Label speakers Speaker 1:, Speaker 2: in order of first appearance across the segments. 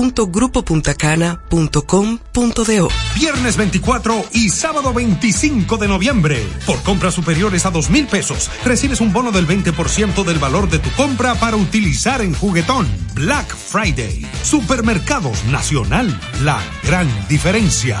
Speaker 1: www.grupopuntacana.com.do.
Speaker 2: Viernes 24 y sábado 25 de noviembre. Por compras superiores a dos mil pesos, recibes un bono del 20% del valor de tu compra para utilizar en juguetón. Black Friday. Supermercados Nacional. La gran diferencia.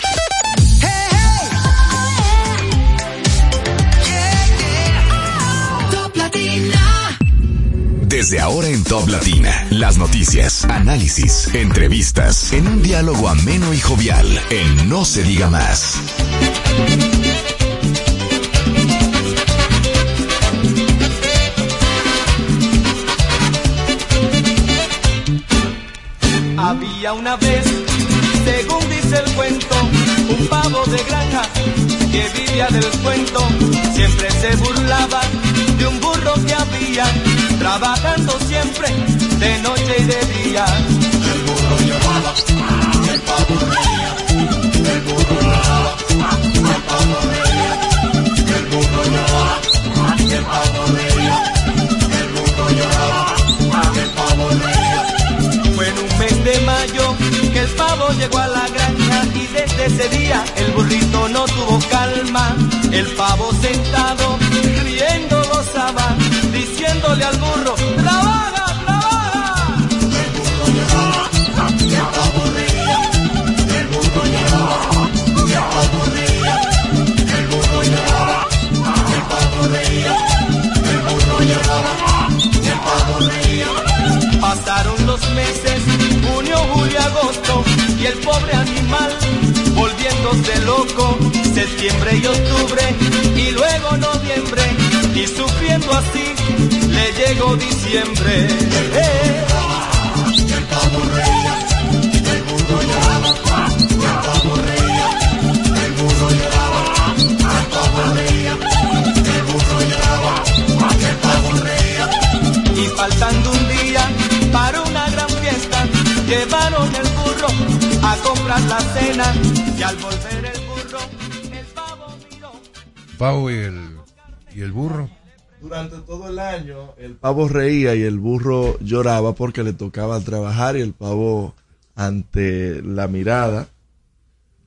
Speaker 3: Desde ahora en Top Latina, las noticias, análisis, entrevistas, en un diálogo ameno y jovial, en No se diga más.
Speaker 4: Había una vez, según dice el cuento, un pavo de granja que vivía del cuento, siempre se burlaba de un burro que había, trabajando siempre, de noche y de día. El burro lloraba, el pavo reía, el burro lloraba, el pavo reía, el burro lloraba, el pavo reía, el burro lloraba, el pavo reía. Fue en un mes de mayo que el pavo llegó a la granja y desde ese día el burrito no tuvo calma. El pavo sentado riendo gozaba, diciéndole al burro, trabaja, trabaja. El burro lloraba, el pavo reía, el burro lloraba, el pavo reía, el burro lloraba, el pavo reía, el burro el pavo reía. Pasaron los meses, junio, julio, agosto, y el pobre animal volviéndose loco, septiembre y octubre, y luego noviembre, y sufriendo así, le llegó diciembre. El pavo reía, el burro lloraba, el pavo reía, el burro lloraba, el pavo reía, el burro lloraba, el pavo reía. Y faltando un día para una gran fiesta, llevaron el burro a comprar la cena, y al volver el burro, el pavo miró.
Speaker 5: Pavo y el, y el burro.
Speaker 6: Durante todo el año el pavo reía y el burro lloraba porque le tocaba trabajar y el pavo ante la mirada.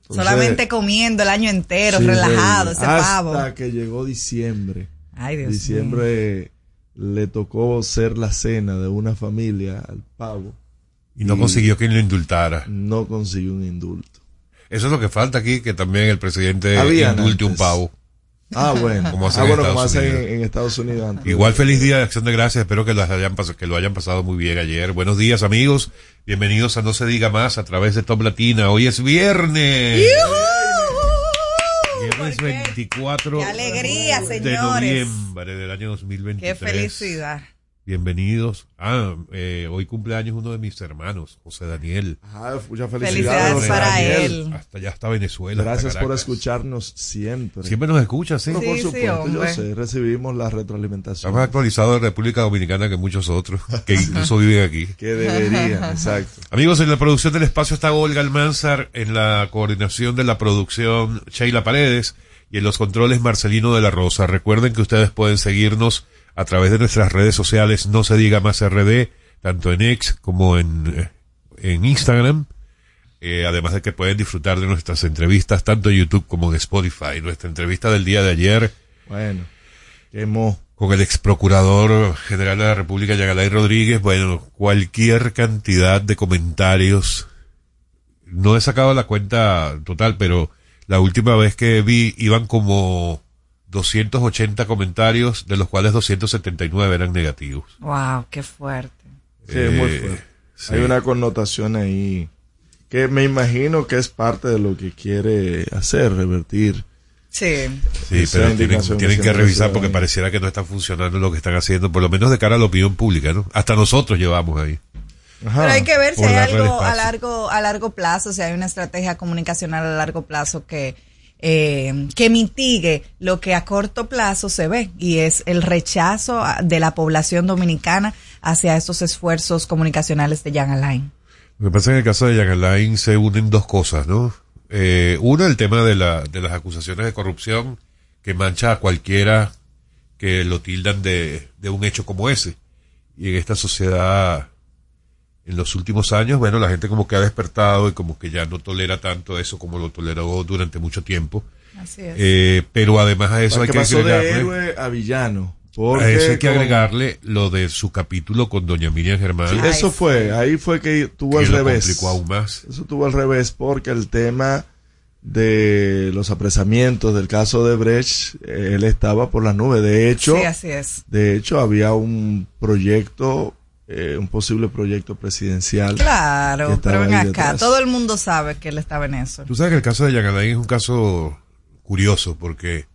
Speaker 6: Entonces,
Speaker 7: Solamente comiendo el año entero,
Speaker 6: sí,
Speaker 7: relajado, ese
Speaker 6: hasta
Speaker 7: pavo.
Speaker 6: que llegó diciembre.
Speaker 7: Ay, Dios
Speaker 6: diciembre le tocó ser la cena de una familia al pavo.
Speaker 5: Y no consiguió quien lo indultara.
Speaker 6: No consiguió un indulto.
Speaker 5: Eso es lo que falta aquí, que también el presidente
Speaker 6: Habían
Speaker 5: indulte un pavo.
Speaker 6: Ah, bueno.
Speaker 5: Como hacen
Speaker 6: ah,
Speaker 5: en
Speaker 6: como
Speaker 5: Estados
Speaker 6: hacen
Speaker 5: Unidos.
Speaker 6: en, en Estados Unidos antes.
Speaker 5: Igual feliz día de acción de gracias, espero que lo hayan, que lo hayan pasado muy bien ayer. Buenos días amigos, bienvenidos a No se diga más a través de Top Latina. Hoy es viernes. Viernes 24
Speaker 7: Qué alegría,
Speaker 5: de
Speaker 7: señores.
Speaker 5: noviembre del año 2023.
Speaker 7: Qué felicidad.
Speaker 5: Bienvenidos. Ah, eh, hoy cumpleaños uno de mis hermanos, José Daniel.
Speaker 6: Ah, muchas
Speaker 7: Felicidades
Speaker 6: felicidades, José
Speaker 7: para
Speaker 6: Daniel.
Speaker 7: él.
Speaker 5: Hasta allá hasta Venezuela. hasta
Speaker 6: Gracias por escucharnos siempre.
Speaker 5: Siempre nos escucha, sí.
Speaker 6: No, por
Speaker 7: Sí, sí,
Speaker 6: supuesto, yo sé, recibimos la retroalimentación.
Speaker 5: Estamos actualizados en República Dominicana que muchos otros, que incluso viven aquí.
Speaker 6: Que deberían, exacto.
Speaker 5: Amigos, en la producción del espacio está Olga Almanzar, en la coordinación de la producción Sheila Paredes y en los controles Marcelino de la Rosa. Recuerden que ustedes pueden seguirnos a través de nuestras redes sociales, no se diga más RD, tanto en X como en, eh, en Instagram. Eh, además de que pueden disfrutar de nuestras entrevistas tanto en YouTube como en Spotify. Nuestra entrevista del día de ayer
Speaker 6: Bueno, quemó.
Speaker 5: con el ex procurador general de la República, Yagalay Rodríguez, bueno, cualquier cantidad de comentarios. No he sacado la cuenta total, pero la última vez que vi iban como 280 comentarios, de los cuales 279 eran negativos.
Speaker 7: Wow, qué fuerte.
Speaker 6: Sí, muy
Speaker 5: Eh,
Speaker 6: fuerte.
Speaker 5: sí.
Speaker 6: Hay una connotación ahí que me imagino que es parte de lo que quiere hacer, revertir.
Speaker 7: Sí.
Speaker 5: Sí, pero tienen, tienen que revisar porque
Speaker 6: ahí.
Speaker 5: pareciera que no está funcionando lo que están haciendo, por lo menos de cara a la opinión pública, ¿no? Hasta nosotros llevamos ahí.
Speaker 6: Ajá,
Speaker 7: Pero hay que ver si
Speaker 5: por
Speaker 7: hay algo a largo, a largo plazo, si hay una estrategia comunicacional a largo plazo que, eh, que mitigue lo que a corto plazo se ve y es el rechazo de la población dominicana hacia estos esfuerzos comunicacionales de Jan Alain.
Speaker 5: Lo que pasa en el caso de Jan Alain se unen dos cosas, ¿no? Eh, una, el tema de, la, de las acusaciones de corrupción que mancha a cualquiera que lo tildan de, de un hecho como ese. Y en esta sociedad, en los últimos años, bueno, la gente como que ha despertado y como que ya no tolera tanto eso como lo toleró durante mucho tiempo.
Speaker 7: Así es.
Speaker 5: Eh, pero además a eso hay
Speaker 6: que pasó de
Speaker 5: agregarle,
Speaker 6: héroe a villano.
Speaker 5: a
Speaker 6: Porque
Speaker 5: eso hay que
Speaker 6: con-
Speaker 5: agregarle lo de su capítulo con doña Miriam Germán.
Speaker 6: Sí, eso fue, ahí fue que tuvo
Speaker 5: que
Speaker 6: al revés.
Speaker 5: complicó aún más.
Speaker 6: Eso tuvo al revés porque el tema de los apresamientos del caso de Brecht, eh, él estaba por las nubes. De hecho,
Speaker 7: sí, así es.
Speaker 6: de hecho había un proyecto, eh, un posible proyecto presidencial.
Speaker 7: Claro, pero ven acá,
Speaker 6: detrás.
Speaker 7: todo el mundo sabe que él estaba en eso.
Speaker 5: Tú sabes que el caso de Jan Alain es un caso curioso porque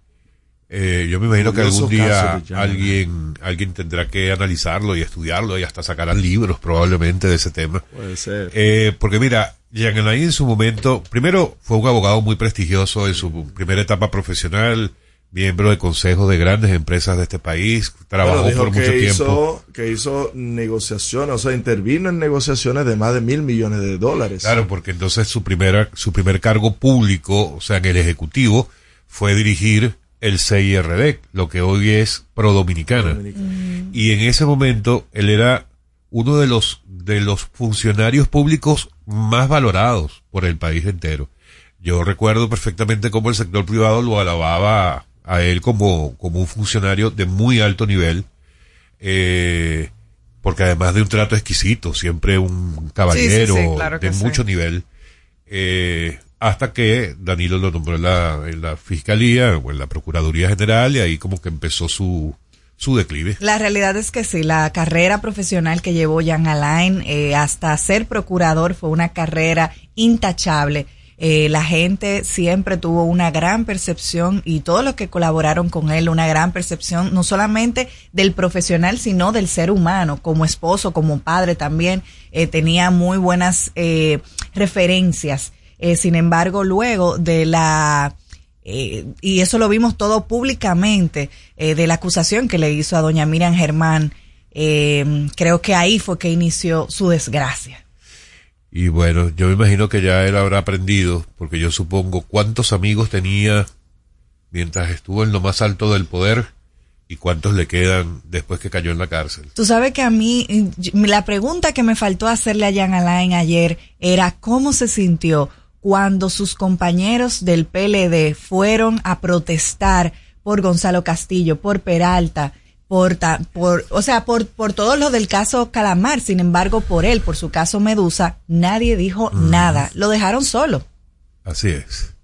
Speaker 5: eh, yo me imagino que algún día alguien alguien tendrá que analizarlo y estudiarlo y hasta sacarán libros probablemente de ese tema.
Speaker 6: Puede ser.
Speaker 5: Eh, porque mira, Alain en su momento, primero fue un abogado muy prestigioso en su primera etapa profesional, miembro de consejos de grandes empresas de este país, trabajó
Speaker 6: Bueno,
Speaker 5: por mucho
Speaker 6: que
Speaker 5: tiempo.
Speaker 6: Hizo, que hizo negociaciones, o sea, intervino en negociaciones de más de mil millones de dólares.
Speaker 5: Claro, porque entonces su primera, su primer cargo público, o sea, en el Ejecutivo, fue dirigir el CIRD, lo que hoy es Pro Dominicana. Y en ese momento, él era uno de los, de los funcionarios públicos más valorados por el país entero. Yo recuerdo perfectamente cómo el sector privado lo alababa a él como, como un funcionario de muy alto nivel, eh, porque además de un trato exquisito, siempre un caballero
Speaker 7: Sí, sí, sí, claro que
Speaker 5: de mucho nivel, eh, hasta que Danilo lo nombró en la, en la Fiscalía o en la Procuraduría General y ahí como que empezó su, su declive.
Speaker 7: La realidad es que sí, la carrera profesional que llevó Jan Alain eh, hasta ser procurador fue una carrera intachable. Eh, la gente siempre tuvo una gran percepción y todos los que colaboraron con él una gran percepción no solamente del profesional sino del ser humano como esposo como padre también eh, tenía muy buenas eh, referencias Eh, sin embargo luego de la y eso lo vimos todo públicamente de la acusación que le hizo a doña Miriam Germán. creo que ahí fue que inició su desgracia.
Speaker 5: Y bueno, yo me imagino que ya él habrá aprendido, porque yo supongo cuántos amigos tenía mientras estuvo en lo más alto del poder y cuántos le quedan después que cayó en la cárcel.
Speaker 7: Tú sabes que a mí, la pregunta que me faltó hacerle a Jan Alain ayer era cómo se sintió cuando sus compañeros del PLD fueron a protestar por Gonzalo Castillo, por Peralta, por, ta- por o sea, por, por todo lo del caso Calamar. Sin embargo, por él, por su caso Medusa, nadie dijo nada. Lo dejaron solo.
Speaker 5: Así es.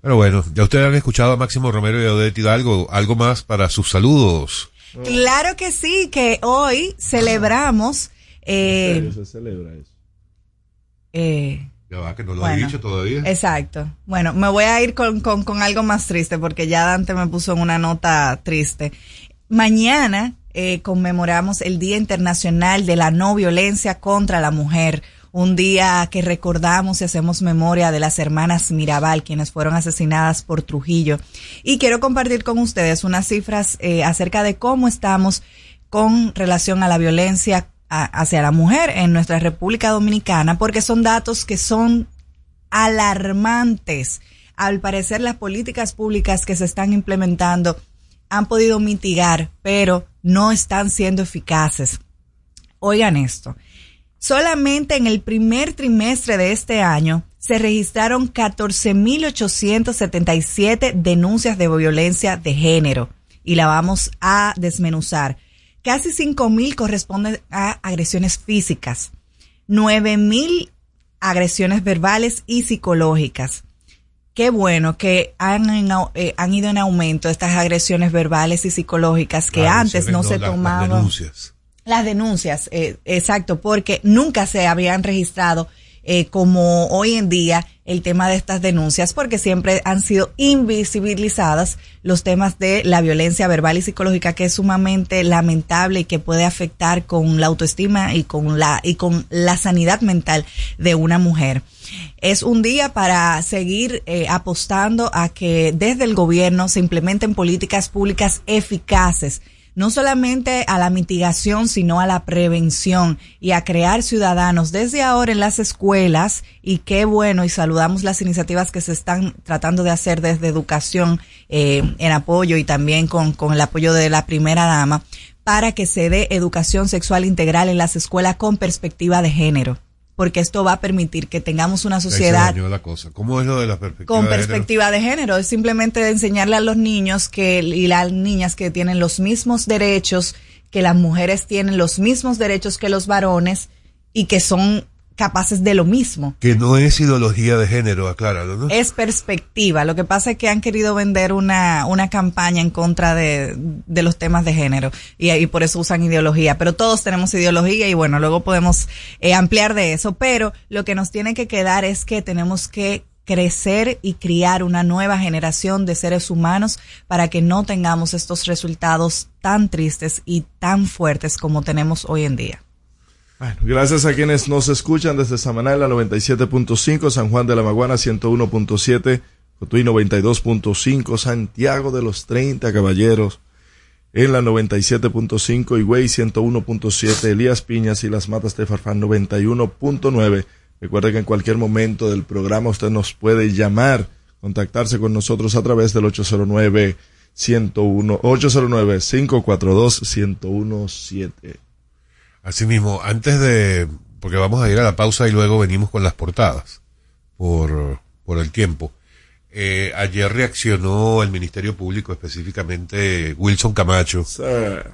Speaker 5: Pero bueno, ya ustedes han escuchado a Máximo Romero y a Odette Hidalgo. ¿Algo más para sus saludos?
Speaker 7: Claro que sí, que hoy celebramos.
Speaker 6: ¿En
Speaker 7: Eh,
Speaker 6: serio se celebra eso?
Speaker 7: eh,
Speaker 5: Ya va, que no lo
Speaker 7: Bueno.
Speaker 5: ha dicho todavía.
Speaker 7: Exacto. Bueno, me voy a ir con, con, con algo más triste porque ya Dante me puso en una nota triste. Mañana eh, conmemoramos el Día Internacional de la No Violencia contra la Mujer. Un día que recordamos y hacemos memoria de las hermanas Mirabal, quienes fueron asesinadas por Trujillo. Y quiero compartir con ustedes unas cifras eh, acerca de cómo estamos con relación a la violencia hacia la mujer en nuestra República Dominicana, porque son datos que son alarmantes. Al parecer las políticas públicas que se están implementando han podido mitigar, pero no están siendo eficaces. Oigan esto. Solamente en el primer trimestre de este año se registraron 14.877 denuncias de violencia de género y la vamos a desmenuzar. Casi 5.000 corresponden a agresiones físicas, 9.000 agresiones verbales y psicológicas. Qué bueno que han, en eh, han ido en aumento estas agresiones verbales y psicológicas que antes no se
Speaker 5: las- las
Speaker 7: tomaban.
Speaker 5: denuncias.
Speaker 7: Las denuncias, eh, exacto, porque nunca se habían registrado eh, como hoy en día el tema de estas denuncias porque siempre han sido invisibilizadas los temas de la violencia verbal y psicológica que es sumamente lamentable y que puede afectar con la autoestima y con la y con la sanidad mental de una mujer. Es un día para seguir eh, apostando a que desde el gobierno se implementen políticas públicas eficaces no solamente a la mitigación, sino a la prevención y a crear ciudadanos desde ahora en las escuelas. Y qué bueno, y saludamos las iniciativas que se están tratando de hacer desde educación eh, en apoyo y también con, con el apoyo de la primera dama para que se dé educación sexual integral en las escuelas con perspectiva de género porque esto va a permitir que tengamos una sociedad
Speaker 5: la cosa. ¿Cómo es lo de la perspectiva
Speaker 7: con perspectiva de género? Es simplemente enseñarle a los niños que y las niñas que tienen los mismos derechos, que las mujeres tienen los mismos derechos que los varones y que son capaces de lo mismo.
Speaker 5: Que no es ideología de género, acláralo, ¿no?
Speaker 7: Es perspectiva. Lo que pasa es que han querido vender una, una campaña en contra de, de los temas de género y, y por eso usan ideología. Pero todos tenemos ideología y bueno, luego podemos eh, ampliar de eso. Pero lo que nos tiene que quedar es que tenemos que crecer y criar una nueva generación de seres humanos para que no tengamos estos resultados tan tristes y tan fuertes como tenemos hoy en día.
Speaker 6: Bueno, gracias a quienes nos escuchan desde Samaná la 97.5, San Juan de la Maguana 101.7, Cotuí 92.5, Santiago de los 30 Caballeros en la 97.5, Higüey 101.7, Elías Piñas y las Matas de Farfán 91.9. Recuerde que en cualquier momento del programa usted nos puede llamar, contactarse con nosotros a través del 809 101 809 542 1017.
Speaker 5: Asimismo, antes de, porque vamos a ir a la pausa y luego venimos con las portadas por, por el tiempo. Eh, ayer reaccionó el Ministerio Público, específicamente Wilson Camacho,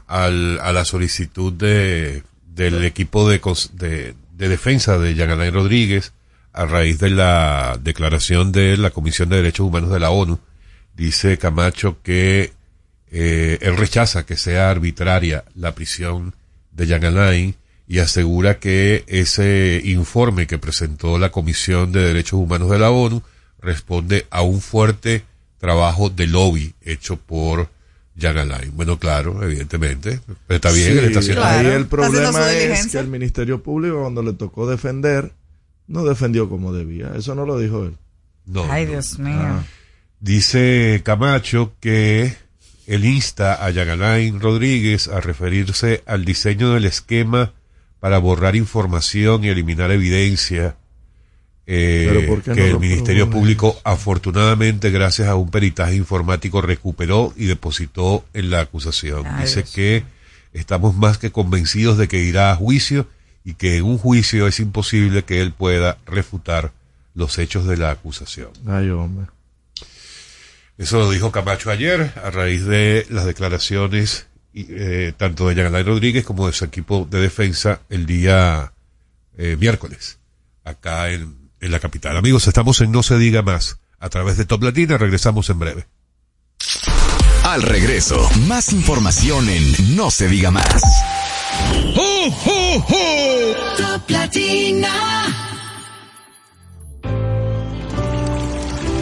Speaker 5: al, a la solicitud de, del equipo de, de, de defensa de Yanalay Rodríguez a raíz de la declaración de la Comisión de Derechos Humanos de la ONU. Dice Camacho que eh, él rechaza que sea arbitraria la prisión de Jan Alain y asegura que ese informe que presentó la Comisión de Derechos Humanos de la ONU responde a un fuerte trabajo de lobby hecho por Jan Alain. Bueno, claro, evidentemente. Pero está bien,
Speaker 6: Sí,
Speaker 5: está haciendo
Speaker 6: ahí
Speaker 7: Claro,
Speaker 6: el
Speaker 7: está haciendo
Speaker 6: problema es que el Ministerio Público cuando le tocó defender, no defendió como debía. Eso no lo dijo él.
Speaker 5: No,
Speaker 7: Ay,
Speaker 5: no.
Speaker 7: Dios mío.
Speaker 6: Ah.
Speaker 5: Dice Camacho que él insta a Yagalain Rodríguez a referirse al diseño del esquema para borrar información y eliminar evidencia eh,
Speaker 6: Pero ¿por qué no
Speaker 5: que el Ministerio? Público afortunadamente gracias a un peritaje informático recuperó y depositó en la acusación.
Speaker 7: Ay,
Speaker 5: Dice
Speaker 7: Dios.
Speaker 5: que estamos más que convencidos de que irá a juicio y que en un juicio es imposible que él pueda refutar los hechos de la acusación.
Speaker 6: Ay, hombre.
Speaker 5: Eso lo dijo Camacho ayer a raíz de las declaraciones y, eh, tanto de Yanalay Rodríguez como de su equipo de defensa el día eh, miércoles acá en, en la capital. Amigos, estamos en No se diga más. A través de Top Latina regresamos en breve.
Speaker 3: Al regreso, más información en No se diga más.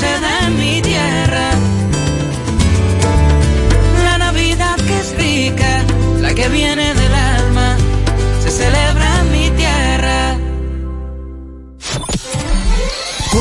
Speaker 8: en mi tierra. La Navidad que es rica, la que viene del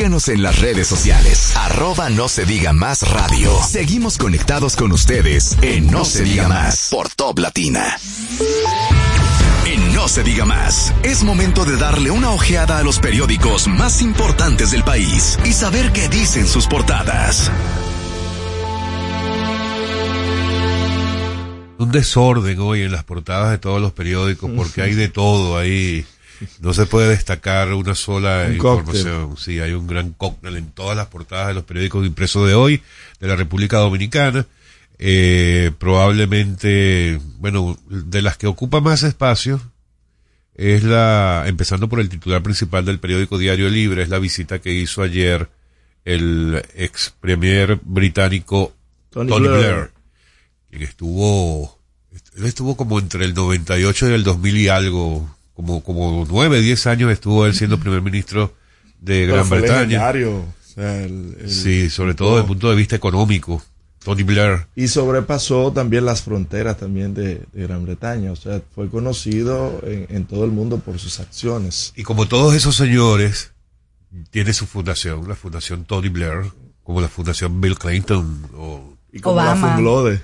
Speaker 3: Síguenos en las redes sociales. Arroba no se diga más radio. Seguimos conectados con ustedes en No se diga más por Top Latina. En No se diga más, es momento de darle una ojeada a los periódicos más importantes del país y saber qué dicen sus portadas.
Speaker 5: Un desorden hoy en las portadas de todos los periódicos porque hay de todo ahí. No se puede destacar una sola
Speaker 6: Un
Speaker 5: información.
Speaker 6: cóctel.
Speaker 5: Sí, hay un gran cóctel en todas las portadas de los periódicos impresos de hoy, de la República Dominicana. Eh, probablemente, bueno, de las que ocupa más espacio, es la, empezando por el titular principal del periódico Diario Libre, es la visita que hizo ayer el ex premier británico
Speaker 6: Tony
Speaker 5: Tony,
Speaker 6: Blair.
Speaker 5: Blair. quien estuvo, él estuvo como entre el 98 y el 2000 y algo, como, como nueve, diez años estuvo él siendo primer ministro de Gran
Speaker 6: fue
Speaker 5: Bretaña.
Speaker 6: O sea, el- el-
Speaker 5: Sí, sobre todo desde el punto de vista económico. Tony Blair.
Speaker 6: Y sobrepasó también las fronteras también de, de Gran Bretaña. O sea, fue conocido en, en todo el mundo por sus acciones.
Speaker 5: Y como todos esos señores, tiene su fundación, la fundación Tony Blair, como la fundación Bill Clinton o
Speaker 6: Y como la. Funglode.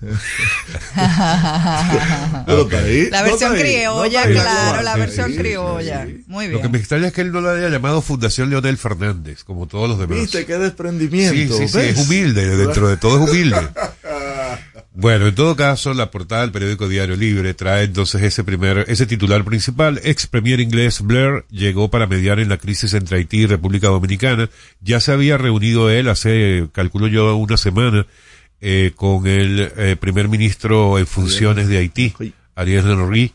Speaker 6: Pero está ahí,
Speaker 7: La
Speaker 6: no
Speaker 7: versión
Speaker 6: está ahí,
Speaker 7: criolla,
Speaker 6: no
Speaker 7: claro, la
Speaker 5: Sí,
Speaker 7: versión
Speaker 5: sí,
Speaker 7: criolla. Muy
Speaker 5: Lo
Speaker 7: bien.
Speaker 5: que me extraña es que él no la haya llamado Fundación Leonel Fernández, como todos los demás.
Speaker 6: Viste qué desprendimiento.
Speaker 5: Sí, sí, sí,
Speaker 6: ¿ves?
Speaker 5: es humilde, dentro de todo es humilde. Bueno, en todo caso, la portada del periódico Diario Libre trae entonces ese primer, ese titular principal. Ex premier inglés Blair llegó para mediar en la crisis entre Haití y República Dominicana. Ya se había reunido él hace, calculo yo, una semana, eh, con el eh, primer ministro en funciones de Haití, Ariel Henry.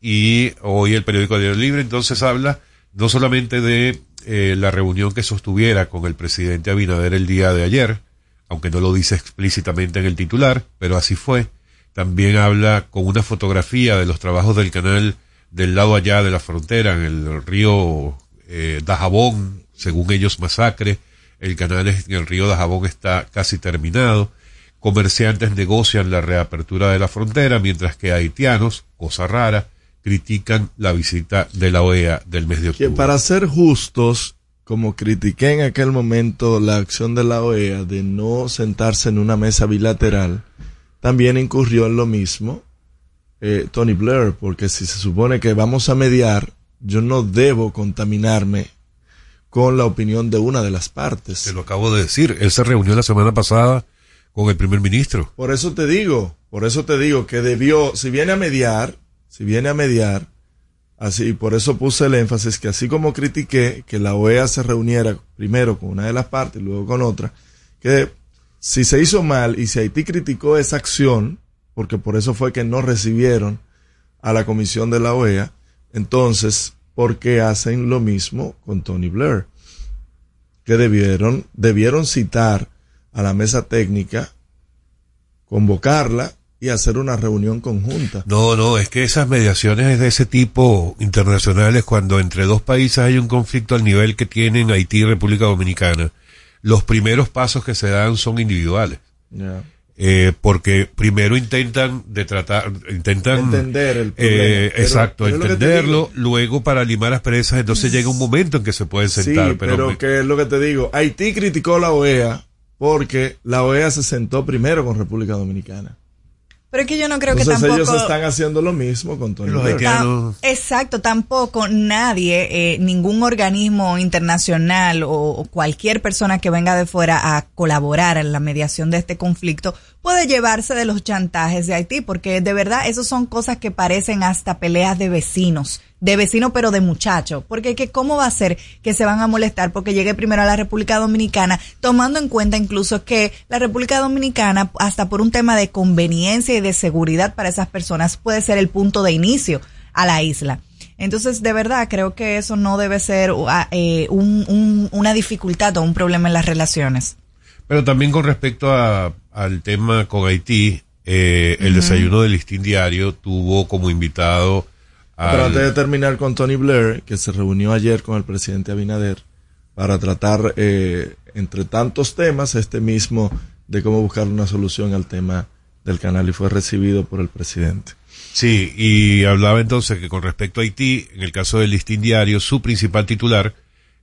Speaker 5: Y hoy el periódico Diario Libre entonces habla no solamente de eh, la reunión que sostuviera con el presidente Abinader el día de ayer, aunque no lo dice explícitamente en el titular, pero así fue. También habla con una fotografía de los trabajos del canal del lado allá de la frontera, en el río eh, Dajabón, según ellos masacre. El canal en el río Dajabón está casi terminado. Comerciantes negocian la reapertura de la frontera, mientras que haitianos, cosa rara, critican la visita de la OEA del mes de
Speaker 6: Que
Speaker 5: octubre.
Speaker 6: para ser justos, como critiqué en aquel momento la acción de la OEA de no sentarse en una mesa bilateral, también incurrió en lo mismo eh, Tony Blair, porque si se supone que vamos a mediar, yo no debo contaminarme con la opinión de una de las partes.
Speaker 5: Te lo acabo de decir. Él se reunió la semana pasada con el primer ministro.
Speaker 6: Por eso te digo, por eso te digo que debió, si viene a mediar, si viene a mediar, así, por eso puse el énfasis que así como critiqué que la OEA se reuniera primero con una de las partes y luego con otra, que si se hizo mal y si Haití criticó esa acción, porque por eso fue que no recibieron a la comisión de la OEA, entonces, ¿por qué hacen lo mismo con Tony Blair? Que debieron, debieron citar a la mesa técnica convocarla y hacer una reunión conjunta.
Speaker 5: No, no, es que esas mediaciones de ese tipo internacionales, cuando entre dos países hay un conflicto al nivel que tienen Haití y República Dominicana, los primeros pasos que se dan son individuales. Eh, porque primero intentan de tratar, intentan
Speaker 6: Entender el problema.
Speaker 5: eh,
Speaker 6: Pero-
Speaker 5: exacto,
Speaker 6: pero
Speaker 5: entenderlo, luego para limar las presas, entonces llega un momento en que se pueden sentar,
Speaker 6: sí,
Speaker 5: pero,
Speaker 6: pero, que es lo que te digo. Haití criticó la OEA porque la OEA se sentó primero con República Dominicana.
Speaker 7: Pero es que yo no creo que
Speaker 6: Entonces
Speaker 7: tampoco...
Speaker 6: ellos están haciendo lo mismo con Tony
Speaker 5: Los haitianos-
Speaker 7: Tam- exacto, tampoco nadie, eh, ningún organismo internacional o, o cualquier persona que venga de fuera a colaborar en la mediación de este conflicto puede llevarse de los chantajes de Haití, porque de verdad eso son cosas que parecen hasta peleas de vecinos, de vecinos pero de muchachos, porque que cómo va a ser que se van a molestar porque llegue primero a la República Dominicana, tomando en cuenta incluso que la República Dominicana, hasta por un tema de conveniencia y de seguridad para esas personas, puede ser el punto de inicio a la isla. Entonces, de verdad, creo que eso no debe ser uh, eh, un- un- una dificultad o un problema en las relaciones.
Speaker 5: Pero también con respecto a, al tema con Haití, eh, el desayuno del listín diario tuvo como invitado
Speaker 6: Pero antes de terminar con Tony Blair, que se reunió ayer con el presidente Abinader para tratar, eh, entre tantos temas, este mismo de cómo buscar una solución al tema del canal y fue recibido por el presidente.
Speaker 5: Sí, y hablaba entonces que con respecto a Haití, en el caso del listín diario, su principal titular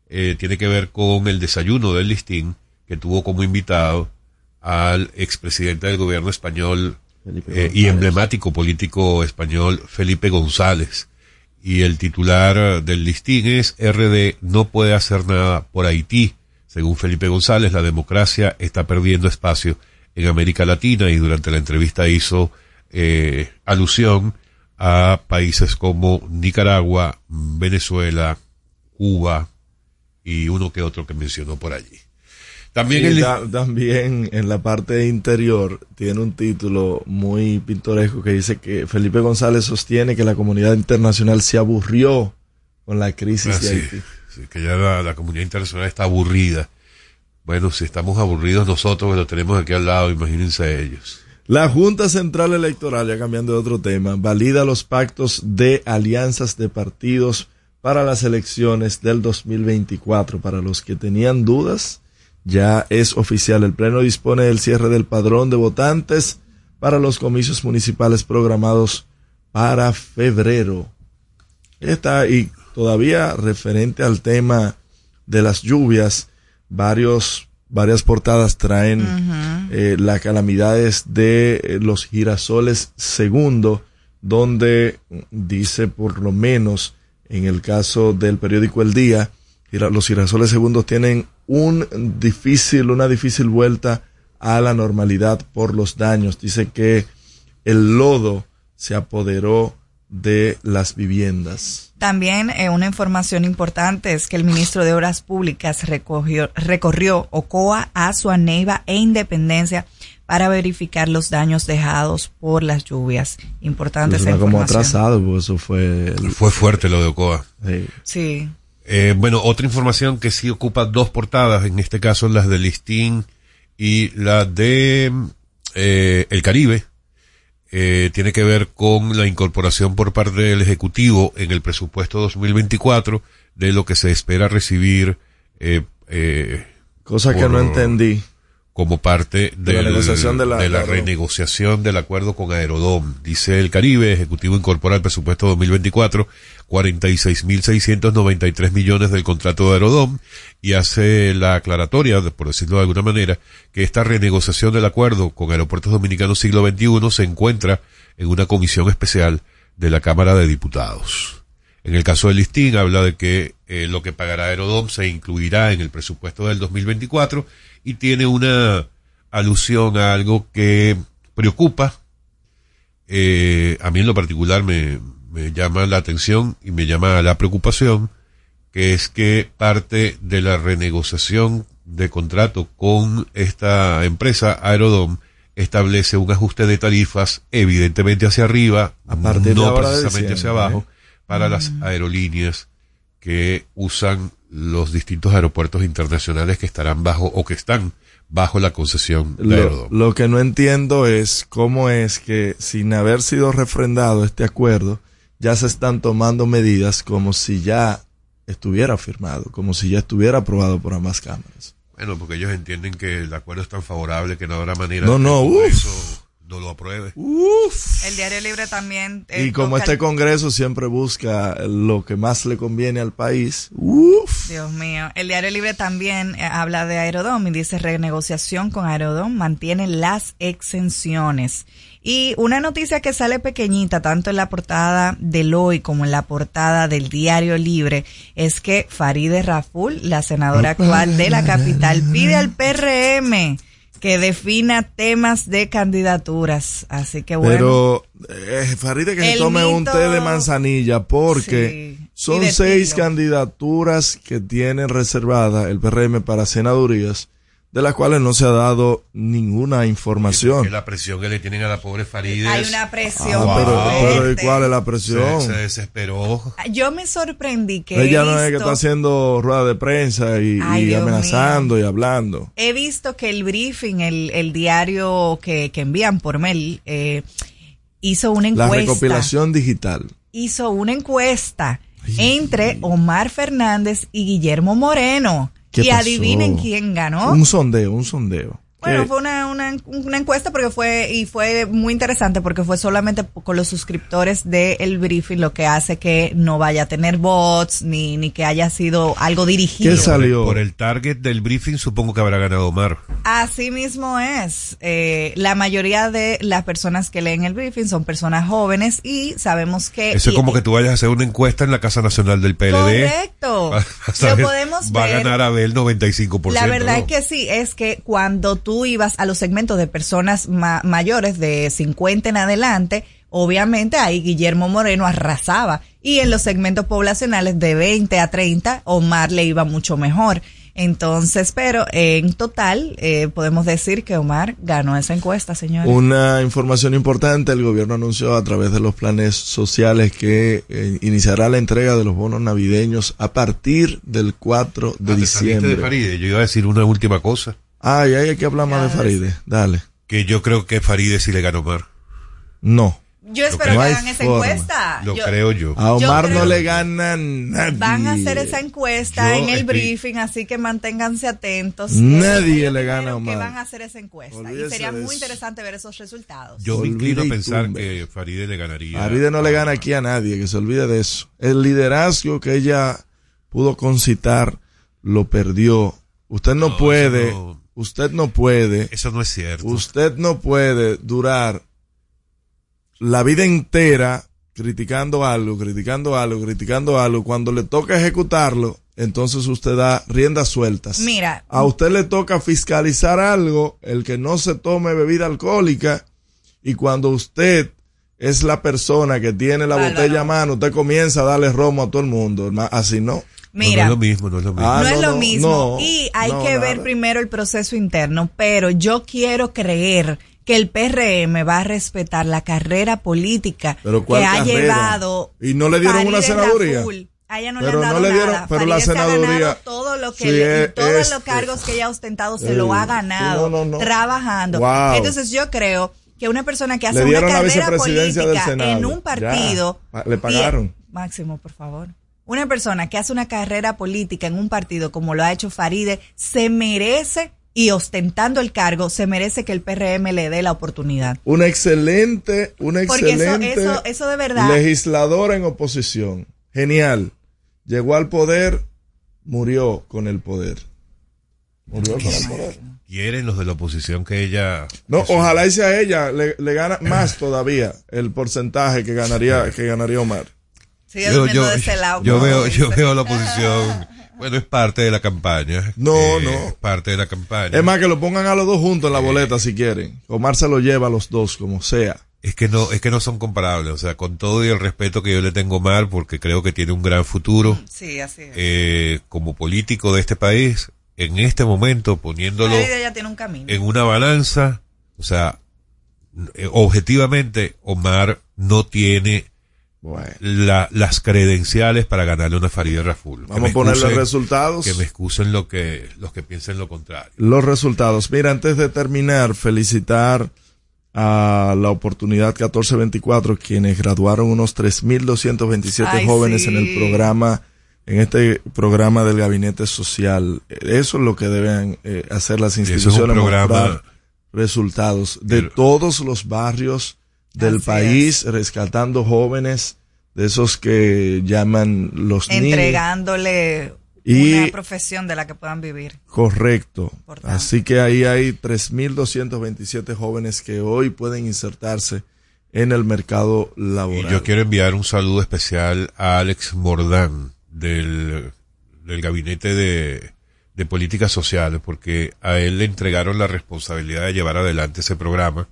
Speaker 5: eh, tiene que ver con el desayuno del listín, que tuvo como invitado al expresidente del gobierno español eh, y emblemático político español Felipe González. Y el titular del listín es RD no puede hacer nada por Haití. Según Felipe González, la democracia está perdiendo espacio en América Latina y durante la entrevista hizo eh, alusión a países como Nicaragua, Venezuela, Cuba y uno que otro que mencionó por allí. También el,
Speaker 6: en la parte interior tiene un título muy pintoresco que dice que Felipe González sostiene que la comunidad internacional se aburrió con la crisis
Speaker 5: Ah,
Speaker 6: de
Speaker 5: sí,
Speaker 6: Haití.
Speaker 5: sí, que ya la, la comunidad internacional está aburrida. Bueno, si estamos aburridos nosotros que lo tenemos aquí al lado, imagínense ellos.
Speaker 6: La Junta Central Electoral, ya cambiando de otro tema, valida los pactos de alianzas de partidos para las elecciones del 2024. Para los que tenían dudas, ya es oficial. El Pleno dispone del cierre del padrón de votantes para los comicios municipales programados para febrero. Está y todavía referente al tema de las lluvias, varios varias portadas traen eh, las calamidades de eh, los girasoles segundo, donde dice por lo menos en el caso del periódico El Día, los girasoles segundos tienen un difícil, una difícil vuelta a la normalidad por los daños. Dice que el lodo se apoderó de las viviendas.
Speaker 7: También eh, una información importante es que el ministro de Obras Públicas recogió, recorrió Ocoa, Azua, Neiva e Independencia para verificar los daños dejados por las lluvias. Importante esa
Speaker 6: Suena como
Speaker 7: información.
Speaker 6: atrasado, pues eso fue... el-
Speaker 5: Fue fuerte lo de Ocoa.
Speaker 6: sí.
Speaker 7: Sí.
Speaker 5: Eh, bueno, otra información que sí ocupa dos portadas, en este caso las de Listín y la de eh, El Caribe, eh, tiene que ver con la incorporación por parte del Ejecutivo en el presupuesto 2024 de lo que se espera recibir eh, eh,
Speaker 6: Cosa que no entendí.
Speaker 5: Como parte
Speaker 6: De la negociación de
Speaker 5: renegociación del acuerdo con Aerodom. Dice el Caribe, Ejecutivo incorpora al presupuesto 2024 46.693 millones del contrato de Aerodom y hace la aclaratoria, de- por decirlo de alguna manera, que esta renegociación del acuerdo con Aeropuertos Dominicanos siglo XXI se encuentra en una comisión especial de la Cámara de Diputados. En el caso del listín habla de que eh, lo que pagará Aerodom se incluirá en el presupuesto del 2024 y tiene una alusión a algo que preocupa. Eh, a mí en lo particular me, me llama la atención y me llama la preocupación, que es que parte de la renegociación de contrato con esta empresa Aerodom establece un ajuste de tarifas evidentemente hacia arriba,
Speaker 6: A partir de
Speaker 5: no precisamente hacia abajo,
Speaker 6: ¿eh?
Speaker 5: para las aerolíneas que usan los distintos aeropuertos internacionales que estarán bajo o que están bajo la concesión de
Speaker 6: Lo, lo que no entiendo es cómo es que sin haber sido refrendado este acuerdo, ya se están tomando medidas como si ya estuviera firmado, como si ya estuviera aprobado por ambas cámaras.
Speaker 5: Bueno, porque ellos entienden que el acuerdo es tan favorable que no habrá manera
Speaker 6: No,
Speaker 5: de
Speaker 6: no
Speaker 5: lo apruebe.
Speaker 7: El Diario Libre también. eh,
Speaker 6: Y como este Congreso siempre busca lo que más le conviene al país, uff,
Speaker 7: Dios mío. El Diario Libre también eh, habla de Aerodom y dice renegociación con Aerodom mantiene las exenciones. Y una noticia que sale pequeñita, tanto en la portada del hoy como en la portada del Diario Libre, es que Faride Raful, la senadora actual de la capital, pide al PRM que defina temas de candidaturas. Así que bueno.
Speaker 6: Pero eh, Faride que se tome un té de manzanilla porque
Speaker 7: Sí,
Speaker 6: son seis candidaturas que tiene reservada el PRM para senadurías, de las cuales no se ha dado ninguna información.
Speaker 5: La presión que le tienen a la pobre Farideh.
Speaker 7: Hay una presión.
Speaker 6: Ah, pero, pero ¿y
Speaker 7: fuerte.
Speaker 6: cuál es la presión?
Speaker 5: Se, se desesperó.
Speaker 7: Yo me sorprendí que
Speaker 6: Ella no es que está haciendo rueda de prensa y,
Speaker 7: Ay,
Speaker 6: y
Speaker 7: Dios
Speaker 6: amenazando y hablando.
Speaker 7: He visto que el briefing, el, el diario que, que envían por mail, eh, hizo una
Speaker 6: La
Speaker 7: encuesta.
Speaker 6: recopilación digital.
Speaker 7: Hizo una encuesta entre Omar Fernández y Guillermo Moreno.
Speaker 6: ¿Qué
Speaker 7: Y
Speaker 6: pasó?
Speaker 7: adivinen quién ganó.
Speaker 6: Un sondeo, un sondeo.
Speaker 7: Bueno,
Speaker 6: ¿Qué?
Speaker 7: fue una, una, una encuesta porque fue, y fue muy interesante porque fue solamente con los suscriptores del briefing, lo que hace que no vaya a tener bots, ni, ni que haya sido algo dirigido.
Speaker 6: ¿Qué salió?
Speaker 5: Por el target del briefing supongo que habrá ganado Omar.
Speaker 7: Así mismo es. Eh, la mayoría de las personas que leen el briefing son personas jóvenes y sabemos que...
Speaker 5: Eso es como que tú vayas a hacer una encuesta en la Casa Nacional del PLD.
Speaker 7: Correcto.
Speaker 5: A
Speaker 7: Lo podemos
Speaker 5: Va
Speaker 7: ver.
Speaker 5: a ganar Abel 95%.
Speaker 7: La verdad
Speaker 5: ¿no?
Speaker 7: es que sí, es que cuando tú ibas a los segmentos de personas ma- mayores de 50 en adelante, obviamente ahí Guillermo Moreno arrasaba. Y en los segmentos poblacionales de 20 a 30, Omar le iba mucho mejor. Entonces, pero en total eh, podemos decir que Omar ganó esa encuesta, señores.
Speaker 6: Una información importante, el gobierno anunció a través de los planes sociales que eh, iniciará la entrega de los bonos navideños a partir del 4 de
Speaker 5: Ah, saliste
Speaker 6: diciembre.
Speaker 5: de Faride. Yo iba a decir una última cosa.
Speaker 6: Ay, hay que hablar más de Faride. Dale.
Speaker 5: Que yo creo que Faride sí le ganó a Omar.
Speaker 6: No.
Speaker 7: Yo espero
Speaker 6: No
Speaker 7: que hagan esa
Speaker 6: forma.
Speaker 7: encuesta.
Speaker 5: Lo
Speaker 7: Yo-
Speaker 5: creo yo.
Speaker 6: A Omar no le gana nadie.
Speaker 7: Van a hacer esa encuesta
Speaker 5: Yo
Speaker 7: en el
Speaker 5: estoy-
Speaker 7: briefing, así que manténganse atentos.
Speaker 6: Nadie le gana a
Speaker 7: Que
Speaker 6: Omar.
Speaker 7: van a hacer esa encuesta. Y sería muy
Speaker 6: eso.
Speaker 7: interesante ver esos resultados.
Speaker 5: Yo me inclino a pensar que Faride le ganaría.
Speaker 6: Faride no le gana aquí a nadie, que se olvide de eso. El liderazgo que ella pudo concitar lo perdió. Usted no,
Speaker 5: No,
Speaker 6: puede,
Speaker 5: no-
Speaker 6: usted no puede,
Speaker 5: Eso no es cierto.
Speaker 6: usted no puede durar la vida entera criticando algo, criticando algo, criticando algo. Cuando le toca ejecutarlo, entonces usted da riendas sueltas.
Speaker 7: Mira,
Speaker 6: A usted le toca fiscalizar algo, el que no se tome bebida alcohólica, y cuando usted es la persona que tiene la botella a mano, usted comienza a darle romo a todo el mundo. Así no.
Speaker 5: No,
Speaker 7: mira,
Speaker 5: no es lo mismo, no es lo mismo.
Speaker 6: Ah,
Speaker 7: no, es
Speaker 6: no,
Speaker 7: lo
Speaker 6: no,
Speaker 7: mismo.
Speaker 6: no,
Speaker 7: y hay
Speaker 6: no,
Speaker 7: que ver
Speaker 6: nada.
Speaker 7: primero el proceso interno, pero yo quiero creer que el PRM va a respetar la carrera política
Speaker 6: Pero ¿cuál
Speaker 7: que ha
Speaker 6: carrera?
Speaker 7: llevado.
Speaker 6: ¿Y no le dieron una senaduría?
Speaker 7: A ella no
Speaker 6: Pero
Speaker 7: le han
Speaker 6: no
Speaker 7: dado
Speaker 6: le dieron-
Speaker 7: nada.
Speaker 6: pero la
Speaker 7: Faride se ha
Speaker 6: senaduría-
Speaker 7: ganado todo lo que
Speaker 6: Sí,
Speaker 7: le-
Speaker 6: es-
Speaker 7: todos
Speaker 6: este-
Speaker 7: los cargos que ella ha ostentado se
Speaker 6: Sí,
Speaker 7: lo ha ganado
Speaker 6: no, no, no.
Speaker 7: trabajando.
Speaker 6: Wow.
Speaker 7: Entonces yo creo que una persona que hace una
Speaker 6: la
Speaker 7: carrera política en un partido
Speaker 6: Ya. Le pagaron.
Speaker 7: y- Máximo, por favor. Una persona que hace una carrera política en un partido como lo ha hecho Faride se merece y ostentando el cargo se merece que el PRM le dé la oportunidad.
Speaker 6: Una excelente, una
Speaker 7: Porque eso-
Speaker 6: excelente
Speaker 7: eso- eso de verdad-
Speaker 6: legisladora en oposición. Genial. Llegó al poder, murió con el poder. Murió con el poder.
Speaker 5: Quieren los de la oposición que ella.
Speaker 6: No,
Speaker 5: que
Speaker 6: ojalá y sea ella, le, le gana más todavía el porcentaje que ganaría, que ganaría Omar.
Speaker 7: Sigue
Speaker 5: Yo,
Speaker 7: durmiendo
Speaker 5: yo,
Speaker 7: de ese lado.
Speaker 5: yo veo, yo veo la oposición. Bueno, es parte de la campaña.
Speaker 6: No,
Speaker 5: Eh,
Speaker 6: no.
Speaker 5: Es parte de la campaña.
Speaker 6: Es más, que lo pongan a los dos juntos en la boleta si quieren. Omar se lo lleva a los dos, como sea.
Speaker 5: Es que no, es que no son comparables. O sea, con todo y el respeto que yo le tengo a Omar, porque creo que tiene un gran futuro
Speaker 7: Sí, así es.
Speaker 5: eh, como político de este país, en este momento poniéndolo
Speaker 7: Faride ya tiene un camino.
Speaker 5: en una balanza, o sea, eh, objetivamente Omar no tiene la- las credenciales para ganarle una Farideh Raful.
Speaker 6: Vamos a poner los
Speaker 5: excusen-
Speaker 6: resultados.
Speaker 5: Que me excusen lo que, los que piensen lo contrario.
Speaker 6: Los resultados. Mira, antes de terminar, felicitar a la oportunidad 1424, quienes graduaron unos 3.227
Speaker 7: Ay,
Speaker 6: jóvenes
Speaker 7: sí.
Speaker 6: en el programa, en este programa del Gabinete Social. Eso es lo que deben eh, hacer las
Speaker 5: es un
Speaker 6: instituciones,
Speaker 5: programa-
Speaker 6: resultados de todos los barrios del
Speaker 7: Así
Speaker 6: país, rescatando jóvenes de esos que llaman los niños.
Speaker 7: entregándole
Speaker 6: Y-
Speaker 7: una profesión de la que puedan vivir.
Speaker 6: Correcto. Así que ahí hay 3.227 jóvenes que hoy pueden insertarse en el mercado
Speaker 5: Y
Speaker 6: laboral.
Speaker 5: yo quiero enviar un saludo especial a Alex Mordán del, del Gabinete de, de Políticas Sociales, porque a él le entregaron la responsabilidad de llevar adelante ese programa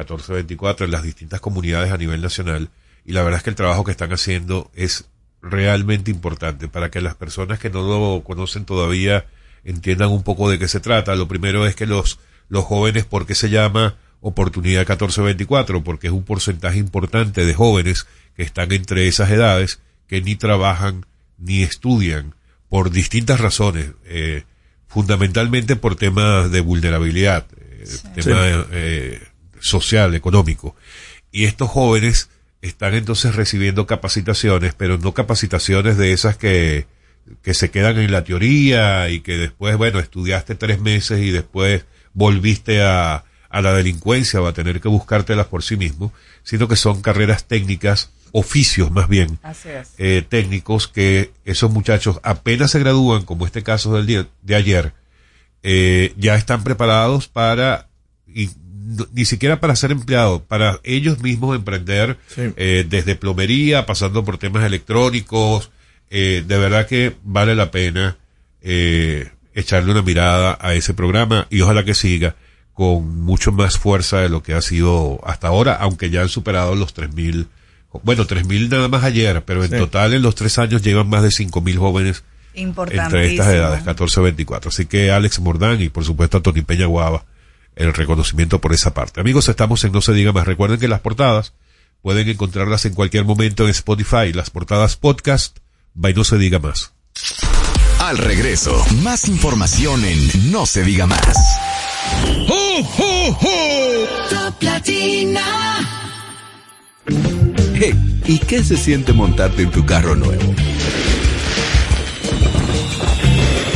Speaker 5: 1424 en las distintas comunidades a nivel nacional. Y la verdad es que el trabajo que están haciendo es realmente importante para que las personas que no lo conocen todavía entiendan un poco de qué se trata. Lo primero es que los, los jóvenes, ¿por qué se llama oportunidad 1424? Porque es un porcentaje importante de jóvenes que están entre esas edades que ni trabajan ni estudian por distintas razones, eh, fundamentalmente por temas de vulnerabilidad, eh, eh, social, económico. Y estos jóvenes están entonces recibiendo capacitaciones, pero no capacitaciones de esas que, que se quedan en la teoría y que después, bueno, estudiaste tres meses y después volviste a, a la delincuencia o a tener que buscártelas por sí mismo, sino que son carreras técnicas, oficios más bien, eh, técnicos que esos muchachos apenas se gradúan, como este caso del día de ayer, eh, ya están preparados para, ni siquiera para ser empleados, para ellos mismos emprender eh, desde plomería, pasando por temas electrónicos. eh, de verdad que vale la pena eh, echarle una mirada a ese programa y ojalá que siga con mucho más fuerza de lo que ha sido hasta ahora, aunque ya han superado los 3.000, bueno, 3.000 nada más ayer, pero en
Speaker 6: Sí.
Speaker 5: total en los tres años llevan más de 5.000 jóvenes entre estas edades, 14 24. Así que Alex Mordán y por supuesto a Tony Peña Guava, el reconocimiento por esa parte. Amigos, estamos en No se diga más. Recuerden que las portadas pueden encontrarlas en cualquier momento en Spotify, las portadas podcast, by No se diga más.
Speaker 3: Al regreso, más información en No se diga más.
Speaker 9: Top Latina.
Speaker 10: Hey, ¿y qué se siente montarte en tu carro nuevo?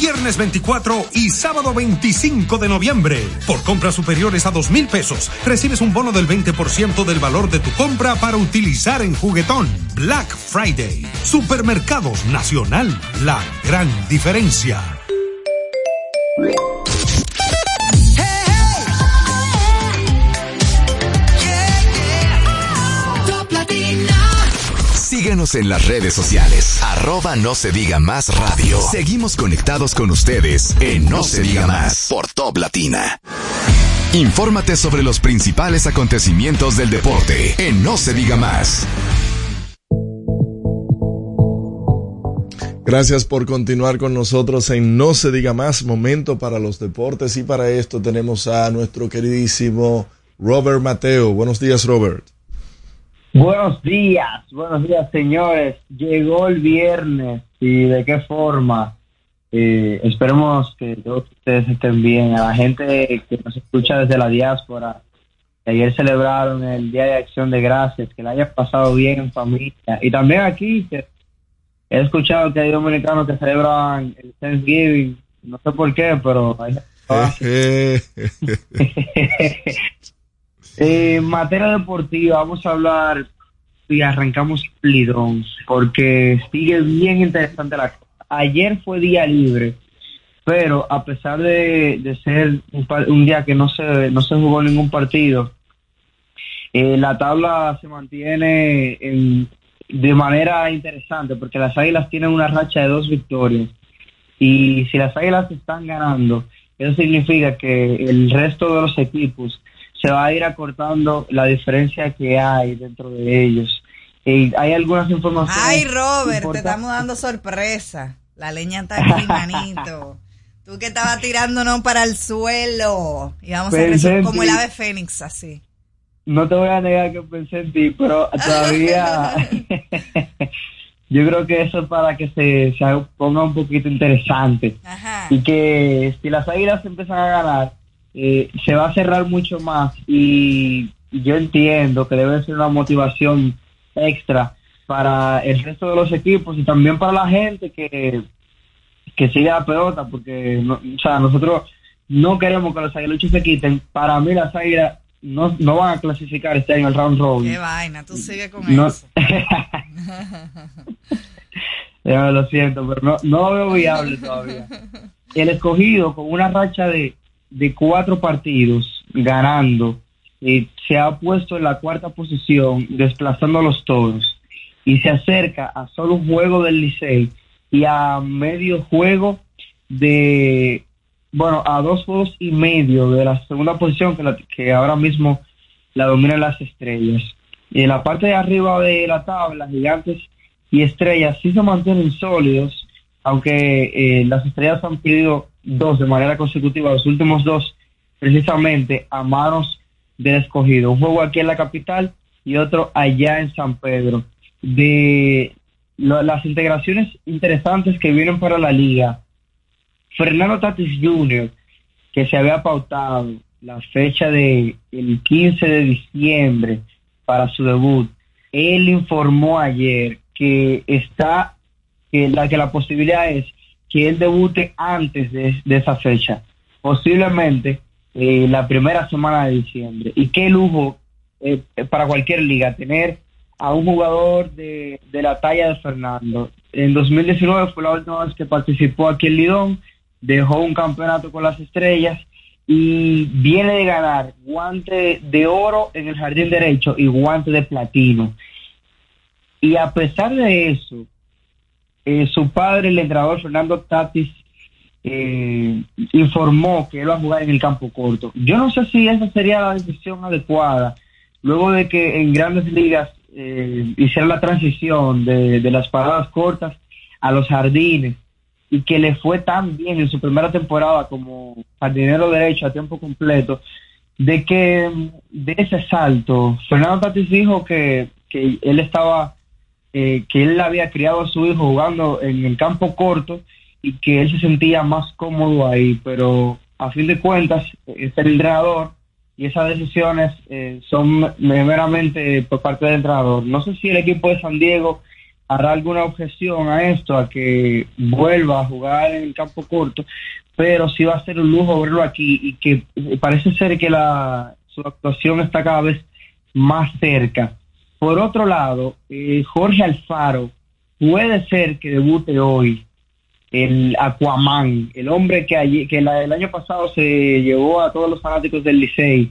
Speaker 2: Viernes 24 y sábado 25 de noviembre. Por compras superiores a dos mil pesos, recibes un bono del 20% del valor de tu compra para utilizar en juguetón. Black Friday. Supermercados Nacional. La gran diferencia.
Speaker 3: Síguenos en las redes sociales. Arroba no se diga más radio. Seguimos conectados con ustedes en No se diga más por Top Latina. Infórmate sobre los principales acontecimientos del deporte en No se diga más.
Speaker 6: Gracias por continuar con nosotros en No se diga más, momento para los deportes y para esto tenemos a nuestro queridísimo Robert Mateo. Buenos días, Robert.
Speaker 11: Buenos días, buenos días, señores. Llegó el viernes y de qué forma. Eh, esperemos que todos ustedes estén bien. A la gente que nos escucha desde la diáspora, que ayer celebraron el Día de Acción de Gracias, que la hayan pasado bien en familia. Y también aquí, que he escuchado que hay dominicanos que celebran el Thanksgiving. No sé por qué, pero hay Eh, materia deportiva, vamos a hablar y arrancamos Lidón, porque sigue bien interesante la. Ayer fue día libre, pero a pesar de, de ser un, un día que no se, no se jugó ningún partido, eh, la tabla se mantiene en- de manera interesante, porque las Águilas tienen una racha de dos victorias. Y si las Águilas están ganando, eso significa que el resto de los equipos se va a ir acortando la diferencia que hay dentro de ellos. Y hay algunas informaciones.
Speaker 7: Ay, Robert, te estamos dando sorpresa. La leña está aquí, manito. Tú que estabas tirándonos para el suelo. Y vamos a
Speaker 11: Pensé
Speaker 7: resolver
Speaker 11: en
Speaker 7: como el ave fénix, así.
Speaker 11: No te voy a negar que pensé en ti, pero todavía yo creo que eso es para que se, se ponga un poquito interesante. Y que si las águilas empiezan a ganar, eh, se va a cerrar mucho más. Y yo entiendo que debe ser una motivación extra para el resto de los equipos y también para la gente que, que sigue la pelota, porque no- o sea, nosotros no queremos que los aguiluchos se quiten. Para mí las águilas no, no van a clasificar este año al round robin.
Speaker 7: Qué vaina, tú sigue con
Speaker 11: No.
Speaker 7: eso.
Speaker 11: Ya, lo siento, pero no, no lo veo viable todavía. El escogido con una racha de, de cuatro partidos ganando, eh, se ha puesto en la cuarta posición desplazando a los toros y se acerca a solo un juego del Licey y a medio juego de, bueno, a dos juegos y medio de la segunda posición que, la- que ahora mismo la dominan las estrellas. Y en la parte de arriba de la tabla, gigantes y estrellas sí se mantienen sólidos, aunque eh, las estrellas han perdido dos de manera consecutiva, los últimos dos precisamente a manos del escogido. Un juego aquí en la capital y otro allá en San Pedro. De las integraciones interesantes que vienen para la liga, Fernando Tatis Jr., que se había pautado la fecha de el 15 de diciembre para su debut, él informó ayer que está que la que la posibilidad es que él debute antes de, esa fecha, posiblemente eh, la primera semana de diciembre. Y qué lujo eh, para cualquier liga tener a un jugador de, de la talla de Fernando. En 2019 fue la última vez que participó aquí en Lidón, dejó un campeonato con las estrellas y viene de ganar guante de oro en el jardín derecho y guante de platino. Y a pesar de eso, eh, su padre, el entrenador Fernando Tatis, eh, informó que él va a jugar en el campo corto. Yo no sé si esa sería la decisión adecuada, luego de que en grandes ligas eh, hicieron la transición de, de las paradas cortas a los jardines y que le fue tan bien en su primera temporada como jardinero derecho a tiempo completo, de que de ese salto, Fernando Tatis dijo que, que él estaba, eh, que él había criado a su hijo jugando en el campo corto y que él se sentía más cómodo ahí, pero a fin de cuentas es el entrenador y esas decisiones eh, son meramente por parte del entrenador. No sé si el equipo de San Diego hará alguna objeción a esto, a que vuelva a jugar en el campo corto, pero sí va a ser un lujo verlo aquí y que eh, parece ser que la, su actuación está cada vez más cerca. Por otro lado, eh, Jorge Alfaro puede ser que debute hoy el Aquaman, el hombre que, que la- el año pasado se llevó a todos los fanáticos del Licey,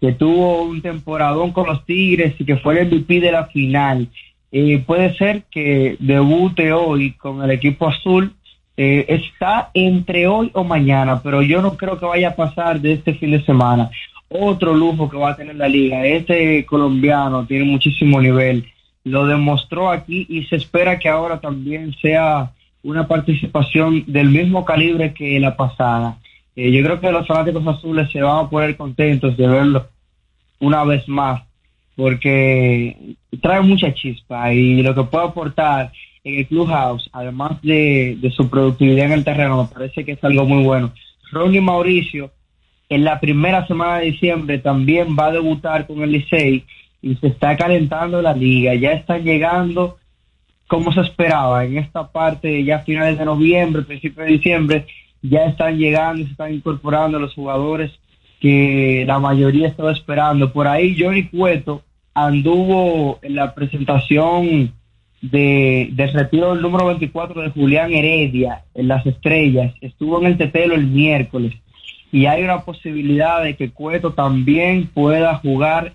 Speaker 11: que tuvo un temporadón con los Tigres y que fue el MVP de la final. Eh, puede ser que debute hoy con el equipo azul. Eh, está entre hoy o mañana, pero yo no creo que vaya a pasar de este fin de semana. Otro lujo que va a tener la liga. Este colombiano tiene muchísimo nivel. Lo demostró aquí y se espera que ahora también sea una participación del mismo calibre que la pasada. Eh, yo creo que los fanáticos azules se van a poner contentos de verlo una vez más, porque trae mucha chispa y lo que puede aportar en el clubhouse, además de, de su productividad en el terreno, me parece que es algo muy bueno. Ronnie Mauricio, en la primera semana de diciembre, también va a debutar con el Licey y se está calentando la liga. Ya están llegando como se esperaba en esta parte, ya finales de noviembre, principios de diciembre, ya están llegando se están incorporando los jugadores que la mayoría estaba esperando. Por ahí Johnny Cueto anduvo en la presentación de, del retiro del número 24 de Julián Heredia en las estrellas. Estuvo en el Tetelo el miércoles y hay una posibilidad de que Cueto también pueda jugar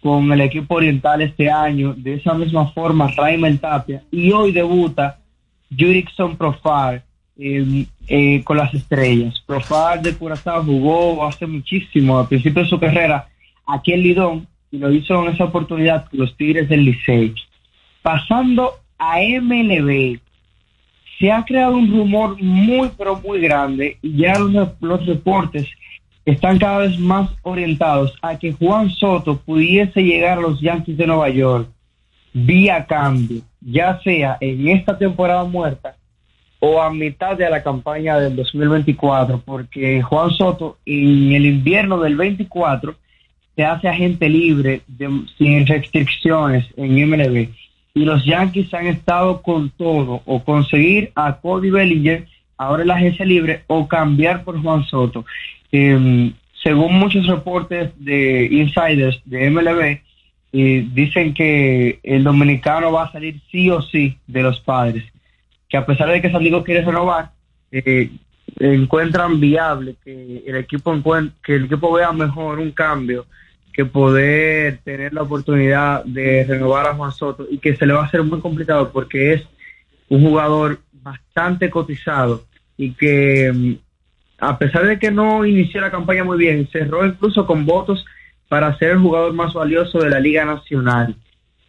Speaker 11: con el equipo oriental este año. De esa misma forma, Raymond Tapia. Y hoy debuta Jurickson Profar eh, eh, con las estrellas. Profar de Curazao jugó hace muchísimo, al principio de su carrera, aquí en Lidón, y lo hizo en esa oportunidad los Tigres del Licey. Pasando a MLB, se ha creado un rumor muy, pero muy grande, y ya los, los reportes están cada vez más orientados a que Juan Soto pudiese llegar a los Yankees de Nueva York vía cambio, ya sea en esta temporada muerta o a mitad de la campaña del 2024, porque Juan Soto en el invierno del 24 se hace agente libre de- sin restricciones en MLB y los Yankees han estado con todo o conseguir a Cody Bellinger ahora en la agencia libre o cambiar por Juan Soto. Eh, según muchos reportes de insiders de MLB, eh, dicen que el dominicano va a salir sí o sí de los padres, que a pesar de que San Diego quiere renovar, eh, encuentran viable que el equipo que el equipo vea mejor un cambio que poder tener la oportunidad de renovar a Juan Soto y que se le va a hacer muy complicado porque es un jugador bastante cotizado y que mm, a pesar de que no inició la campaña muy bien, cerró incluso con votos para ser el jugador más valioso de la Liga Nacional.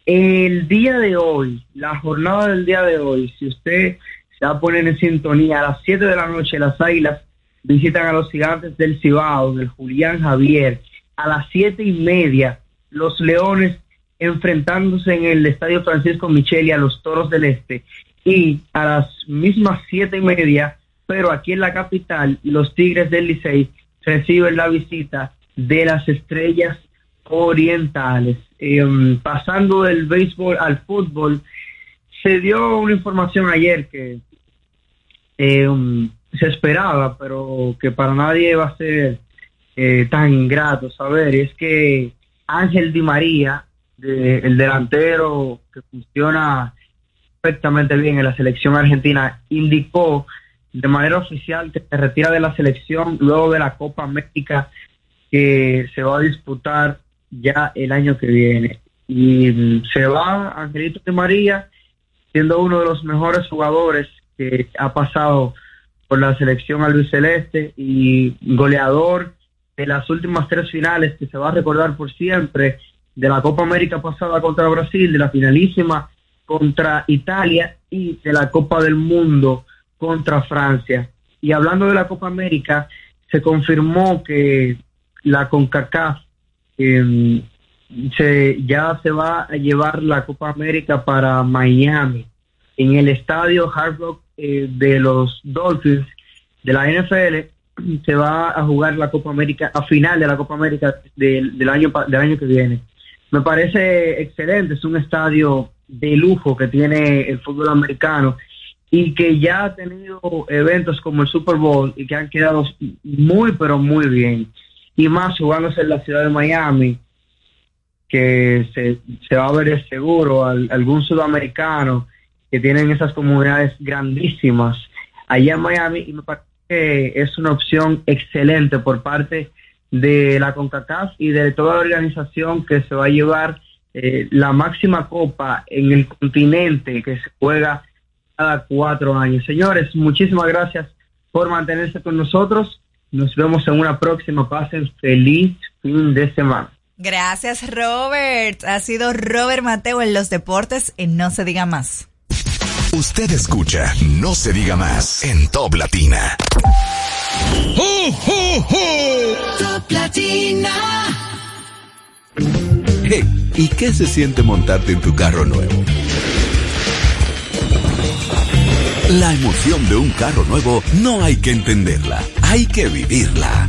Speaker 11: El día de hoy, la jornada del día de hoy, si usted se va a poner en sintonía, a las 7 de la noche las Águilas visitan a los gigantes del Cibao, del Julián Javier. A las siete y media, los Leones enfrentándose en el Estadio Francisco Micheli a los Toros del Este. Y a las mismas siete y media, pero aquí en la capital, los Tigres del Licey reciben la visita de las Estrellas Orientales. Em, pasando del béisbol al fútbol, se dio una información ayer que em, se esperaba, pero que para nadie va a ser eh, tan grato saber, y es que Ángel Di María, de- el delantero que funciona perfectamente bien en la selección argentina, indicó de manera oficial que se retira de la selección luego de la Copa América que se va a disputar ya el año que viene. Y se va Angelito Di María siendo uno de los mejores jugadores que ha pasado por la selección albiceleste y goleador de las últimas tres finales que se va a recordar por siempre de la Copa América pasada contra Brasil, de la finalísima contra Italia y de la Copa del Mundo contra Francia. Y hablando de la Copa América, se confirmó que la CONCACAF eh, se, ya se va a llevar la Copa América para Miami en el estadio Hard Rock eh, de los Dolphins de la NFL se va a jugar la Copa América a final de la Copa América del, del año del año que viene. Me parece excelente es un estadio de lujo que tiene el fútbol americano y que ya ha tenido eventos como el Super Bowl y que han quedado muy pero muy bien. Y más jugándose en la ciudad de Miami que se, se va a ver seguro al- algún sudamericano que tienen esas comunidades grandísimas allá en Miami y me parece es una opción excelente por parte de la CONCACAF y de toda la organización que se va a llevar eh, la máxima copa en el continente que se juega cada cuatro años. Señores, muchísimas gracias por mantenerse con nosotros. Nos vemos en una próxima. Pasen feliz fin de semana.
Speaker 7: Gracias, Robert. Ha sido Robert Mateo en los deportes en No se diga más.
Speaker 3: Usted escucha No se diga más en Top Latina.
Speaker 9: Top Latina.
Speaker 10: Hey, ¿y qué se siente montarte en tu carro nuevo? La emoción de un carro nuevo no hay que entenderla, hay que vivirla.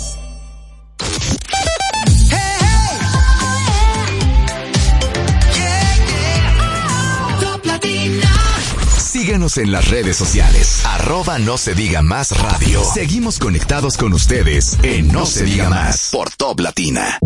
Speaker 3: Síguenos en las redes sociales. Arroba no se diga más radio. Seguimos conectados con ustedes en No se diga más por Top Latina.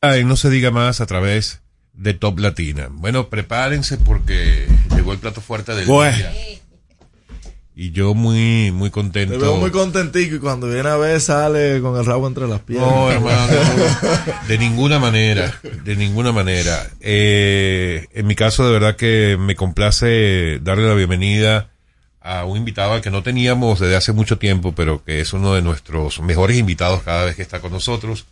Speaker 5: Ay, no se diga más a través de Top Latina. Bueno, prepárense porque llegó el plato fuerte del día. Y yo muy, muy contento.
Speaker 6: Te veo muy contentico y cuando viene a ver sale con el rabo entre las piernas.
Speaker 5: No, hermano, de ninguna manera, de ninguna manera. Eh, en mi caso, de verdad que me complace darle la bienvenida a un invitado al que no teníamos desde hace mucho tiempo, pero que es uno de nuestros mejores invitados cada vez que está con nosotros,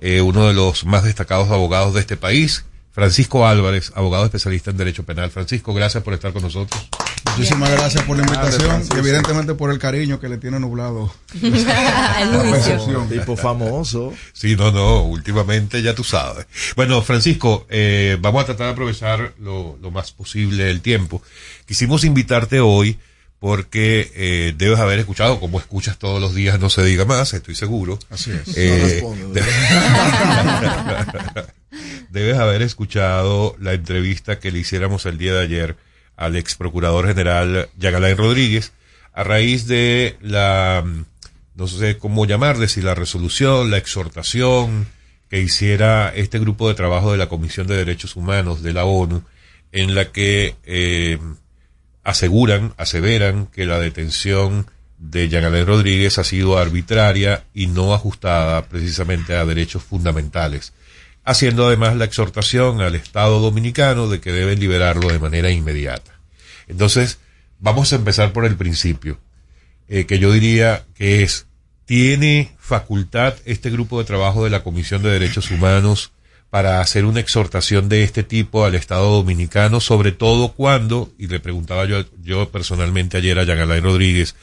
Speaker 5: eh, uno de los más destacados abogados de este país, Francisco Álvarez, abogado especialista en Derecho Penal. Francisco, gracias por estar con nosotros.
Speaker 12: Muchísimas gracias por la invitación y evidentemente por el cariño que le tiene nublado. La.
Speaker 6: Tipo famoso.
Speaker 5: Sí, no, no, últimamente ya tú sabes. Bueno, Francisco, eh, vamos a tratar de aprovechar lo, lo más posible el tiempo. Quisimos invitarte hoy porque eh, debes haber escuchado, como escuchas todos los días, no se diga más, estoy seguro.
Speaker 12: Así es.
Speaker 5: Eh,
Speaker 6: No respondo.
Speaker 5: debes, haber escuchado la entrevista que le hiciéramos el día de ayer al ex procurador general Yagalay Rodríguez a raíz de la, no sé cómo llamarle, si la resolución, la exhortación que hiciera este grupo de trabajo de la Comisión de Derechos Humanos de la ONU, en la que eh, aseguran, aseveran que la detención de Yagalay Rodríguez ha sido arbitraria y no ajustada precisamente a derechos fundamentales, haciendo además la exhortación al Estado dominicano de que deben liberarlo de manera inmediata. Entonces, vamos a empezar por el principio. eh, que yo diría que es, ¿tiene facultad este grupo de trabajo de la Comisión de Derechos Humanos para hacer una exhortación de este tipo al Estado Dominicano, sobre todo cuando, y le preguntaba yo, yo personalmente ayer a Yangalay Rodríguez,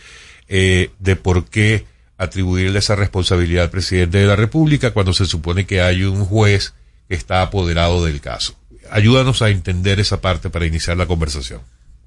Speaker 5: eh, de por qué atribuirle esa responsabilidad al presidente de la República cuando se supone que hay un juez que está apoderado del caso. Ayúdanos a entender esa parte para iniciar la conversación.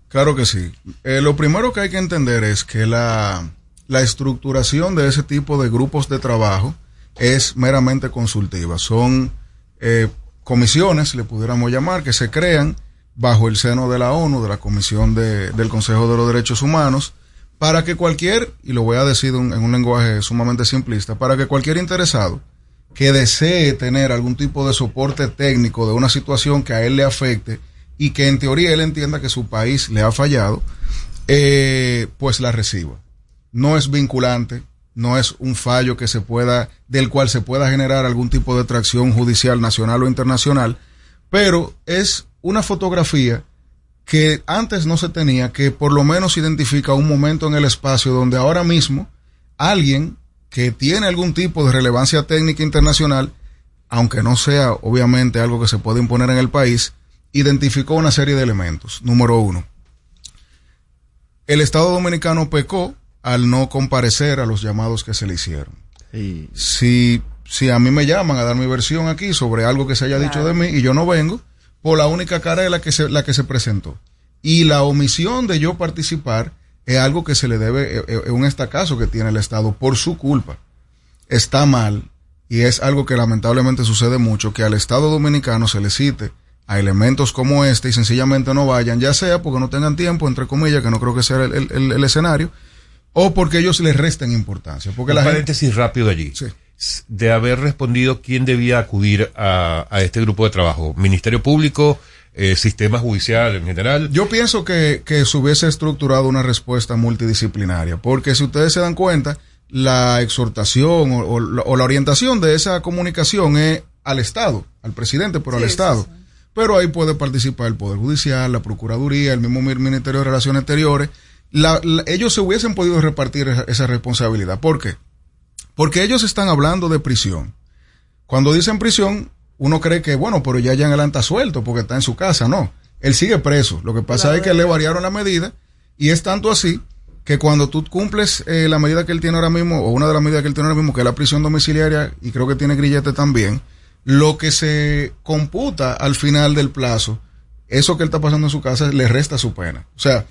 Speaker 12: Claro que sí. Eh, lo primero que hay que entender es que la, la estructuración de ese tipo de grupos de trabajo es meramente consultiva. Son eh, comisiones, le pudiéramos llamar, que se crean bajo el seno de la ONU, de la Comisión de- del Consejo de los Derechos Humanos, para que cualquier, y lo voy a decir en un lenguaje sumamente simplista, para que cualquier interesado que desee tener algún tipo de soporte técnico de una situación que a él le afecte y que en teoría él entienda que su país le ha fallado, eh, pues la reciba. No es vinculante, no es un fallo que se pueda, del cual se pueda generar algún tipo de tracción judicial nacional o internacional, pero es una fotografía que antes no se tenía, que por lo menos identifica un momento en el espacio donde ahora mismo alguien que tiene algún tipo de relevancia técnica internacional, aunque no sea obviamente algo que se puede imponer en el país, identificó una serie de elementos. Número uno, el Estado Dominicano pecó al no comparecer a los llamados que se le hicieron. Si, si a mí me llaman a dar mi versión aquí sobre algo que se haya dicho de mí y yo no vengo, por la única cara de la que se, la que se presentó. Y la omisión de yo participar es algo que se le debe, es- es un estacazo que tiene el Estado por su culpa. Está mal y es algo que lamentablemente sucede mucho, que al Estado Dominicano se le cite a elementos como este y sencillamente no vayan, ya sea porque no tengan tiempo, entre comillas, que no creo que sea el, el- el- escenario, o porque ellos les resten importancia. Porque
Speaker 5: Un
Speaker 12: la gente,
Speaker 5: paréntesis rápido allí. S- De haber respondido, ¿quién debía acudir a, a este grupo de trabajo? ¿Ministerio Público? Eh, ¿Sistema judicial en general?
Speaker 12: Yo pienso que, que se hubiese estructurado una respuesta multidisciplinaria, porque si ustedes se dan cuenta, la exhortación o, o la- o la orientación de esa comunicación es al Estado, al presidente, pero al
Speaker 13: Sí,
Speaker 12: Estado. Pero ahí puede participar el Poder Judicial, la Procuraduría, el mismo mi- Ministerio de Relaciones Exteriores. La- la- ellos se hubiesen podido repartir esa, esa responsabilidad. ¿Por qué? Porque ellos están hablando de prisión. Cuando dicen prisión, uno cree que, bueno, pero ya Jean Alain está suelto porque está en su casa. No, él sigue preso. Lo que pasa es que le variaron la medida y es tanto así que cuando tú cumples eh, la medida que él tiene ahora mismo, o una de las medidas que él tiene ahora mismo, que es la prisión domiciliaria, y creo que tiene grillete también, lo que se computa al final del plazo, eso que él está pasando en su casa, le resta su pena. O sea,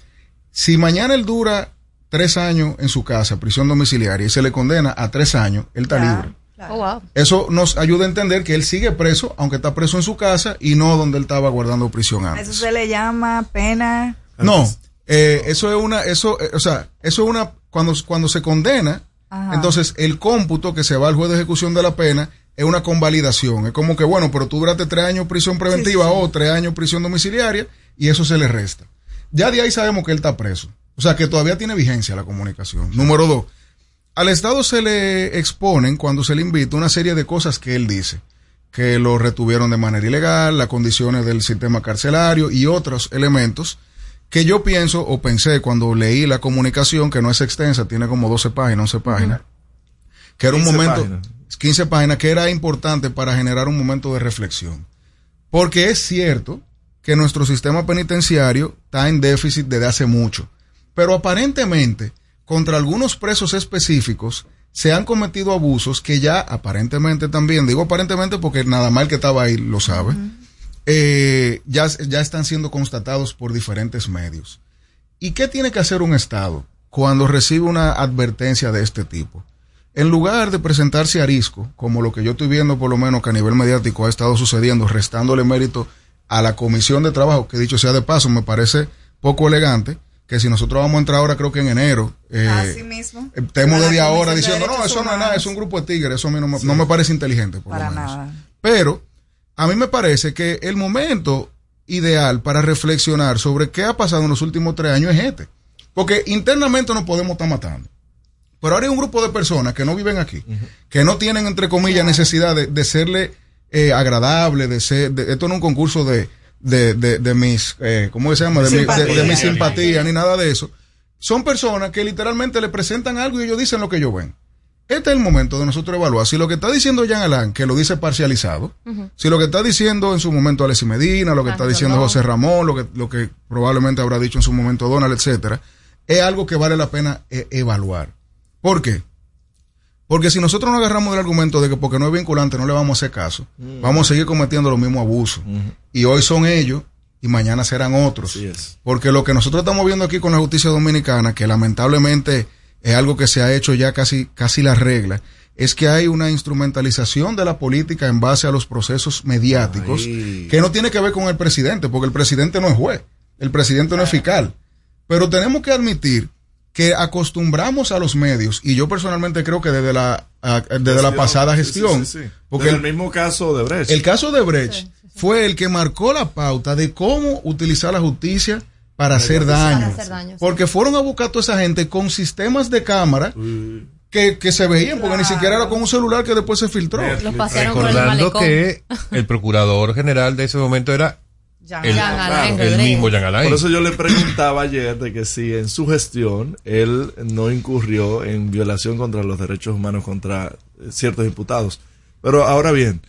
Speaker 12: si mañana él dura tres años en su casa, prisión domiciliaria, y se le condena a tres años, él está libre.
Speaker 7: Oh, wow.
Speaker 12: Eso nos ayuda a entender que él sigue preso, aunque está preso en su casa y no donde él estaba guardando prisión antes.
Speaker 7: Eso se le llama pena.
Speaker 12: No, eh, eso es una, eso, eh, o sea, eso es una, cuando, cuando se condena,
Speaker 7: Ajá.
Speaker 12: entonces el cómputo que se va al juez de ejecución de la pena es una convalidación. Es como que, bueno, pero tú duraste tres años prisión preventiva
Speaker 7: Sí, sí.
Speaker 12: o tres años prisión domiciliaria y eso se le resta. Ya de ahí sabemos que él está preso. O sea, que todavía tiene vigencia la comunicación. Número dos, al Estado se le exponen, cuando se le invita, una serie de cosas que él dice. Que lo retuvieron de manera ilegal, las condiciones del sistema carcelario y otros elementos que yo pienso o pensé cuando leí la comunicación, que no es extensa, tiene como 12 páginas, 11 páginas, que era un
Speaker 6: 15
Speaker 12: momento,
Speaker 6: páginas.
Speaker 12: 15 páginas, que era importante para generar un momento de reflexión. Porque es cierto que nuestro sistema penitenciario está en déficit desde hace mucho, pero aparentemente contra algunos presos específicos se han cometido abusos que ya aparentemente también, digo aparentemente porque nada mal que estaba ahí lo sabe, eh, ya, ya están siendo constatados por diferentes medios. ¿Y qué tiene que hacer un Estado cuando recibe una advertencia de este tipo? En lugar de presentarse a risco, como lo que yo estoy viendo por lo menos que a nivel mediático ha estado sucediendo, restándole mérito a la comisión de trabajo, que dicho sea de paso, me parece poco elegante, que si nosotros vamos a entrar ahora, creo que en enero, eh,
Speaker 7: Así mismo.
Speaker 12: estemos
Speaker 7: A la
Speaker 12: desde ahora
Speaker 7: de
Speaker 12: diciendo, no, eso no es nada, es un grupo de tigres, eso a mí no me, no me parece inteligente. Por
Speaker 7: Para
Speaker 12: lo menos.
Speaker 7: nada.
Speaker 12: Pero a mí me parece que el momento ideal para reflexionar sobre qué ha pasado en los últimos tres años es este. Porque internamente nos podemos estar matando. Pero ahora hay un grupo de personas que no viven aquí, que no tienen, entre comillas, necesidad de, de serle eh, agradable, de ser, de- esto no es un concurso de, de, de, de mis, eh, ¿cómo se llama? De, mi- de- de mi
Speaker 13: Simpatía.
Speaker 12: ni nada de eso. son personas que literalmente le presentan algo y ellos dicen lo que ellos ven. Este es el momento de nosotros evaluar si lo que está diciendo Jean Alain, que lo dice parcializado, si lo que está diciendo en su momento Alessi Medina, lo que está diciendo. José Ramón, lo que, lo que probablemente habrá dicho en su momento Donald, etcétera, es algo que vale la pena eh, evaluar. ¿Por qué? Porque si nosotros no agarramos del argumento de que porque no es vinculante no le vamos a hacer caso,
Speaker 6: Mm.
Speaker 12: vamos a seguir cometiendo los mismos abusos. Y hoy son ellos y mañana serán otros. Porque lo que nosotros estamos viendo aquí con la justicia dominicana, que lamentablemente es algo que se ha hecho ya casi, casi la regla, es que hay una instrumentalización de la política en base a los procesos mediáticos
Speaker 6: Ay.
Speaker 12: que no tiene que ver con el presidente, porque el presidente no es juez, el presidente no es fiscal. Pero tenemos que admitir que acostumbramos a los medios, y yo personalmente creo que desde la, desde la pasada
Speaker 6: sí,
Speaker 12: gestión,
Speaker 6: sí, sí.
Speaker 12: porque
Speaker 6: Desde
Speaker 12: el,
Speaker 6: el mismo caso de Brecht.
Speaker 12: el caso de Brecht fue el que marcó la pauta de cómo utilizar la justicia para hacer daño.
Speaker 13: hacer daño, sí.
Speaker 12: Porque fueron a buscar a toda esa gente con sistemas de cámara que, que se veían, porque ni siquiera era con un celular que después se filtró.
Speaker 13: Los pasearon por el
Speaker 5: Recordando que el procurador general de ese momento era
Speaker 7: Jean
Speaker 5: el,
Speaker 13: Jean Alain
Speaker 5: el mismo Jean Alain.
Speaker 6: Por eso yo le preguntaba ayer de que si en su gestión él no incurrió en violación contra los derechos humanos contra eh, ciertos imputados. Pero ahora bien,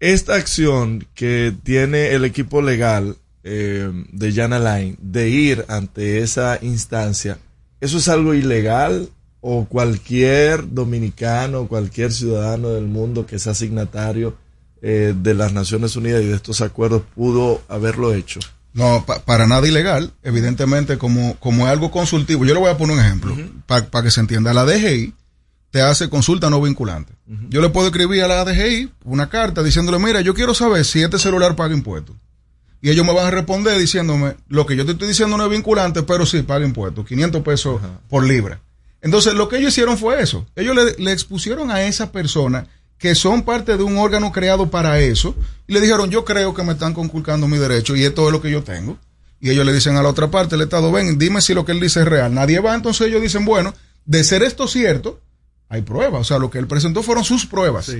Speaker 6: esta acción que tiene el equipo legal eh, de Jan Alain de ir ante esa instancia, ¿eso es algo ilegal? ¿O cualquier dominicano, cualquier ciudadano del mundo que sea signatario eh, de las Naciones Unidas y de estos acuerdos pudo haberlo hecho?
Speaker 12: No, pa- para nada ilegal, evidentemente como, como es algo consultivo. Yo le voy a poner un ejemplo para que se entienda. La DGI te hace consulta no vinculante. Yo le puedo escribir a la DGI una carta diciéndole, mira, yo quiero saber si este celular paga impuestos. Y ellos me van a responder diciéndome, lo que yo te estoy diciendo no es vinculante, pero sí paga impuestos, 500 pesos por libra. Entonces, lo que ellos hicieron fue eso. Ellos le, le expusieron a esa persona que son parte de un órgano creado para eso y le dijeron, yo creo que me están conculcando mi derecho y esto es lo que yo tengo. Y ellos le dicen a la otra parte, el Estado, ven, dime si lo que él dice es real. Nadie va, entonces ellos dicen, bueno, de ser esto cierto, hay pruebas. O sea, lo que él presentó fueron sus pruebas.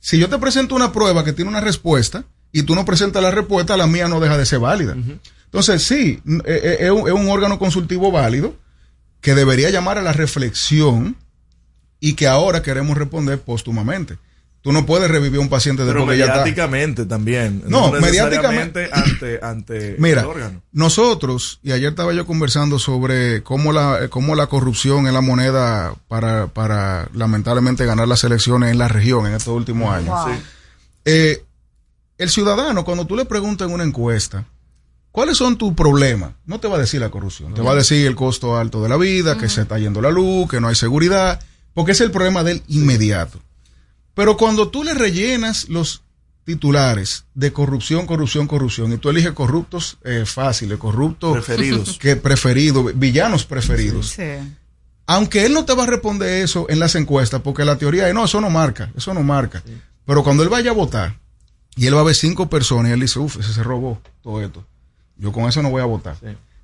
Speaker 12: Si yo te presento una prueba que tiene una respuesta y tú no presentas la respuesta, la mía no deja de ser válida. Entonces, sí, eh, eh, es un órgano consultivo válido que debería llamar a la reflexión y que ahora queremos responder póstumamente. Tú no puedes revivir a un paciente
Speaker 6: Pero
Speaker 12: después que ya está.
Speaker 6: mediáticamente también.
Speaker 12: No,
Speaker 6: necesariamente ante, ante
Speaker 12: Mira,
Speaker 6: el órgano.
Speaker 12: nosotros, y ayer estaba yo conversando sobre cómo la, cómo la corrupción es la moneda para, para lamentablemente ganar las elecciones en la región en estos últimos años.
Speaker 6: Wow. Sí.
Speaker 12: Eh, el ciudadano, cuando tú le preguntas en una encuesta, ¿cuáles son tus problemas? No te va a decir la corrupción, te va a decir el costo alto de la vida, que se está yendo la luz, que no hay seguridad, porque es el problema del inmediato. Pero cuando tú le rellenas los titulares de corrupción, corrupción, corrupción, y tú eliges corruptos eh, fáciles, corruptos
Speaker 6: Preferidos.
Speaker 12: que preferidos, villanos preferidos. Aunque él no te va a responder eso en las encuestas, porque la teoría es, no, eso no marca, eso no marca. Pero cuando él vaya a votar, y él va a ver cinco personas, y él dice, uff, ese se robó todo esto. Yo con eso no voy a votar.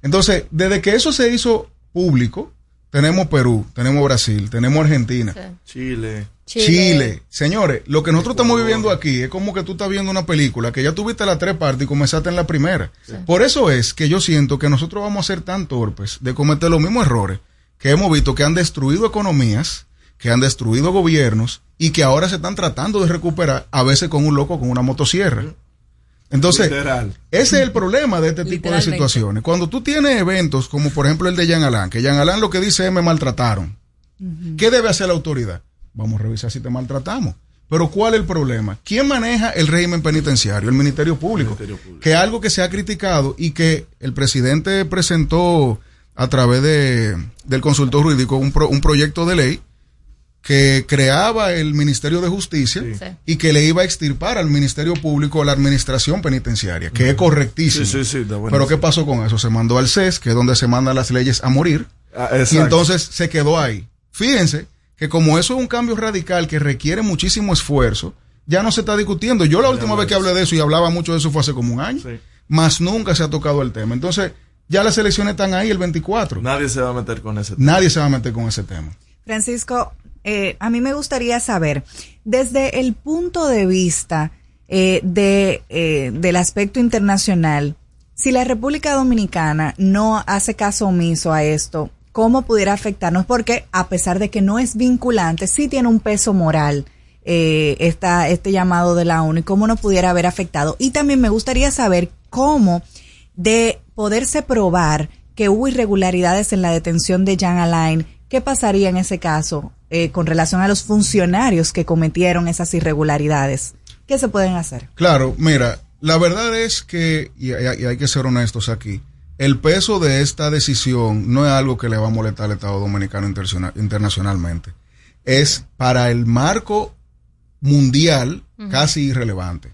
Speaker 12: Entonces, desde que eso se hizo público, tenemos Perú, tenemos Brasil, tenemos Argentina,
Speaker 6: Chile.
Speaker 12: Chile. Señores, lo que nosotros estamos viviendo aquí es como que tú estás viendo una película que ya tuviste las tres partes y comenzaste en la primera. Por eso es que yo siento que nosotros vamos a ser tan torpes de cometer los mismos errores que hemos visto que han destruido economías, que han destruido gobiernos y que ahora se están tratando de recuperar, a veces con un loco con una motosierra. Entonces,
Speaker 6: Literal.
Speaker 12: ese es el problema de este tipo de situaciones. Cuando tú tienes eventos como por ejemplo el de Jean Alain, que Jean Alain lo que dice es me maltrataron. ¿Qué debe hacer la autoridad? Vamos a revisar si te maltratamos. Pero ¿cuál es el problema? ¿Quién maneja el régimen penitenciario? El Ministerio Público. Que es algo que se ha criticado y que el presidente presentó a través de, del consultor jurídico un, pro- un proyecto de ley que creaba el Ministerio de Justicia y que le iba a extirpar al Ministerio Público la administración penitenciaria, que es correctísimo.
Speaker 6: Sí, sí, sí, está buenísimo.
Speaker 12: Pero ¿qué pasó con eso? Se mandó al CES, que es donde se mandan las leyes a morir,
Speaker 6: Ah,
Speaker 12: y entonces se quedó ahí. Fíjense que como eso es un cambio radical que requiere muchísimo esfuerzo, ya no se está discutiendo. Yo la última vez que hablé de eso y hablaba mucho de eso fue hace como un año, más nunca se ha tocado el tema. Entonces, ya las elecciones están ahí el 24.
Speaker 6: Nadie se va a meter con ese tema.
Speaker 12: Nadie se va a meter con ese tema.
Speaker 7: Francisco, eh, a mí me gustaría saber, desde el punto de vista eh, de, eh, del aspecto internacional, si la República Dominicana no hace caso omiso a esto, cómo pudiera afectarnos, porque a pesar de que no es vinculante, sí tiene un peso moral eh, esta, este llamado de la ONU y cómo nos pudiera haber afectado. Y también me gustaría saber cómo de poderse probar que hubo irregularidades en la detención de Jan Alain, ¿qué pasaría en ese caso eh, con relación a los funcionarios que cometieron esas irregularidades? ¿Qué se pueden hacer?
Speaker 12: Claro, mira, la verdad es que, y hay, y hay que ser honestos aquí, el peso de esta decisión no es algo que le va a molestar al Estado Dominicano internacionalmente. Es para el marco mundial casi irrelevante.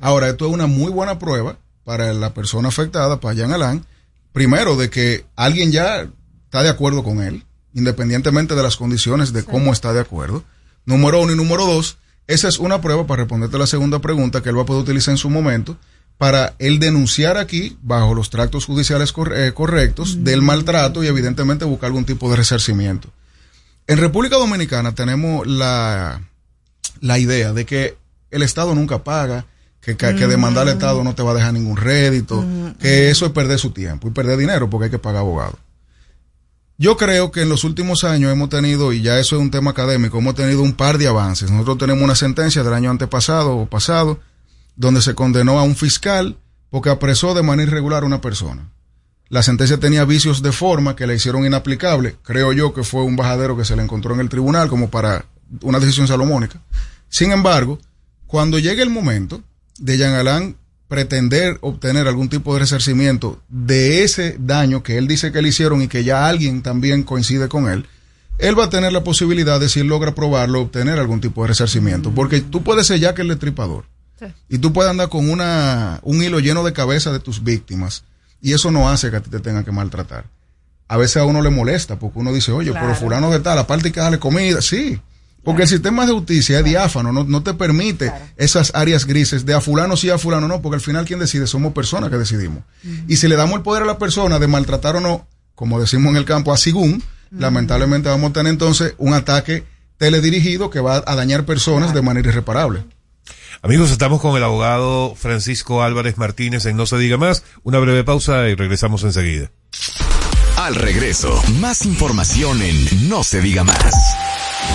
Speaker 12: Ahora, esto es una muy buena prueba para la persona afectada, para Jean Alain, primero de que alguien ya está de acuerdo con él, independientemente de las condiciones de cómo está de acuerdo. Número uno y número dos, esa es una prueba para responderte a la segunda pregunta que él va a poder utilizar en su momento para él denunciar aquí, bajo los tractos judiciales eh, correctos, del maltrato y evidentemente buscar algún tipo de resarcimiento. En República Dominicana tenemos la, la idea de que el Estado nunca paga, que, que, que demandar al Estado no te va a dejar ningún rédito, que eso es perder su tiempo y perder dinero porque hay que pagar abogados. Yo creo que en los últimos años hemos tenido, y ya eso es un tema académico, hemos tenido un par de avances. Nosotros tenemos una sentencia del año antepasado o pasado, donde se condenó a un fiscal porque apresó de manera irregular a una persona. La sentencia tenía vicios de forma que la hicieron inaplicable. Creo yo que fue un bajadero que se le encontró en el tribunal como para una decisión salomónica. Sin embargo, cuando llegue el momento de Jean Alain pretender obtener algún tipo de resarcimiento de ese daño que él dice que le hicieron y que ya alguien también coincide con él, él va a tener la posibilidad de, si él logra probarlo, obtener algún tipo de resarcimiento. Porque tú puedes ser ya que el destripador. Y tú puedes andar con una, un hilo lleno de cabeza de tus víctimas. Y eso no hace que a ti te tengan que maltratar. A veces a uno le molesta porque uno dice, oye, pero
Speaker 13: Claro.
Speaker 12: fulano de tal, aparte hay que darle comida. Sí. Porque el sistema de justicia es diáfano, no, no te permite esas áreas grises de a fulano sí, a fulano no, porque al final quien decide somos personas que decidimos. Y si le damos el poder a la persona de maltratar o no, como decimos en el campo, a Sigún, lamentablemente vamos a tener entonces un ataque teledirigido que va a dañar personas de manera irreparable.
Speaker 5: Amigos, estamos con el abogado Francisco Álvarez Martínez en No se diga más. Una breve pausa y regresamos enseguida.
Speaker 3: Al regreso, más información en No se diga más.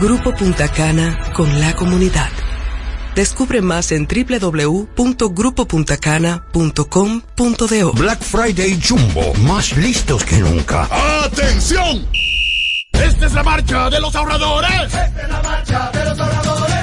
Speaker 14: Grupo Punta Cana con la comunidad. Descubre más en www.grupopuntacana.com.do.
Speaker 15: Black Friday Jumbo, más listos que nunca.
Speaker 16: ¡Atención! Esta es la marcha de los ahorradores. Esta es la marcha de los ahorradores.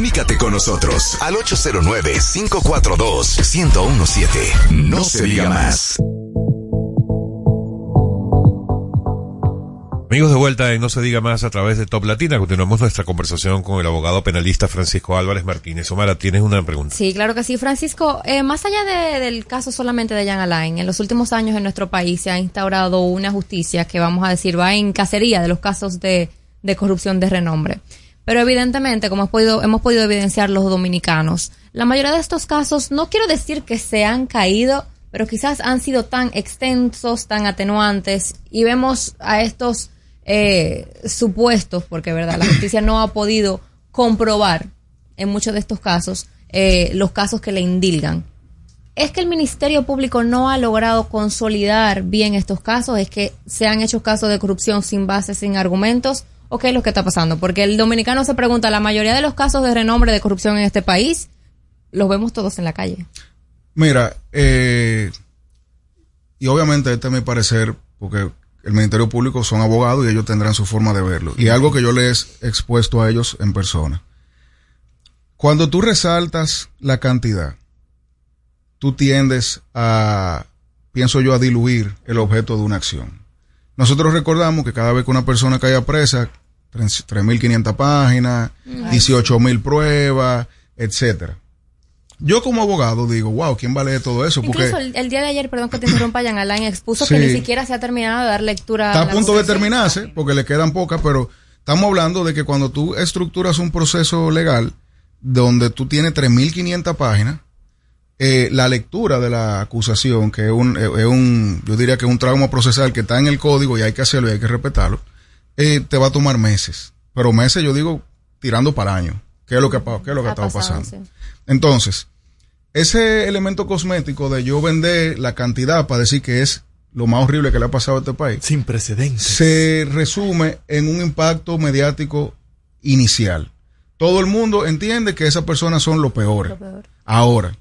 Speaker 3: Comunícate con nosotros al 809-542-1017. No se diga más.
Speaker 5: Amigos de vuelta en No se diga más a través de Top Latina, continuamos nuestra conversación con el abogado penalista Francisco Álvarez Martínez. Omar, tienes una pregunta.
Speaker 17: Sí, claro que sí, Francisco. Eh, más allá de- del caso solamente de Jan Alain, en los últimos años en nuestro país se ha instaurado una justicia que, vamos a decir, va en cacería de los casos de, de corrupción de renombre. Pero evidentemente, como hemos podido, evidenciar los dominicanos, la mayoría de estos casos, no quiero decir que se han caído, pero quizás han sido tan extensos, tan atenuantes, y vemos a estos eh, supuestos, porque verdad, la justicia no ha podido comprobar en muchos de estos casos eh, los casos que le indilgan. ¿Es que el Ministerio Público no ha logrado consolidar bien estos casos? ¿Es que se han hecho casos de corrupción sin bases, sin argumentos? ¿O qué es lo que está pasando? Porque el dominicano se pregunta, la mayoría de los casos de renombre de corrupción en este país los vemos todos en la calle.
Speaker 12: Mira, eh, y obviamente este es mi parecer, porque el Ministerio Público son abogados y ellos tendrán su forma de verlo. Y algo que yo les he expuesto a ellos en persona. Cuando tú resaltas la cantidad, tú tiendes a, pienso yo, a diluir el objeto de una acción. Nosotros recordamos que cada vez que una persona cae presa, 3.500 páginas, 18.000 pruebas, etcétera. Yo como abogado digo, wow, ¿quién vale todo eso? Porque
Speaker 17: Incluso el, el día de ayer, perdón que te interrumpa, Jan Alain expuso
Speaker 12: Sí.
Speaker 17: que ni siquiera se ha terminado de dar lectura.
Speaker 12: está a
Speaker 17: la
Speaker 12: punto de terminarse, porque le quedan pocas, pero estamos hablando de que cuando tú estructuras un proceso legal donde tú tienes 3.500 páginas, eh, la lectura de la acusación, que es un, eh, es un, yo diría que es un trauma procesal que está en el código y hay que hacerlo y hay que respetarlo, eh, te va a tomar meses. Pero meses, yo digo, tirando para el año. ¿Qué es lo que, ha es lo que ha
Speaker 17: Ha
Speaker 12: estado
Speaker 17: pasado,
Speaker 12: pasando?
Speaker 17: sí.
Speaker 12: Entonces, ese elemento cosmético de yo vender la cantidad para decir que es lo más horrible que le ha pasado a este país.
Speaker 6: Sin precedentes.
Speaker 12: Se resume en un impacto mediático inicial. Todo el mundo entiende que esas personas son lo peores. Ahora,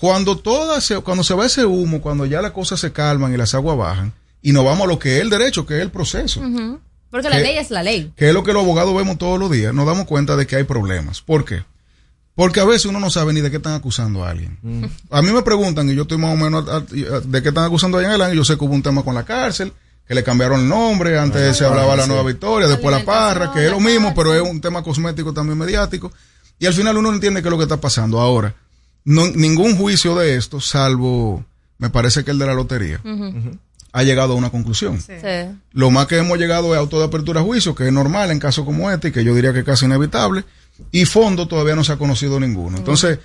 Speaker 12: cuando toda se, cuando se va ese humo, cuando ya las cosas se calman y las aguas bajan, y nos vamos a lo que es el derecho, que es el proceso.
Speaker 17: Porque la ley es la ley.
Speaker 12: que es lo que los abogados vemos todos los días, nos damos cuenta de que hay problemas. ¿Por qué? Porque a veces uno no sabe ni de qué están acusando a alguien. A mí me preguntan, y yo estoy más o menos a- a- de qué están acusando a y yo sé que hubo un tema con la cárcel, que le cambiaron el nombre, antes se hablaba la nueva victoria, después la parra, que es lo mismo, pero es un tema cosmético también mediático. Y al final uno no entiende qué es lo que está pasando. Ahora, no, ningún juicio de esto, salvo, me parece que el de la lotería, ha llegado a una conclusión.
Speaker 17: Sí.
Speaker 12: Lo más que hemos llegado es auto de apertura a juicio, que es normal en casos como este, y que yo diría que es casi inevitable. Y fondo todavía no se ha conocido ninguno. Entonces,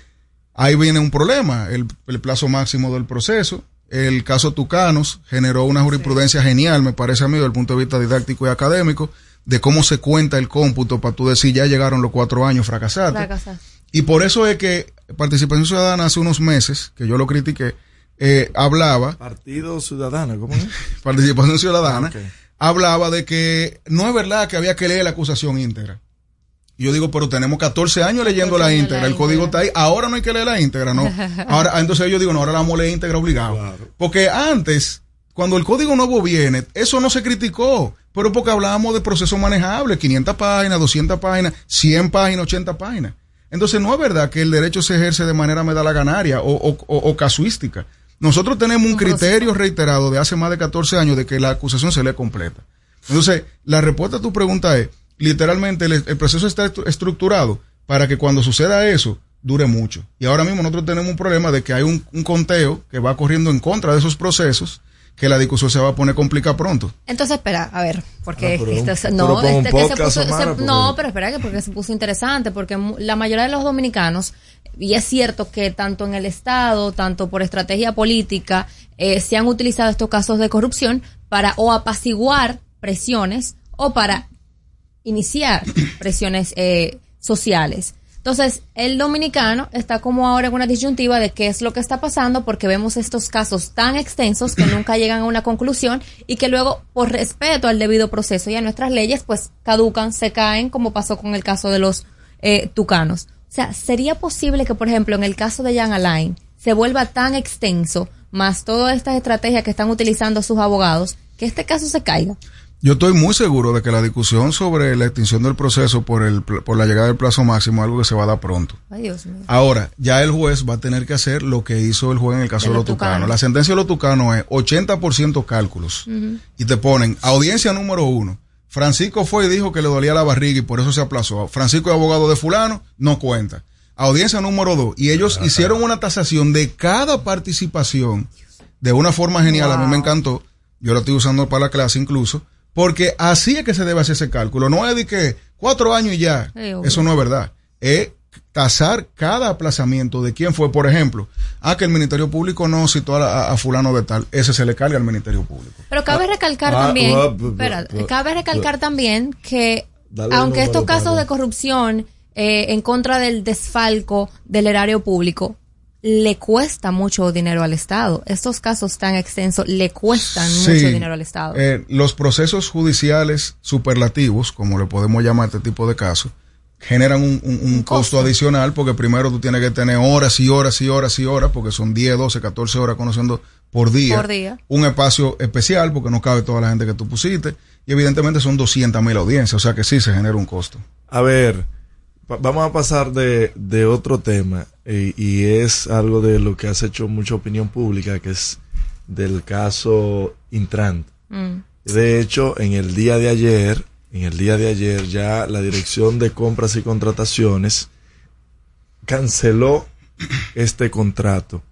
Speaker 12: ahí viene un problema, el, el plazo máximo del proceso. El caso Tucanos generó una jurisprudencia genial, me parece a mí, desde el punto de vista didáctico y académico, de cómo se cuenta el cómputo para tú decir ya llegaron los cuatro años, fracasaste.
Speaker 17: Fracasar.
Speaker 12: Y por eso es que Participación Ciudadana hace unos meses, que yo lo critiqué, eh, hablaba
Speaker 6: Partido Ciudadano, ¿cómo es?
Speaker 12: Participación Ciudadana,
Speaker 6: Ok.
Speaker 12: hablaba de que no es verdad que había que leer la acusación íntegra. Y yo digo, pero tenemos 14 años leyendo la íntegra, el código está ahí, ahora no hay que leer la íntegra, ¿no? Ahora, entonces yo digo, no, ahora la vamos a leer íntegra obligado. Porque antes, cuando el código nuevo viene, eso no se criticó, pero porque hablábamos de procesos manejables, 500 páginas, 200 páginas, 100 páginas, 80 páginas. Entonces no es verdad que el derecho se ejerce de manera medalaganaria o, o, o- o casuística. Nosotros tenemos un criterio reiterado de hace más de 14 años de que la acusación se lee completa. Entonces, la respuesta a tu pregunta es, literalmente el, el proceso está estru- estructurado para que cuando suceda eso dure mucho. Y ahora mismo nosotros tenemos un problema de que hay un, un conteo que va corriendo en contra de esos procesos, que la discusión se va a poner complicada pronto.
Speaker 17: Entonces, espera, a ver, porque
Speaker 12: Ah,
Speaker 17: esto se- no, este que se
Speaker 12: podcast,
Speaker 17: puso, se-
Speaker 12: Omar, porque-
Speaker 17: no, pero espera que porque se puso interesante, porque mu- la mayoría de los dominicanos, y es cierto que tanto en el Estado, tanto por estrategia política, eh, se han utilizado estos casos de corrupción para o apaciguar presiones o para iniciar presiones eh, sociales. Entonces, el dominicano está como ahora en una disyuntiva de qué es lo que está pasando porque vemos estos casos tan extensos que nunca llegan a una conclusión y que luego, por respeto al debido proceso y a nuestras leyes, pues caducan, se caen, como pasó con el caso de los eh, tucanos. O sea, ¿sería posible que, por ejemplo, en el caso de Jan Alain se vuelva tan extenso, más todas estas estrategias que están utilizando sus abogados, que este caso se caiga?
Speaker 12: Yo estoy muy seguro de que la discusión sobre la extinción del proceso por, el, por la llegada del plazo máximo es algo que se va a dar pronto.
Speaker 17: Ay, Dios mío.
Speaker 12: Ahora, ya el juez va a tener que hacer lo que hizo el juez en el caso
Speaker 17: De
Speaker 12: tucanos. La sentencia de los tucanos es 80% cálculos. Y te ponen audiencia número uno. Francisco fue y dijo que le dolía la barriga y por eso se aplazó. Francisco es abogado de fulano, no cuenta. Audiencia número dos. Y ellos hicieron una tasación de cada participación de una forma genial. A mí me encantó. Yo lo estoy usando para la clase incluso. Porque así es que se debe hacer ese cálculo. No es de que cuatro años y ya. Eso no es verdad. Es tasar cada aplazamiento de quién fue. Por ejemplo, ah, que el Ministerio Público no citó a, a- a fulano de tal. Ese se le carga al Ministerio Público.
Speaker 17: Pero cabe recalcar
Speaker 12: ah,
Speaker 17: también,
Speaker 12: ah, ah,
Speaker 17: espera,
Speaker 12: ah,
Speaker 17: cabe recalcar también que
Speaker 12: Dale
Speaker 17: aunque estos casos de corrupción eh, en contra del desfalco del erario público le cuesta mucho dinero al Estado. Estos casos tan extensos le cuestan
Speaker 12: Sí,
Speaker 17: mucho dinero al Estado.
Speaker 12: eh, los procesos judiciales superlativos, como le podemos llamar a este tipo de casos, generan un, un- un costo adicional porque primero tú tienes que tener horas y horas y horas y horas, porque son 10, 12, 14 horas conociendo por día.
Speaker 17: Por día.
Speaker 12: Un espacio especial porque no cabe toda la gente que tú pusiste. Y evidentemente son 200 mil audiencias, o sea que sí se genera un costo.
Speaker 6: A ver, vamos a pasar de, de otro tema eh, y es algo de lo que has hecho mucha opinión pública, que es del caso Intran.
Speaker 17: Mm.
Speaker 6: De hecho, en el día de ayer, en el día de ayer ya la Dirección de Compras y Contrataciones canceló este contrato.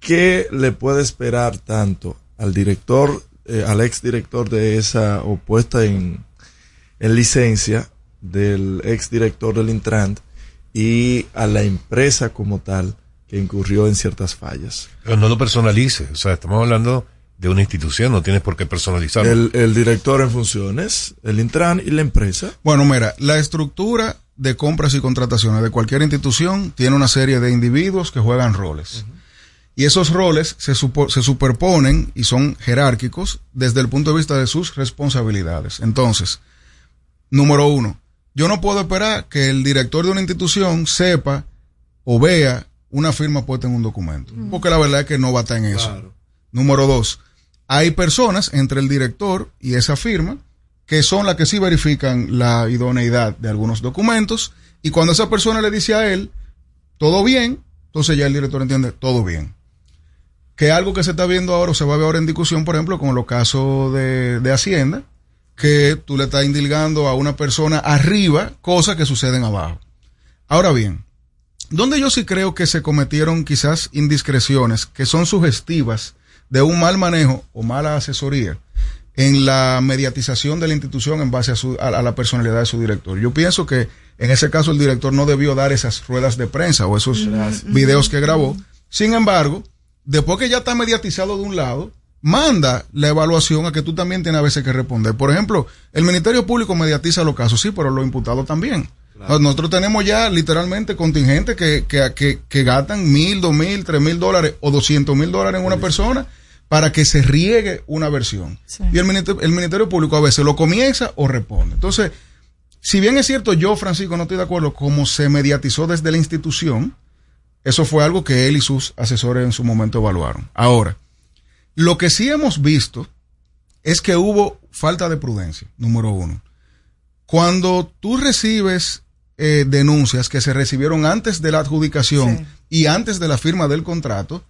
Speaker 6: ¿Qué le puede esperar tanto al director, eh, al ex director de esa opuesta en, en licencia del ex director del Intrant y a la empresa como tal que incurrió en ciertas fallas?
Speaker 5: Pero no lo personalice. O sea, estamos hablando de una institución, no tienes por qué personalizarlo.
Speaker 6: El, el director en funciones, el Intran y la empresa.
Speaker 12: Bueno, mira, la estructura de compras y contrataciones de cualquier institución tiene una serie de individuos que juegan roles. Y esos roles se, supo- se superponen y son jerárquicos desde el punto de vista de sus responsabilidades. Entonces, número uno, yo no puedo esperar que el director de una institución sepa o vea una firma puesta en un documento, porque la verdad es que no va a estar en eso. Número dos, hay personas entre el director y esa firma que son las que sí verifican la idoneidad de algunos documentos y cuando esa persona le dice a él, todo bien, entonces ya el director entiende, todo bien. Que algo que se está viendo ahora o se va a ver ahora en discusión, por ejemplo, con los casos de, de Hacienda, que tú le estás indilgando a una persona arriba cosas que suceden abajo. Ahora bien, donde yo sí creo que se cometieron quizás indiscreciones que son sugestivas de un mal manejo o mala asesoría en la mediatización de la institución en base a, su- a- a la personalidad de su director. Yo pienso que en ese caso el director no debió dar esas ruedas de prensa o esos
Speaker 6: Gracias.
Speaker 12: videos que grabó. Sin embargo, después que ya está mediatizado de un lado, manda la evaluación a que tú también tienes a veces que responder. Por ejemplo, el Ministerio Público mediatiza los casos, sí, pero los imputados también. Nosotros tenemos ya literalmente contingentes que, que, que, que gastan mil, dos mil, tres mil dólares o doscientos mil dólares en una persona para que se riegue una versión. Y el ministerio, el Ministerio Público a veces lo comienza o responde. Entonces, si bien es cierto, yo, Francisco, no estoy de acuerdo cómo se mediatizó desde la institución, eso fue algo que él y sus asesores en su momento evaluaron. Ahora, lo que sí hemos visto es que hubo falta de prudencia, número uno. Cuando tú recibes eh, denuncias que se recibieron antes de la adjudicación y antes de la firma del contrato,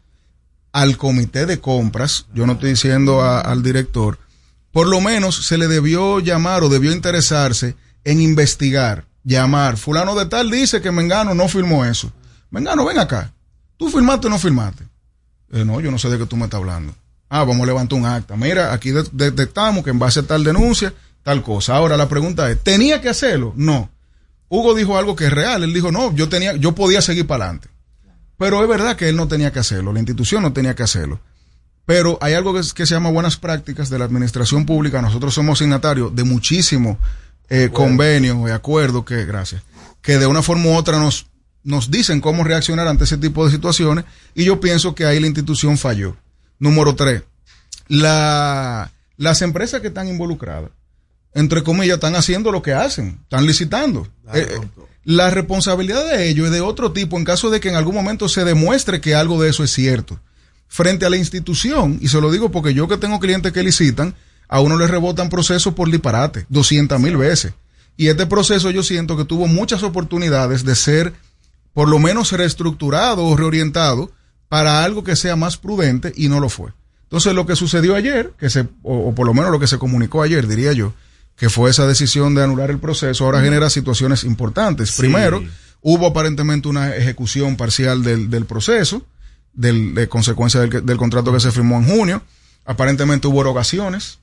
Speaker 12: al comité de compras, yo no estoy diciendo a- al director, por lo menos se le debió llamar o debió interesarse en investigar, llamar. Fulano de tal dice que Mengano no firmó eso. Mengano, ven acá. ¿Tú firmaste o no firmaste? Eh, no, yo no sé de qué tú me estás hablando. Ah, vamos a levantar un acta. Mira, aquí de- detectamos que en base a tal denuncia, tal cosa. Ahora la pregunta es, ¿tenía que hacerlo? No. Hugo dijo algo que es real. Él dijo, no, yo tenía, yo podía seguir para adelante. Pero es verdad que él no tenía que hacerlo, la institución no tenía que hacerlo. Pero hay algo que se llama buenas prácticas de la administración pública. Nosotros somos signatarios de muchísimos eh, convenios y acuerdos que, gracias, que de una forma u otra nos, nos dicen cómo reaccionar ante ese tipo de situaciones. Y yo pienso que ahí la institución falló. Número tres, la, las empresas que están involucradas, entre comillas, están haciendo lo que hacen, están licitando. Eh, eh, la responsabilidad de ellos es de otro tipo en caso de que en algún momento se demuestre que algo de eso es cierto. Frente a la institución, y se lo digo porque yo que tengo clientes que licitan, a uno le rebotan procesos por disparate, 200 mil veces. Y este proceso yo siento que tuvo muchas oportunidades de ser por lo menos reestructurado o reorientado para algo que sea más prudente y no lo fue. Entonces lo que sucedió ayer, que se, o, o por lo menos lo que se comunicó ayer, diría yo, que fue esa decisión de anular el proceso, ahora genera situaciones importantes. Primero, hubo aparentemente una ejecución parcial del, del proceso, del, de consecuencia del, del contrato que se firmó en junio. Aparentemente hubo erogaciones.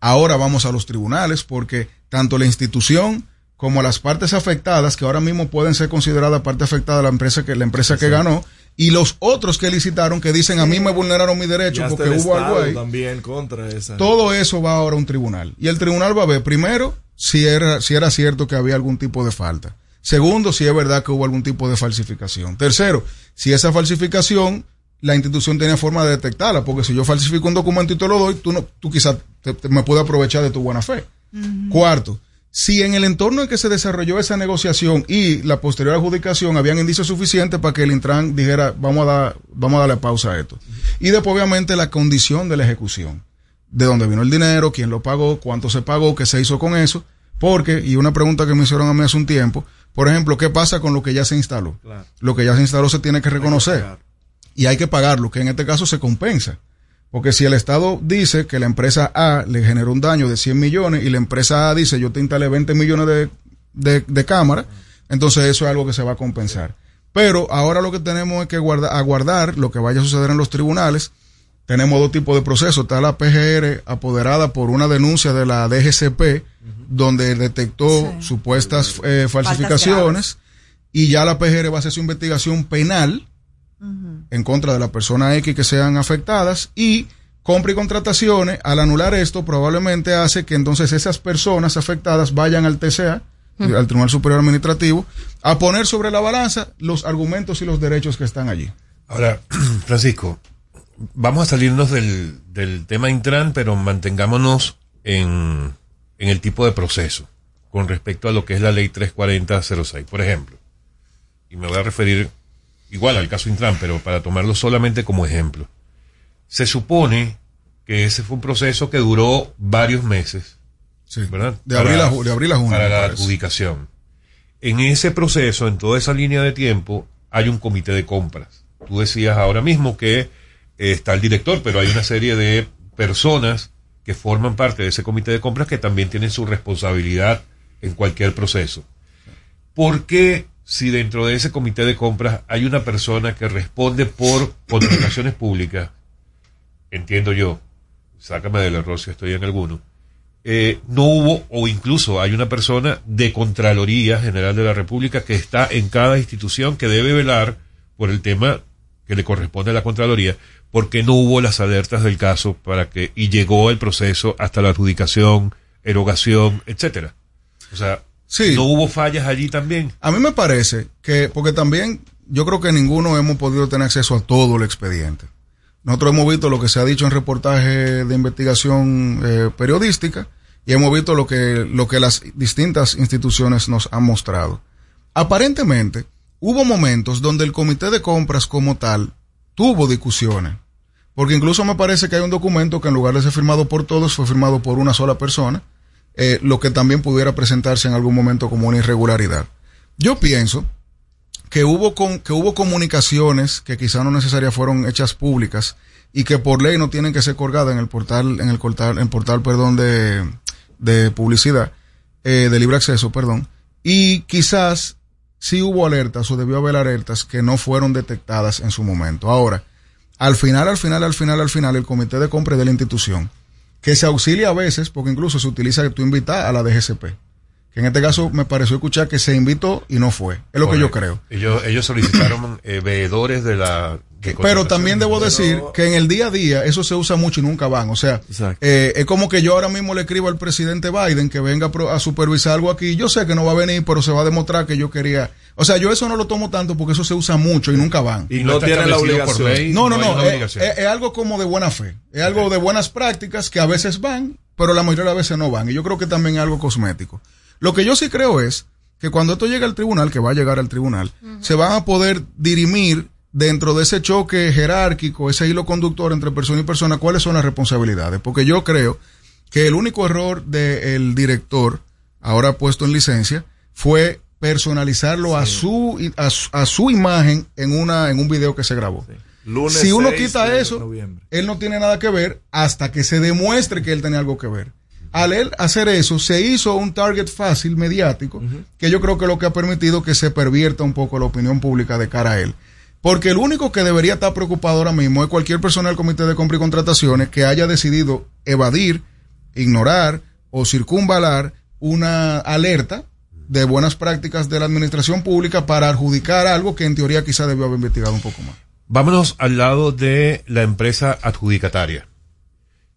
Speaker 12: Ahora vamos a los tribunales porque tanto la institución como las partes afectadas, que ahora mismo pueden ser consideradas parte afectada la empresa que la empresa que ganó, y los otros que licitaron que dicen a mí me vulneraron mi derecho porque hubo algo ahí.
Speaker 6: también contra esa.
Speaker 12: Todo eso va ahora a un tribunal. Y el tribunal va a ver, primero, si era, si era cierto que había algún tipo de falta. Segundo, si es verdad que hubo algún tipo de falsificación. Tercero, si esa falsificación, la institución tenía forma de detectarla, porque si yo falsifico un documento y te lo doy, tú, no, tú quizás te- te- me puedes aprovechar de tu buena fe. Cuarto, si en el entorno en que se desarrolló esa negociación y la posterior adjudicación habían indicios suficientes para que el Intran dijera, vamos a, dar, vamos a darle pausa a esto. Y después, obviamente, la condición de la ejecución. De dónde vino el dinero, quién lo pagó, cuánto se pagó, qué se hizo con eso. Porque, y una pregunta que me hicieron a mí hace un tiempo, por ejemplo, ¿qué pasa con lo que ya se instaló?
Speaker 6: Claro.
Speaker 12: Lo que ya se instaló se tiene que reconocer. Y hay que pagarlo, que en este caso se compensa. Porque si el Estado dice que la empresa A le generó un daño de 100 millones y la empresa A dice yo te instalé 20 millones de, de, de cámaras, entonces eso es algo que se va a compensar. Pero ahora lo que tenemos es que guarda- aguardar lo que vaya a suceder en los tribunales. Tenemos dos tipos de procesos. Está la PGR apoderada por una denuncia de la DGCP, donde detectó supuestas eh, falsificaciones, y ya la PGR va a hacer su investigación penal en contra de la persona X que sean afectadas y compra y contrataciones, al anular esto, probablemente hace que entonces esas personas afectadas vayan al TCA, al Tribunal Superior Administrativo, a poner sobre la balanza los argumentos y los derechos que están allí.
Speaker 5: Ahora, Francisco, vamos a salirnos del, del tema Intran, pero mantengámonos en, en el tipo de proceso con respecto a lo que es la ley 34006. Por ejemplo, y me voy a referir igual al caso Intran, pero para tomarlo solamente como ejemplo. Se supone que ese fue un proceso que duró varios meses, ¿verdad?
Speaker 12: De abril a ju- de abril a junio,
Speaker 5: Para la adjudicación. En ese proceso, en toda esa línea de tiempo, hay un comité de compras. Tú decías ahora mismo que eh, está el director, pero hay una serie de personas que forman parte de ese comité de compras que también tienen su responsabilidad en cualquier proceso. ¿Por qué si dentro de ese comité de compras hay una persona que responde por contrataciones públicas, entiendo yo, sácame del error si estoy en alguno, eh, no hubo, o incluso hay una persona de Contraloría General de la República que está en cada institución que debe velar por el tema que le corresponde a la Contraloría, porque no hubo las alertas del caso para que, y llegó el proceso hasta la adjudicación, erogación, etcétera. O sea,
Speaker 12: Sí.
Speaker 5: no hubo fallas allí también.
Speaker 12: A mí me parece que, porque también yo creo que ninguno hemos podido tener acceso a todo el expediente. Nosotros hemos visto lo que se ha dicho en reportajes de investigación eh, periodística y hemos visto lo que, lo que las distintas instituciones nos han mostrado. Aparentemente, hubo momentos donde el comité de compras como tal tuvo discusiones. Porque incluso me parece que hay un documento que en lugar de ser firmado por todos, fue firmado por una sola persona, eh, lo que también pudiera presentarse en algún momento como una irregularidad. Yo pienso que hubo, con, que hubo comunicaciones que quizá no necesariamente fueron hechas públicas y que por ley no tienen que ser colgadas en el portal, en el portal, en portal perdón, de, de publicidad, eh, de libre acceso, perdón, y quizás sí hubo alertas o debió haber alertas que no fueron detectadas en su momento. Ahora, al final, al final, al final, al final, el comité de compra de la institución, que se auxilia a veces, porque incluso se utiliza que tú invitas a la DGCP, que en este caso me pareció escuchar que se invitó y no fue. Es lo que yo creo.
Speaker 5: Ellos, ellos solicitaron eh, veedores de la... de
Speaker 12: Pero también debo decir que en el día a día eso se usa mucho y nunca van. O sea, eh, es como que yo ahora mismo le escribo al presidente Biden que venga a pro- a supervisar algo aquí. Yo sé que no va a venir, pero se va a demostrar que yo quería. O sea, yo eso no lo tomo tanto porque eso se usa mucho y nunca van.
Speaker 6: Y no tiene la obligación.
Speaker 12: No, no,
Speaker 5: no hay
Speaker 12: no.
Speaker 5: una
Speaker 12: Es,
Speaker 5: obligación.
Speaker 12: es- es algo como de buena fe. Es algo de buenas prácticas que a veces van, pero la mayoría de las veces no van. Y yo creo que también es algo cosmético. Lo que yo sí creo es que cuando esto llegue al tribunal, que va a llegar al tribunal, se van a poder dirimir dentro de ese choque jerárquico, ese hilo conductor entre persona y persona, cuáles son las responsabilidades. Porque yo creo que el único error del director, ahora puesto en licencia, fue personalizarlo a su a, su- a su imagen en una en un video que se grabó.
Speaker 6: Lunes
Speaker 12: si uno
Speaker 6: 6
Speaker 12: quita
Speaker 6: de
Speaker 12: eso, él no tiene nada que ver hasta que se demuestre que él tenía algo que ver. Al él hacer eso, se hizo un target fácil, mediático, que yo creo que lo que ha permitido que se pervierta un poco la opinión pública de cara a él. Porque el único que debería estar preocupado ahora mismo es cualquier persona del Comité de Compra y Contrataciones que haya decidido evadir, ignorar o circunvalar una alerta de buenas prácticas de la administración pública para adjudicar algo que en teoría quizá debió haber investigado un poco más.
Speaker 5: Vámonos al lado de la empresa adjudicataria.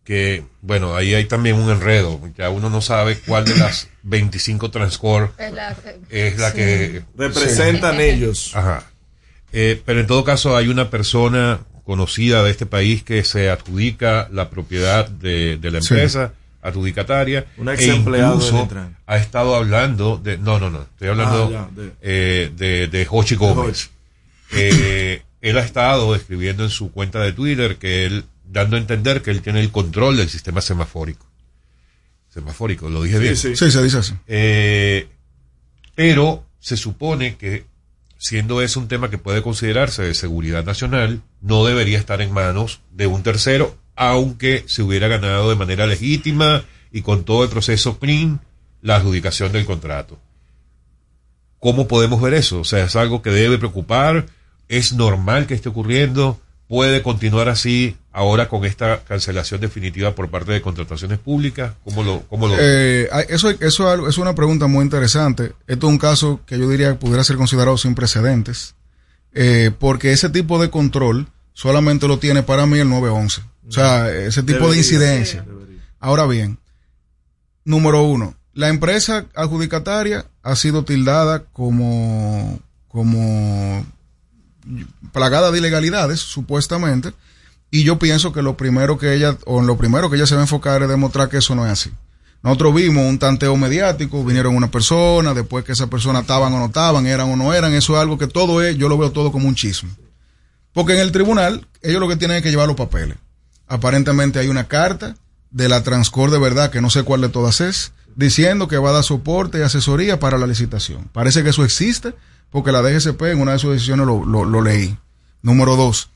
Speaker 5: Que, bueno, ahí hay también un enredo. Ya uno no sabe cuál de las 25 Transcore
Speaker 17: Es la,
Speaker 5: es la
Speaker 17: Sí.
Speaker 5: que
Speaker 6: Representan ellos.
Speaker 5: Ajá. Eh, pero en todo caso hay una persona conocida de este país que se adjudica la propiedad de, de la
Speaker 6: Sí.
Speaker 5: empresa adjudicataria.
Speaker 6: Un ex
Speaker 5: e incluso ha estado hablando de... No, no, no. Estoy hablando
Speaker 6: Ah, ya, de-
Speaker 5: eh, de, de Hochi Gómez. Eh, él ha estado escribiendo en su cuenta de Twitter que él, dando a entender que él tiene el control del sistema semafórico. Semafórico, lo dije
Speaker 12: Sí,
Speaker 5: bien.
Speaker 12: sí. Sí, se dice así.
Speaker 5: Eh, pero se supone que, siendo eso un tema que puede considerarse de seguridad nacional, no debería estar en manos de un tercero, aunque se hubiera ganado de manera legítima y con todo el proceso PRIN la adjudicación del contrato. ¿Cómo podemos ver eso? O sea, es algo que debe preocupar, es normal que esté ocurriendo, puede continuar así ahora con esta cancelación definitiva por parte de contrataciones públicas. ¿Cómo lo, cómo lo
Speaker 12: Eh, eso, eso es algo- es una pregunta muy interesante. Esto es un caso que yo diría que pudiera ser considerado sin precedentes, eh, porque ese tipo de control solamente lo tiene para mí el 911. O sea, ese tipo de
Speaker 6: Debería,
Speaker 12: incidencia. Ahora bien, número uno, la empresa adjudicataria ha sido tildada como, como plagada de ilegalidades, supuestamente, y yo pienso que lo primero que ella, o lo primero que ella se va a enfocar es demostrar que eso no es así. Nosotros vimos un tanteo mediático, vinieron una persona, después que esa persona estaban o no estaban, eran o no eran, eso es algo que todo es, yo lo veo todo como un chisme. Porque en el tribunal, ellos lo que tienen es que llevar los papeles. Aparentemente hay una carta de la Transcor de verdad, que no sé cuál de todas es, diciendo que va a dar soporte y asesoría para la licitación. Parece que eso existe, porque la DGCP en una de sus decisiones lo, lo- leí. Número dos,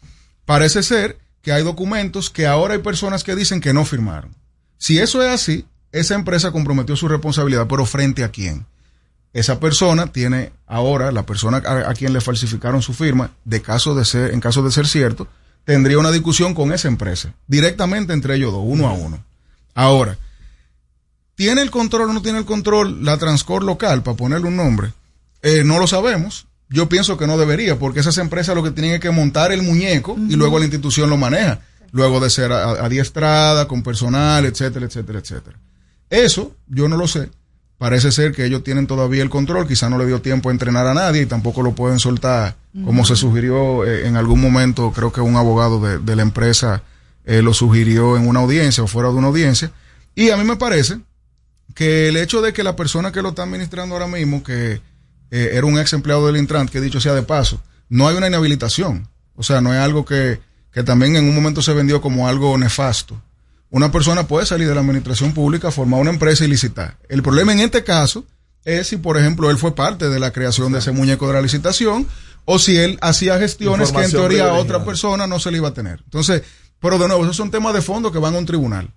Speaker 12: parece ser que hay documentos que ahora hay personas que dicen que no firmaron. Si eso es así, esa empresa comprometió su responsabilidad, pero frente a quién? Esa persona tiene ahora, la persona a, a quien le falsificaron su firma, de caso de ser, en caso de ser cierto, tendría una discusión con esa empresa, directamente entre ellos dos, uno a uno. Ahora, ¿tiene el control o no tiene el control la Transcor local, para ponerle un nombre? Eh, no lo sabemos. Yo pienso que no debería, porque esas empresas lo que tienen es que montar el muñeco y luego la institución lo maneja, luego de ser adiestrada, con personal, etcétera, etcétera, etcétera. Eso, yo no lo sé. Parece ser que ellos tienen todavía el control, quizá no le dio tiempo a entrenar a nadie y tampoco lo pueden soltar, como se sugirió eh, en algún momento, creo que un abogado de, de la empresa eh, lo sugirió en una audiencia o fuera de una audiencia. Y a mí me parece que el hecho de que la persona que lo está administrando ahora mismo, que eh, era un ex empleado del Intran, que dicho sea de paso, no hay una inhabilitación. O sea, no es algo que, que también en un momento se vendió como algo nefasto. Una persona puede salir de la administración pública, formar una empresa y licitar. El problema en este caso es si, por ejemplo, él fue parte de la creación de ese muñeco de la licitación o si él hacía gestiones que en teoría a otra persona no se le iba a tener. Entonces, pero de nuevo, esos son temas de fondo que van a un tribunal.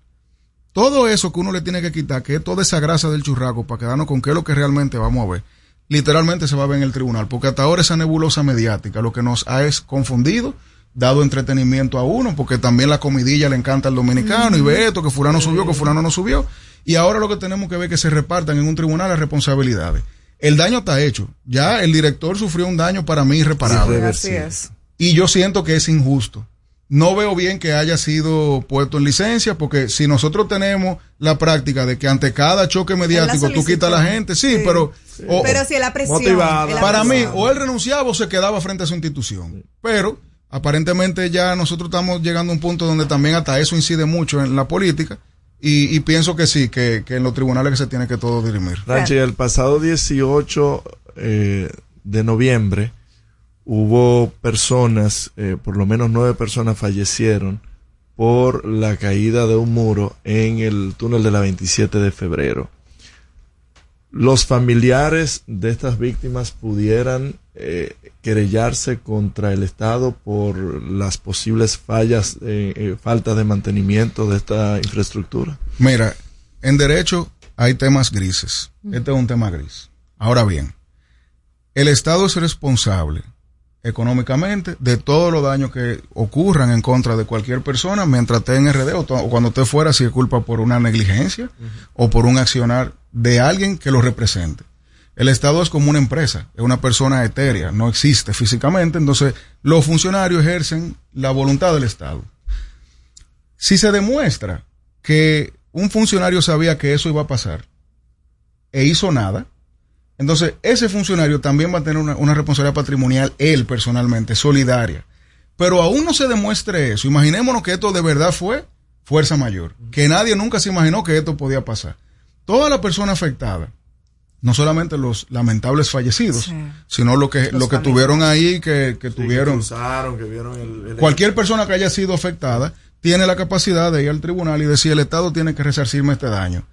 Speaker 12: Todo eso que uno le tiene que quitar, que es toda esa grasa del churraco, para quedarnos con qué es lo que realmente vamos a ver, literalmente se va a ver en el tribunal, porque hasta ahora esa nebulosa mediática lo que nos ha es confundido, dado entretenimiento a uno, porque también la comidilla le encanta al dominicano y ve esto, que fulano subió, que fulano no subió, y ahora lo que tenemos que ver es que se repartan en un tribunal las responsabilidades. El daño está hecho, ya el director sufrió un daño para mí irreparable.
Speaker 7: Así es.
Speaker 12: Y yo siento que es injusto. No veo bien que haya sido puesto en licencia, porque si nosotros tenemos la práctica de que ante cada choque mediático tú quitas a la gente, sí,
Speaker 7: Sí.
Speaker 12: pero... o-
Speaker 7: Pero si la presión.
Speaker 12: motivada.
Speaker 7: es la
Speaker 12: Para mí, o él renunciaba o se quedaba frente a su institución. Pero aparentemente ya nosotros estamos llegando a un punto donde también hasta eso incide mucho en la política. Y, y pienso que sí, que, que en los tribunales que se tiene que todo dirimir.
Speaker 6: Ranchi, el pasado 18 eh, de noviembre hubo personas, eh, por lo menos nueve personas fallecieron por la caída de un muro en el túnel de la 27 de febrero. Los familiares de estas víctimas pudieran eh, querellarse contra el Estado por las posibles fallas, eh, eh, falta de mantenimiento de esta infraestructura.
Speaker 12: Mira, en derecho hay temas grises. Este es un tema gris. Ahora bien, el Estado es responsable económicamente de todos los daños que ocurran en contra de cualquier persona mientras esté en RD o, o cuando esté fuera si es culpa por una negligencia o por un accionar de alguien que lo represente. El Estado es como una empresa, es una persona etérea, no existe físicamente, entonces los funcionarios ejercen la voluntad del Estado. Si se demuestra que un funcionario sabía que eso iba a pasar e hizo nada, entonces ese funcionario también va a tener una, una responsabilidad patrimonial, él personalmente, solidaria. Pero aún no se demuestre eso. Imaginémonos que esto de verdad fue fuerza mayor, que nadie nunca se imaginó que esto podía pasar. Toda la persona afectada, no solamente los lamentables fallecidos, sino lo que,
Speaker 6: Los
Speaker 12: lo que
Speaker 6: familiares.
Speaker 12: tuvieron ahí, que, que
Speaker 6: Sí,
Speaker 12: tuvieron...
Speaker 6: cruzaron, que vieron el, el-
Speaker 12: Cualquier persona que haya sido afectada tiene la capacidad de ir al tribunal y decir el Estado tiene que resarcirme este daño.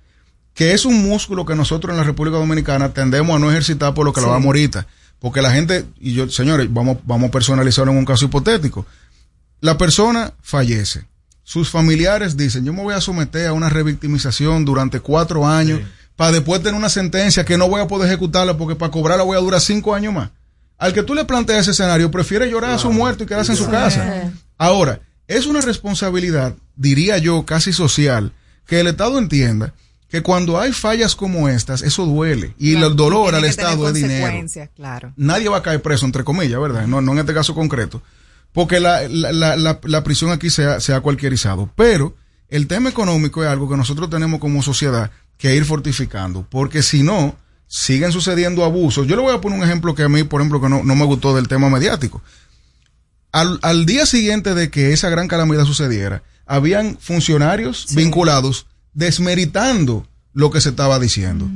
Speaker 12: Que es un músculo que nosotros en la República Dominicana tendemos a no ejercitar por lo que
Speaker 6: Sí.
Speaker 12: lo vamos ahorita. Porque la gente, y yo, señores, vamos, vamos a personalizarlo en un caso hipotético. La persona fallece. Sus familiares dicen, yo me voy a someter a una revictimización durante cuatro años para después tener una sentencia que no voy a poder ejecutarla porque para cobrarla voy a durar cinco años más. Al que tú le planteas ese escenario, prefiere llorar a su muerto y quedarse en su casa. Ahora, es una responsabilidad, diría yo, casi social, que el Estado entienda que cuando hay fallas como estas, eso duele. Y el dolor al Estado es dinero.
Speaker 7: Claro.
Speaker 12: Nadie va a caer preso, entre comillas, ¿verdad? No, no en este caso concreto. Porque la, la, la, la- la prisión aquí se ha, se ha cualquierizado. Pero el tema económico es algo que nosotros tenemos como sociedad que ir fortificando. Porque si no, siguen sucediendo abusos. Yo le voy a poner un ejemplo que a mí, por ejemplo, que no, no me gustó del tema mediático. Al, al día siguiente de que esa gran calamidad sucediera, habían funcionarios vinculados desmeritando lo que se estaba diciendo.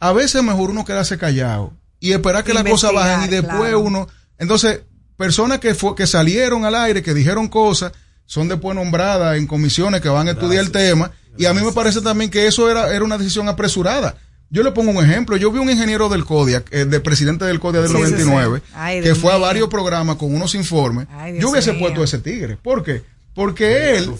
Speaker 12: A veces es mejor uno quedarse callado y esperar que las cosas bajen y después
Speaker 7: claro.
Speaker 12: uno... Entonces, personas que, fue, que salieron al aire, que dijeron cosas, son después nombradas en comisiones que van a estudiar el tema y a mí me parece también que eso era, era una decisión apresurada. Yo le pongo un ejemplo. Yo vi un ingeniero del CODIA, eh, de presidente del CODIA del
Speaker 7: Sí, sí, sí.
Speaker 12: 99,
Speaker 7: Ay,
Speaker 12: que
Speaker 7: Dios
Speaker 12: fue a varios programas con unos informes.
Speaker 7: Ay,
Speaker 12: yo hubiese
Speaker 7: mío.
Speaker 12: puesto ese tigre. ¿Por qué? Porque él,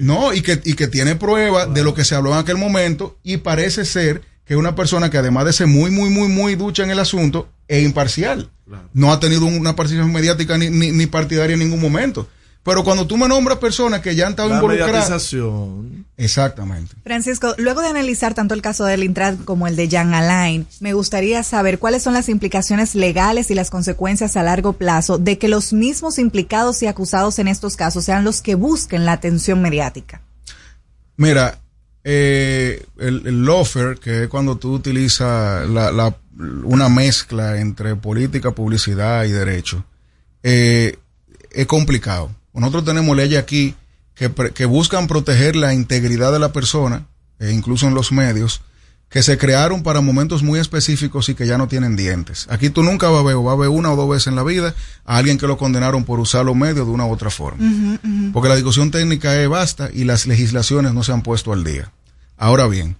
Speaker 12: no, y que, y que tiene pruebas de lo que se habló en aquel momento y parece ser que es una persona que además de ser muy, muy, muy, muy ducha en el asunto, es imparcial. No ha tenido una participación mediática ni, ni, ni partidaria en ningún momento. Pero cuando tú me nombras personas que ya han estado
Speaker 6: La
Speaker 12: involucradas.
Speaker 6: mediatización.
Speaker 12: Exactamente.
Speaker 7: Francisco, luego de analizar tanto el caso del Intran como el de Jan Alain, me gustaría saber cuáles son las implicaciones legales y las consecuencias a largo plazo de que los mismos implicados y acusados en estos casos sean los que busquen la atención mediática.
Speaker 12: Mira, eh, el, el lawfare, que es cuando tú utilizas la, la- una mezcla entre política, publicidad y derecho, eh, es complicado. Nosotros tenemos leyes aquí que, buscan proteger la integridad de la persona, e incluso en los medios, que se crearon para momentos muy específicos y que ya no tienen dientes. Aquí tú nunca vas a ver, o vas a ver una o dos veces en la vida, a alguien que lo condenaron por usar los medios de una u otra forma. Porque la discusión técnica es basta y las legislaciones no se han puesto al día. Ahora bien,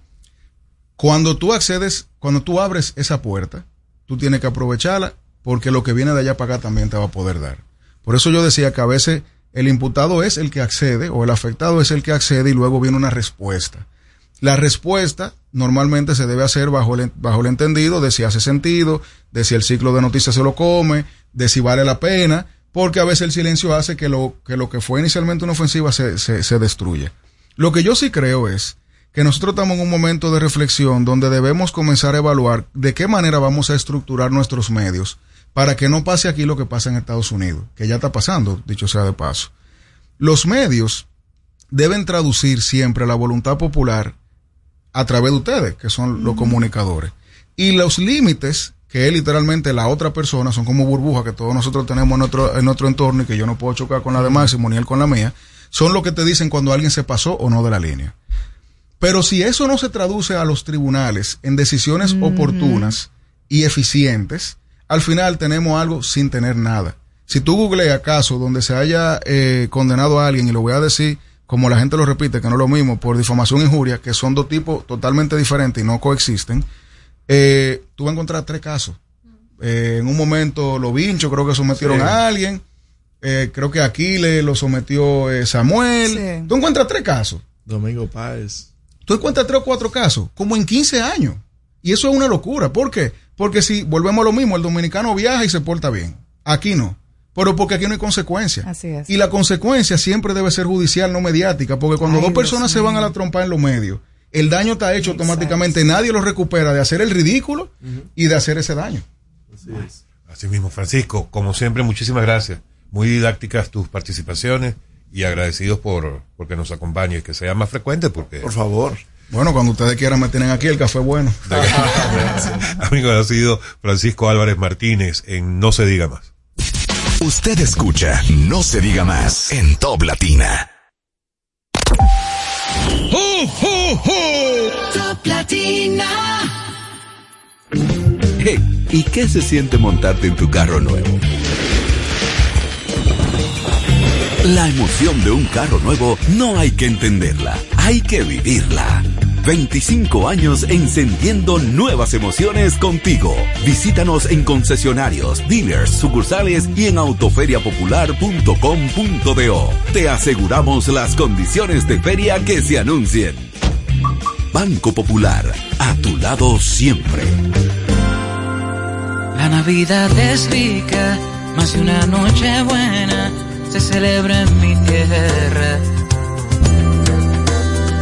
Speaker 12: cuando tú accedes, cuando tú abres esa puerta, tú tienes que aprovecharla porque lo que viene de allá para acá también te va a poder dar. Por eso yo decía que a veces el imputado es el que accede o el afectado es el que accede y luego viene una respuesta. La respuesta normalmente se debe hacer bajo el, bajo el entendido de si hace sentido, de si el ciclo de noticias se lo come, de si vale la pena, porque a veces el silencio hace que lo que, lo que fue inicialmente una ofensiva se, se, se destruya. Lo que yo sí creo es que nosotros estamos en un momento de reflexión donde debemos comenzar a evaluar de qué manera vamos a estructurar nuestros medios para que no pase aquí lo que pasa en Estados Unidos, que ya está pasando, dicho sea de paso. Los medios deben traducir siempre la voluntad popular a través de ustedes, que son los comunicadores. Y los límites, que es literalmente la otra persona, son como burbujas que todos nosotros tenemos en nuestro, en nuestro entorno y que yo no puedo chocar con la de Máximo ni él con la mía, son lo que te dicen cuando alguien se pasó o no de la línea. Pero si eso no se traduce a los tribunales en decisiones oportunas y eficientes, al final tenemos algo sin tener nada. Si tú googleas casos donde se haya eh, condenado a alguien, y lo voy a decir como la gente lo repite, que no es lo mismo, por difamación e injuria, que son dos tipos totalmente diferentes y no coexisten, eh, tú vas a encontrar tres casos. Eh, en un momento los vinchos creo que sometieron
Speaker 6: Sí.
Speaker 12: a alguien, eh, creo que Aquiles lo sometió eh, Samuel.
Speaker 6: Sí.
Speaker 12: Tú encuentras tres casos.
Speaker 6: Domingo Páez.
Speaker 12: tú encuentras tres o cuatro casos, como en 15 años. Y eso es una locura. ¿Por qué? Porque si volvemos a lo mismo, el dominicano viaja y se porta bien. Aquí no. Pero porque aquí no hay consecuencia.
Speaker 7: Así es.
Speaker 12: Y la consecuencia siempre debe ser judicial, no mediática. Porque cuando
Speaker 7: Ay,
Speaker 12: dos
Speaker 7: Dios
Speaker 12: personas se van a la trompa en los medios, el daño está hecho automáticamente. Nadie lo recupera de hacer el ridículo y de hacer ese daño.
Speaker 5: Así mismo, Francisco, como siempre, muchísimas gracias. Muy didácticas tus participaciones y agradecidos por porque nos acompañes, que sea más frecuente porque...
Speaker 6: Por favor.
Speaker 12: Bueno, cuando ustedes quieran me tienen aquí el café bueno.
Speaker 5: Amigo, ha sido Francisco Álvarez Martínez en No se diga más.
Speaker 3: Usted escucha No se diga más en Top Latina.
Speaker 9: Top Latina.
Speaker 10: Hey, ¿y qué se siente montarte en tu carro nuevo? La emoción de un carro nuevo no hay que entenderla, hay que vivirla. 25 años encendiendo nuevas emociones contigo. Visítanos en concesionarios, dealers, sucursales y en autoferiapopular.com.do. Te aseguramos las condiciones de feria que se anuncien. Banco Popular, a tu lado siempre.
Speaker 8: La Navidad es rica, más de una noche buena se celebra en mi tierra.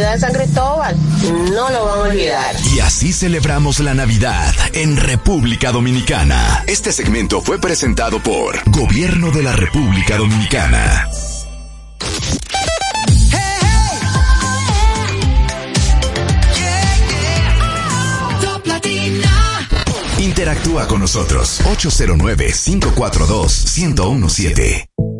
Speaker 18: de San Cristóbal. No lo van a olvidar.
Speaker 3: Y así celebramos la Navidad en República Dominicana. Este segmento fue presentado por Gobierno de la República Dominicana. Interactúa con nosotros 809-542-1017.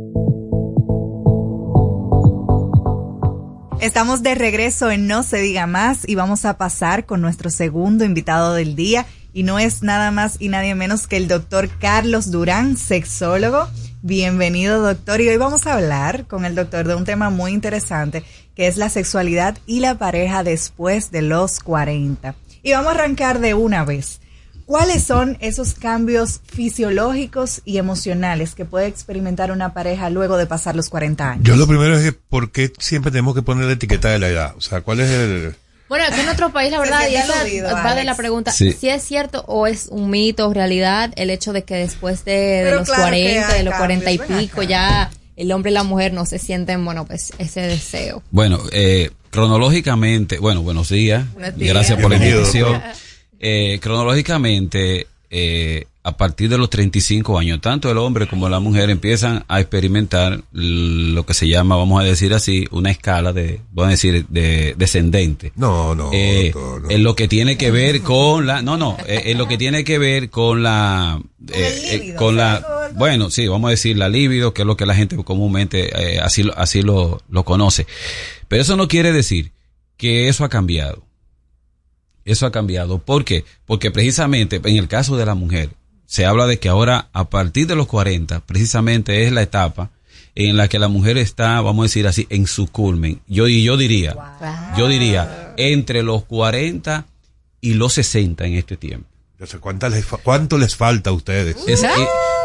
Speaker 7: Estamos de regreso en No se diga más y vamos a pasar con nuestro segundo invitado del día y no es nada más y nadie menos que el doctor Carlos Durán, sexólogo. Bienvenido doctor y hoy vamos a hablar con el doctor de un tema muy interesante que es la sexualidad y la pareja después de los 40. Y vamos a arrancar de una vez. ¿Cuáles son esos cambios fisiológicos y emocionales que puede experimentar una pareja luego de pasar los 40 años?
Speaker 5: Yo lo primero es que, ¿por qué siempre tenemos que poner la etiqueta de la edad? O sea, ¿cuál es el...?
Speaker 17: Bueno, aquí en nuestro país, la verdad, y
Speaker 7: siente
Speaker 17: esa
Speaker 7: aludido,
Speaker 17: va de la pregunta,
Speaker 5: Sí.
Speaker 17: si es cierto o es un mito, realidad, el hecho de que después de, los
Speaker 7: claro que
Speaker 17: 40,
Speaker 7: hay
Speaker 17: de los 40 y
Speaker 7: cambios,
Speaker 17: pico, ya el hombre y la mujer no se sienten, bueno, pues ese deseo.
Speaker 19: Bueno, eh, cronológicamente, bueno, buenos días.
Speaker 17: Buenos
Speaker 19: y Gracias por la invitación. Eh, cronológicamente, eh, a partir de los 35 años, tanto el hombre como la mujer empiezan a experimentar lo que se llama, vamos a decir así, una escala de, vamos a decir, de descendente.
Speaker 5: No, no,
Speaker 19: Eh, En lo que tiene que ver con la, no, no, eh, en lo que tiene que ver con la, eh, eh, con la, bueno, sí, vamos a decir la libido, que es lo que la gente comúnmente eh, así, lo- así lo, lo conoce. Pero eso no quiere decir que eso ha cambiado. Eso ha cambiado. ¿Por qué? Porque precisamente en el caso de la mujer, se habla de que ahora a partir de los 40, precisamente es la etapa en la que la mujer está, vamos a decir así, en su culmen. Yo, y yo diría, yo diría, entre los 40 y los 60 en este tiempo.
Speaker 5: Yo sé cuánta les fa- ¿Cuánto les falta a ustedes?
Speaker 19: Es- eh,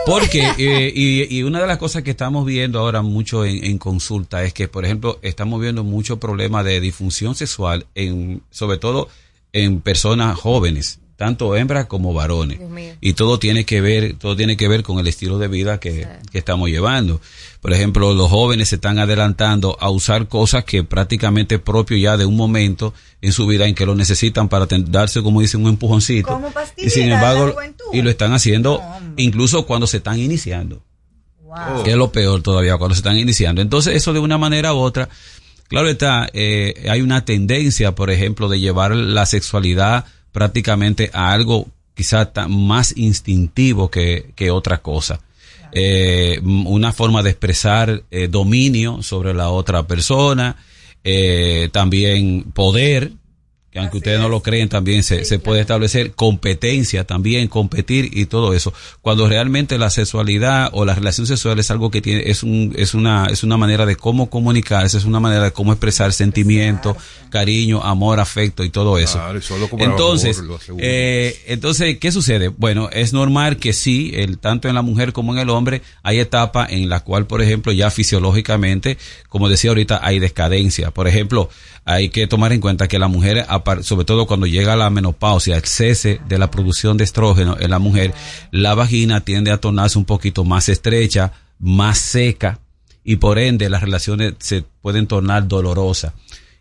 Speaker 19: porque, eh, y, y una de las cosas que estamos viendo ahora mucho en, en consulta es que, por ejemplo, estamos viendo mucho problema de disfunción sexual, en, sobre todo en personas jóvenes, tanto hembras como varones. Y todo tiene que ver, todo tiene que ver con el estilo de vida que, que estamos llevando. Por ejemplo, los jóvenes se están adelantando a usar cosas que prácticamente es propio ya de un momento en su vida en que lo necesitan para darse, como dicen, un empujoncito.
Speaker 7: Como
Speaker 19: Y sin embargo, y lo están haciendo incluso cuando se están iniciando. Que es lo peor todavía, cuando se están iniciando. Entonces, eso de una manera u otra, claro está, eh, hay una tendencia, por ejemplo, de llevar la sexualidad prácticamente a algo quizá ta- más instintivo que, que otra cosa. Eh, una forma de expresar eh, dominio sobre la otra persona, también poder, que aunque ustedes no lo creen, también se, se puede establecer competencia, también competir y todo eso. Cuando realmente la sexualidad o la relación sexual es algo que tiene, es un, es una, es una manera de cómo comunicarse, es una manera de cómo expresar sentimiento, cariño, amor, afecto y todo eso.
Speaker 5: Claro, y solo como
Speaker 19: Entonces,
Speaker 5: amor, lo aseguro.
Speaker 19: eh, entonces, ¿qué sucede? Bueno, es normal que sí, el, tanto en la mujer como en el hombre, hay etapas en la cual, por ejemplo, ya fisiológicamente, como decía ahorita, hay descadencia. Por ejemplo, hay que tomar en cuenta que la mujer, sobre todo cuando llega la menopausia, el cese de la producción de estrógeno en la mujer, la vagina tiende a tornarse un poquito más estrecha, más seca, y por ende las relaciones se pueden tornar dolorosas.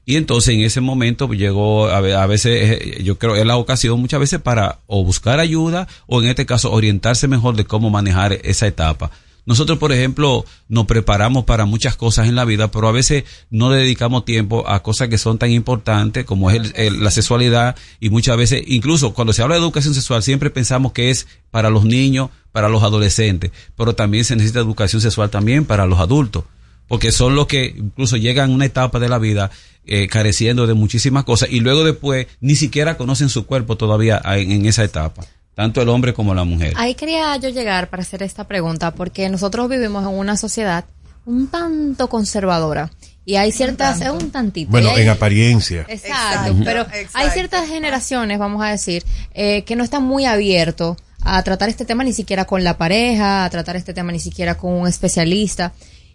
Speaker 19: Y entonces en ese momento llegó a veces, eh, yo creo, es la ocasión muchas veces para o buscar ayuda o en este caso orientarse mejor de cómo manejar esa etapa. Nosotros, por ejemplo, nos preparamos para muchas cosas en la vida, pero a veces no dedicamos tiempo a cosas que son tan importantes como es el- la sexualidad. Y muchas veces, incluso cuando se habla de educación sexual, siempre pensamos que es para los niños, para los adolescentes, pero también se necesita educación sexual también para los adultos. Porque son los que incluso llegan a una etapa de la vida eh, careciendo de muchísimas cosas y luego después ni siquiera conocen su cuerpo todavía en esa etapa, tanto el hombre como la mujer.
Speaker 17: Ahí quería yo llegar para hacer esta pregunta, porque nosotros vivimos en una sociedad un tanto conservadora. Y hay ciertas, es un tantito.
Speaker 5: Bueno,
Speaker 17: hay-
Speaker 5: en apariencia.
Speaker 17: Exacto, pero hay ciertas generaciones, vamos a decir, eh, que no están muy abiertos a tratar este tema ni siquiera con la pareja, a tratar este tema ni siquiera con un especialista.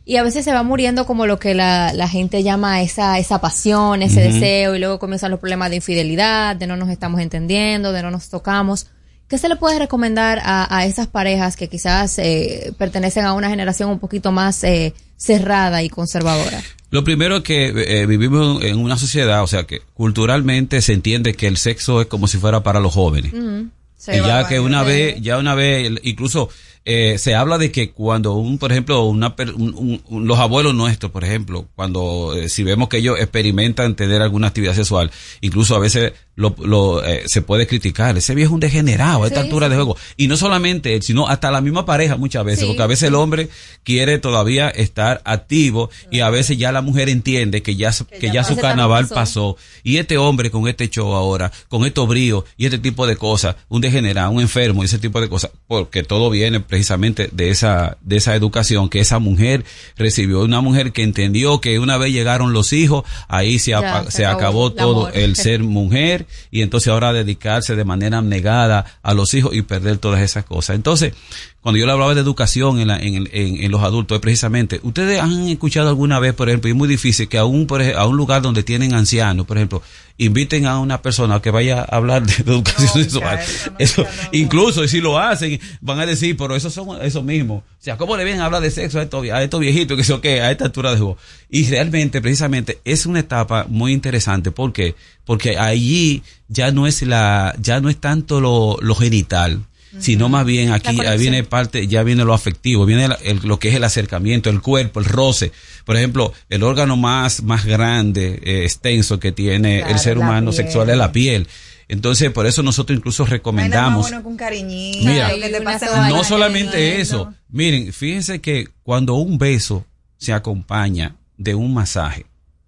Speaker 17: Y a veces se va muriendo como lo que la, la gente llama esa, esa pasión, ese deseo, y luego comienzan los problemas de infidelidad, de no nos estamos entendiendo, de no nos tocamos. ¿Qué se le puede recomendar a, a esas parejas que quizás eh, pertenecen a una generación un poquito más eh, cerrada y conservadora?
Speaker 19: Lo primero es que eh, vivimos en una sociedad, o sea que culturalmente se entiende que el sexo es como si fuera para los jóvenes.
Speaker 17: Mm, sí.
Speaker 19: Y ya que una vez, ya una vez, incluso eh, se habla de que cuando un, por ejemplo, una, un- un- los abuelos nuestros, por ejemplo, cuando eh, si vemos que ellos experimentan tener alguna actividad sexual, incluso a veces lo, lo, eh, se puede criticar, ese viejo es un degenerado a esta
Speaker 20: Sí,
Speaker 19: altura de juego. Y no solamente él, sino hasta la misma pareja muchas veces,
Speaker 20: Sí,
Speaker 19: porque a veces el hombre quiere todavía estar activo y a veces ya la mujer entiende que ya, su- que ya su carnaval
Speaker 20: pasó.
Speaker 19: Y este hombre con este show ahora, con estos bríos y este tipo de cosas, un degenerado, un enfermo y ese tipo de cosas, porque todo viene precisamente de esa, de esa educación que esa mujer recibió. Una mujer que entendió que una vez llegaron los hijos, ahí se,
Speaker 20: Ya, se
Speaker 19: se
Speaker 20: acabó
Speaker 19: todo
Speaker 20: amor.
Speaker 19: el ser mujer y entonces ahora dedicarse de manera abnegada a los hijos y perder todas esas cosas. Entonces, cuando yo le hablaba de educación en, la- en, en- en los adultos, es precisamente, ustedes han escuchado alguna vez, por ejemplo, y es muy difícil que a un, por a un lugar donde tienen ancianos, por ejemplo, inviten a una persona que vaya a hablar de, educación sexual. Eso, incluso y si lo hacen, van a decir, pero eso son eso mismo. O sea, ¿cómo le vienen a hablar de sexo a estos, a estos viejitos que sé qué, a esta altura de juego? Y realmente, precisamente, es una etapa muy interesante. ¿Por qué? Porque allí ya no es la, ya no es tanto lo, lo genital, sino más bien aquí ahí
Speaker 17: conexión.
Speaker 19: viene parte, ya viene lo afectivo, viene el- lo que es el acercamiento, el cuerpo, el roce. Por ejemplo, el órgano más, más grande, eh, extenso que tiene
Speaker 7: Claro,
Speaker 19: el ser humano
Speaker 7: piel.
Speaker 19: sexual es la piel. Entonces, por eso nosotros incluso recomendamos
Speaker 7: bueno cariñito,
Speaker 19: Mira,
Speaker 7: que te
Speaker 17: una
Speaker 7: pase
Speaker 17: sola
Speaker 19: no solamente eso. Miren, fíjense que cuando un beso se acompaña de un masaje,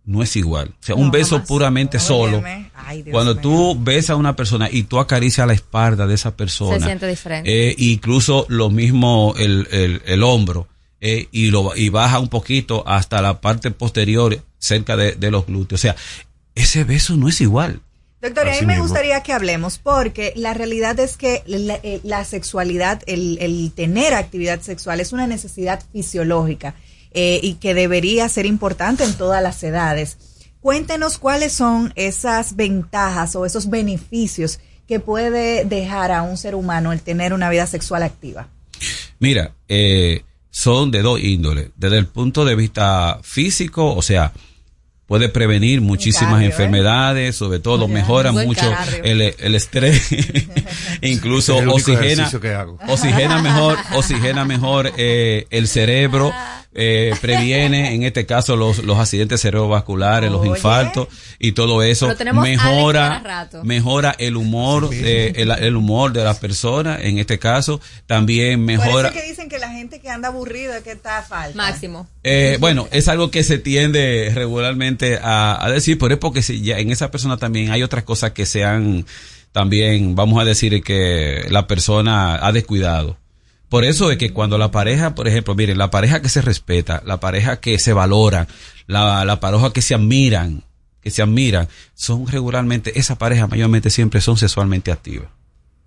Speaker 19: no es igual. O sea, un beso
Speaker 7: jamás.
Speaker 19: puramente solo.
Speaker 7: Ay,
Speaker 19: Cuando
Speaker 7: mío.
Speaker 19: tú besas a una persona y tú acaricias la espalda de esa persona,
Speaker 17: Se siente diferente.
Speaker 19: eh, incluso lo mismo el, el, el hombro, eh, y, lo, y baja un poquito hasta la parte posterior, cerca de, de los glúteos. O sea, ese beso no es igual.
Speaker 7: Doctor, a mí me
Speaker 19: mismo.
Speaker 7: gustaría que hablemos porque la realidad es que la, eh, la sexualidad, el, el tener actividad sexual es una necesidad fisiológica eh, y que debería ser importante en todas las edades. Cuéntenos cuáles son esas ventajas o esos beneficios que puede dejar a un ser humano el tener una vida sexual activa.
Speaker 19: Mira, eh, son de dos índoles. Desde el punto de vista físico, o sea, puede prevenir muchísimas
Speaker 7: cardio, ¿eh?
Speaker 19: enfermedades, sobre todo mejora mucho el, el estrés, incluso
Speaker 5: Es el único
Speaker 19: oxigena, oxigena mejor, oxigena mejor eh, el cerebro, eh, previene en este caso los, los accidentes cerebrovasculares, los infartos y todo eso mejora
Speaker 17: rato.
Speaker 19: mejora el humor eh, el, el humor de la persona en este caso también
Speaker 7: Por
Speaker 19: mejora
Speaker 7: eso es que dicen que la gente que anda aburrida que está falta.
Speaker 17: Máximo.
Speaker 19: eh, bueno, es algo que se tiende regularmente a, a decir, pero es porque si ya en esa persona también hay otras cosas que se han también, vamos a decir, que la persona ha descuidado. Por eso es que cuando la pareja, por ejemplo, miren, la pareja que se respeta, la pareja que se valora, la, la pareja que se admiran, que se admiran, son regularmente, esa pareja mayormente siempre son sexualmente activas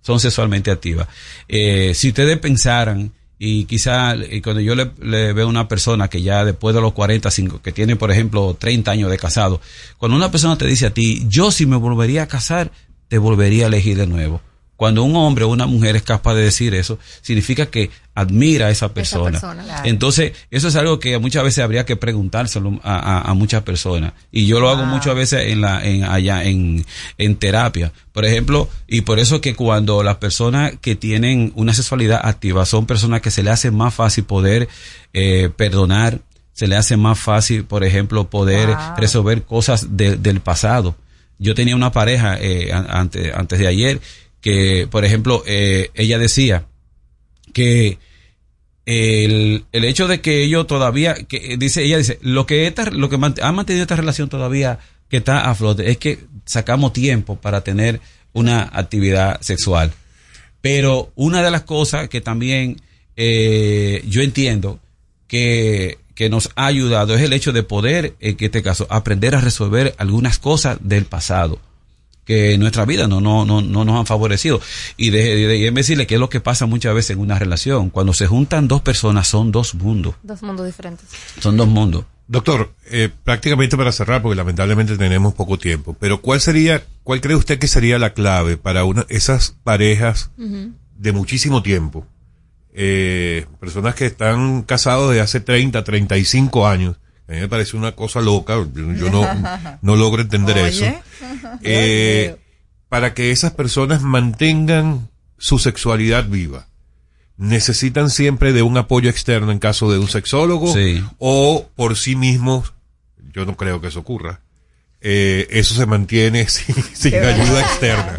Speaker 19: son sexualmente activas. Eh, si ustedes pensaran, y quizá eh, cuando yo le, le veo a una persona que ya después de los 45, que tiene por ejemplo 30 años de casado, cuando una persona te dice a ti, yo si me volvería a casar, te volvería a elegir de nuevo. Cuando un hombre o una mujer es capaz de decir eso, significa que admira a esa persona.
Speaker 17: persona, claro.
Speaker 19: Entonces, eso es algo que muchas veces habría que preguntárselo a, a- a muchas personas. Y yo lo hago muchas veces en la, en, allá, en, en terapia. Por ejemplo, y por eso que cuando las personas que tienen una sexualidad activa son personas que se le hace más fácil poder eh, perdonar, se le hace más fácil, por ejemplo, poder
Speaker 20: Wow.
Speaker 19: resolver cosas de- del pasado. Yo tenía una pareja eh, an- antes, antes de ayer que, por ejemplo, eh, ella decía que el, el hecho de que ellos todavía, que dice, ella dice, lo que esta, lo que ha mantenido esta relación todavía que está a flote es que sacamos tiempo para tener una actividad sexual. Pero una de las cosas que también eh, yo entiendo que, que nos ha ayudado es el hecho de poder, en este caso, aprender a resolver algunas cosas del pasado que en nuestra vida no, no, no, no nos han favorecido. Y de, decirle que es lo que pasa muchas veces en una relación. Cuando se juntan dos personas son dos mundos.
Speaker 17: Dos mundos diferentes.
Speaker 19: Son dos mundos.
Speaker 5: Doctor, eh, prácticamente para cerrar, porque lamentablemente tenemos poco tiempo, pero ¿cuál sería, cuál cree usted que sería la clave para una, esas parejas de muchísimo tiempo? Eh, personas que están casados de hace 30, 35 años. A mí me parece una cosa loca, yo, no, no logro entender
Speaker 20: Oye.
Speaker 5: eso. Eh, para que esas personas mantengan su sexualidad viva, necesitan siempre de un apoyo externo en caso de un sexólogo
Speaker 19: Sí.
Speaker 5: o por sí mismos, yo no creo que eso ocurra. Eh, eso se mantiene sin, ayuda externa.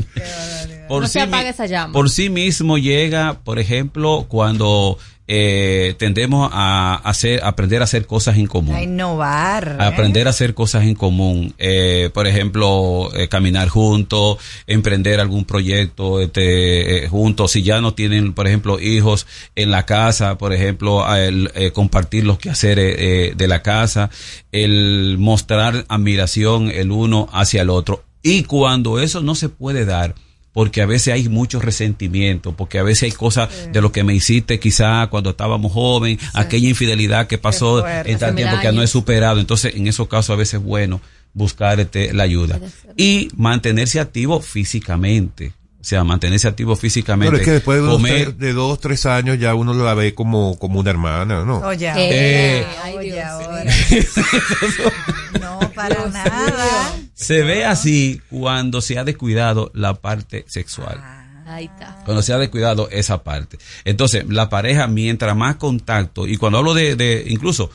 Speaker 19: Por
Speaker 17: no
Speaker 19: sí
Speaker 17: se
Speaker 19: mi-
Speaker 17: apaga esa llama.
Speaker 19: Por sí mismo llega, por ejemplo, cuando eh, tendemos a hacer, aprender a hacer cosas en común.
Speaker 7: A innovar.
Speaker 19: A
Speaker 7: ¿eh?
Speaker 19: aprender a hacer cosas en común, eh, por ejemplo, eh, caminar juntos, emprender algún proyecto este, juntos. Si ya no tienen, por ejemplo, hijos en la casa, por ejemplo, el, compartir los quehaceres eh, de la casa, el mostrar admiración el uno hacia el otro. Y cuando eso no se puede dar, porque a veces hay mucho resentimiento, porque a veces hay cosas de lo que me hiciste quizá cuando estábamos joven, aquella infidelidad que pasó
Speaker 20: fuerte.
Speaker 19: en tal tiempo que no he superado. Entonces, en esos casos a veces es bueno buscar este, la ayuda. Y mantenerse activo físicamente. O sea, mantenerse activo físicamente.
Speaker 5: Pero es que después de dos,
Speaker 19: comer,
Speaker 5: tres- de dos, tres años ya uno la ve como, como una hermana, ¿no?
Speaker 7: Oye,
Speaker 19: Eh,
Speaker 7: oye, ahora. no, para nada.
Speaker 19: se ve así cuando se ha descuidado la parte sexual.
Speaker 17: Ahí está.
Speaker 19: Cuando se ha descuidado esa parte. Entonces, la pareja, mientras más contacto, y cuando hablo de, de incluso,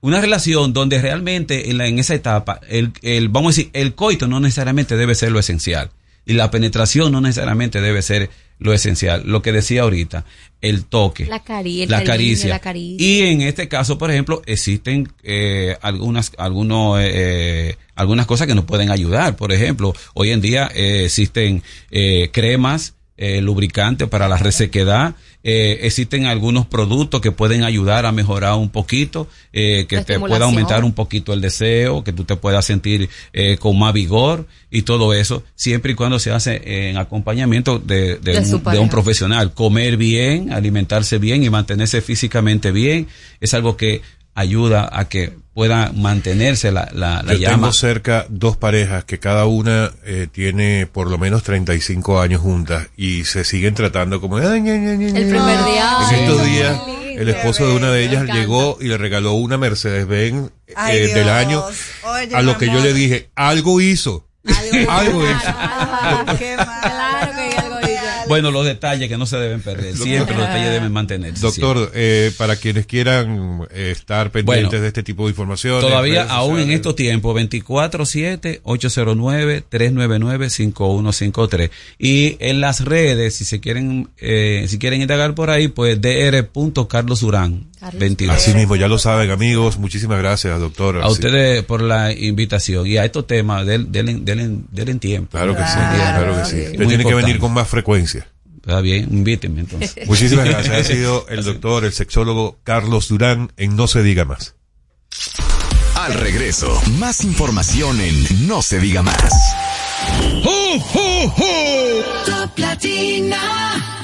Speaker 19: una relación donde realmente en, la- en esa etapa, el, el, vamos a decir, el coito no necesariamente debe ser lo esencial. Y la penetración no necesariamente debe ser lo esencial. Lo que decía ahorita, el toque.
Speaker 17: La, cari el
Speaker 19: la
Speaker 17: cariño,
Speaker 19: caricia.
Speaker 17: La caricia.
Speaker 19: Y en este caso, por ejemplo, existen eh, algunas, algunos, eh, algunas cosas que nos pueden ayudar. Por ejemplo, hoy en día eh, existen eh, cremas, eh, lubricantes para la resequedad. Eh, existen algunos productos que pueden ayudar a mejorar un poquito, eh, que te pueda aumentar un poquito el deseo, que tú te puedas sentir eh, con más vigor y todo eso, siempre y cuando se hace en acompañamiento de, de
Speaker 17: De
Speaker 19: un, de profesional. Comer bien, alimentarse bien y mantenerse físicamente bien es algo que ayuda a que pueda mantenerse la, la, la
Speaker 5: Yo
Speaker 19: llama.
Speaker 5: tengo cerca dos parejas que cada una eh, tiene por lo menos 35 años juntas y se siguen tratando como... El
Speaker 17: El primer día.
Speaker 5: En estos días, el esposo de una de ellas llegó y le regaló una Mercedes-Benz eh,
Speaker 7: Ay,
Speaker 5: del año.
Speaker 7: Oye,
Speaker 5: a lo que yo le dije, algo hizo. algo hizo.
Speaker 17: Claro.
Speaker 19: Bueno, los detalles que no se deben perder. Siempre los detalles deben mantenerse.
Speaker 5: Doctor, eh, para quienes quieran eh, estar pendientes
Speaker 19: Bueno,
Speaker 5: de este tipo de información.
Speaker 19: Todavía, aún en estos tiempos, 24-7-809-399-5153. Y en las redes, si se quieren, eh, si quieren indagar por ahí, pues dr.carlosurán. 22.
Speaker 5: Así mismo, ya lo saben, amigos. Muchísimas gracias, doctor.
Speaker 19: A ustedes por la invitación y a estos temas, del, del, del, del tiempo.
Speaker 5: Claro que sí, claro que sí. Usted tiene que venir con más frecuencia.
Speaker 19: Está bien, invítenme entonces.
Speaker 5: Muchísimas gracias. Ha sido el doctor, el sexólogo Carlos Durán en No se diga más.
Speaker 3: Al regreso, más información en No se diga más.
Speaker 9: Top Latina.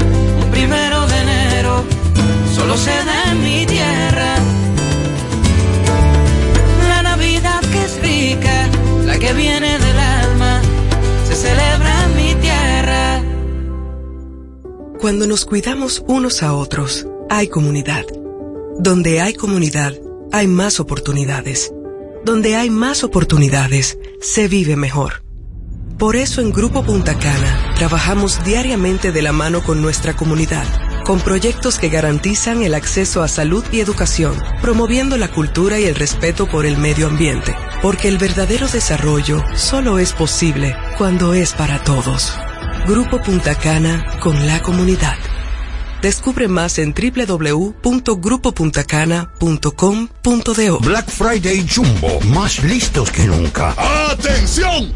Speaker 8: mi tierra. La Navidad que es rica, la que viene del alma, se celebra en mi tierra.
Speaker 14: Cuando nos cuidamos unos a otros, hay comunidad. Donde hay comunidad, hay más oportunidades. Donde hay más oportunidades, se vive mejor. Por eso en Grupo Punta Cana trabajamos diariamente de la mano con nuestra comunidad, con proyectos que garantizan el acceso a salud y educación, promoviendo la cultura y el respeto por el medio ambiente, porque el verdadero desarrollo solo es posible cuando es para todos. Grupo Punta Cana con la comunidad. Descubre más en www.grupopuntacana.com.do.
Speaker 15: Black Friday Jumbo, más listos que nunca.
Speaker 16: ¡Atención!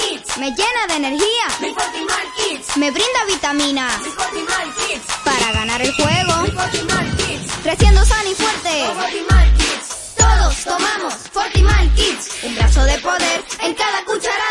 Speaker 21: Me llena de energía. Me brinda vitamina. Para ganar el juego. Creciendo sano y fuerte. Todos tomamos Fortimal Kids. Un brazo de poder en cada cucharada.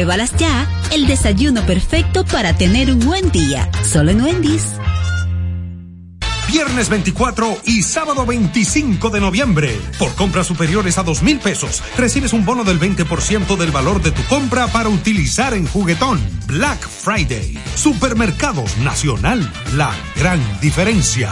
Speaker 22: Pruébalas ya. El desayuno perfecto para tener un buen día. Solo en Wendy's.
Speaker 20: Viernes 24 y sábado 25 de noviembre. Por compras superiores a dos mil pesos, recibes un bono del 20% del valor de tu compra para utilizar en juguetón. Black Friday. Supermercados Nacional. La gran diferencia.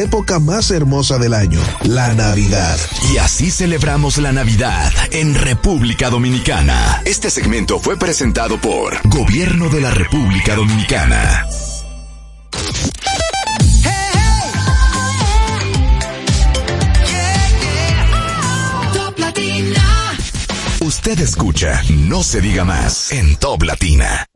Speaker 23: época más hermosa del año, la Navidad.
Speaker 3: Y así celebramos la Navidad en República Dominicana. Este segmento fue presentado por Gobierno de la República Dominicana. Usted escucha No se diga más en Top Latina.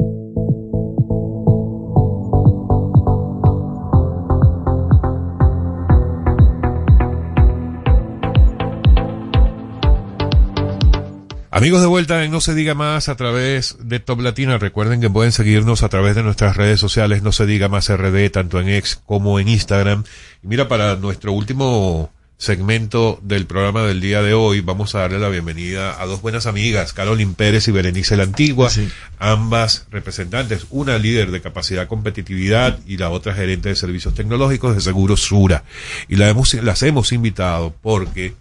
Speaker 5: Amigos de vuelta en No se diga más a través de Top Latina. Recuerden que pueden seguirnos a través de nuestras redes sociales No se diga más RD, tanto en X como en Instagram. Y mira, para nuestro último segmento del programa del día de hoy, vamos a darle la bienvenida a dos buenas amigas, Carolyn Pérez y Berenice La Antigua, ambas representantes, una líder de capacidad competitividad y la otra gerente de servicios tecnológicos de Seguros Sura. Y la hemos, las hemos invitado porque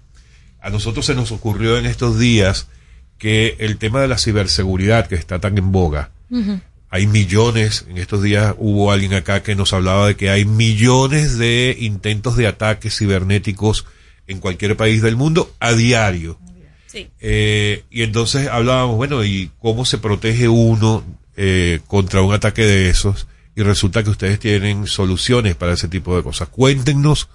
Speaker 5: a nosotros se nos ocurrió en estos días que el tema de la ciberseguridad que está tan en boga, hay millones, en estos días hubo alguien acá que nos hablaba de que hay millones de intentos de ataques cibernéticos en cualquier país del mundo a diario. Eh, y entonces hablábamos, bueno, ¿y cómo se protege uno eh, contra un ataque de esos? Y resulta que ustedes tienen soluciones para ese tipo de cosas. Cuéntenos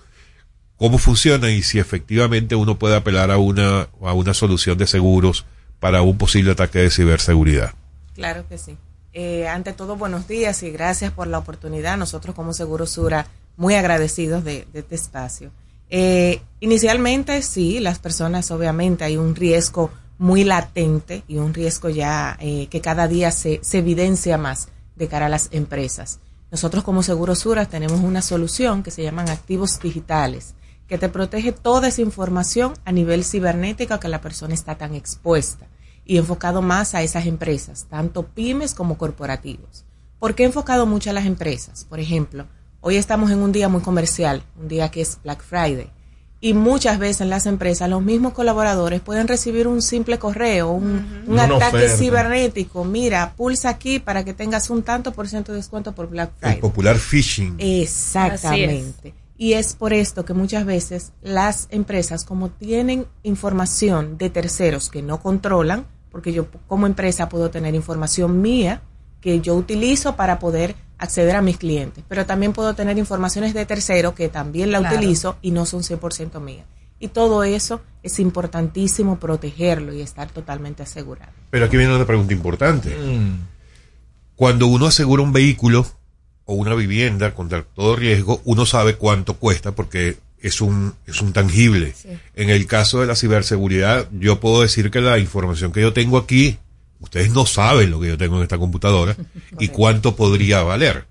Speaker 5: cómo funciona y si efectivamente uno puede apelar a una, a una solución de seguros para un posible ataque de ciberseguridad.
Speaker 24: Claro que sí. Eh, ante todo, buenos días y gracias por la oportunidad. Nosotros como Seguro Sura, muy agradecidos de, este espacio. Eh, inicialmente, sí, las personas, obviamente, hay un riesgo muy latente y un riesgo ya eh, que cada día se, se evidencia más de cara a las empresas. Nosotros como Seguro Sura tenemos una solución que se llaman activos digitales, que te protege toda esa información a nivel cibernético a que la persona está tan expuesta y enfocado más a esas empresas, tanto pymes como corporativos. ¿Por qué he enfocado mucho a las empresas? Por ejemplo, hoy estamos en un día muy comercial, un día que es Black Friday, y muchas veces en las empresas los mismos colaboradores pueden recibir un simple correo, un, ataque
Speaker 6: oferta.
Speaker 24: cibernético. Mira, pulsa aquí para que tengas un tanto por ciento de descuento por Black Friday.
Speaker 5: El popular phishing.
Speaker 24: Exactamente. Y es por esto que muchas veces las empresas, como tienen información de terceros que no controlan, porque yo como empresa puedo tener información mía que yo utilizo para poder acceder a mis clientes, pero también puedo tener informaciones de terceros que también la
Speaker 7: Claro.
Speaker 24: utilizo y no son 100% mías. Y todo eso es importantísimo protegerlo y estar totalmente asegurado.
Speaker 5: Pero aquí viene una pregunta importante. Cuando uno asegura un vehículo o una vivienda contra todo riesgo, uno sabe cuánto cuesta porque es un, es un tangible. En el caso de la ciberseguridad, yo puedo decir que la información que yo tengo aquí, ustedes no saben lo que yo tengo en esta computadora y cuánto podría valer.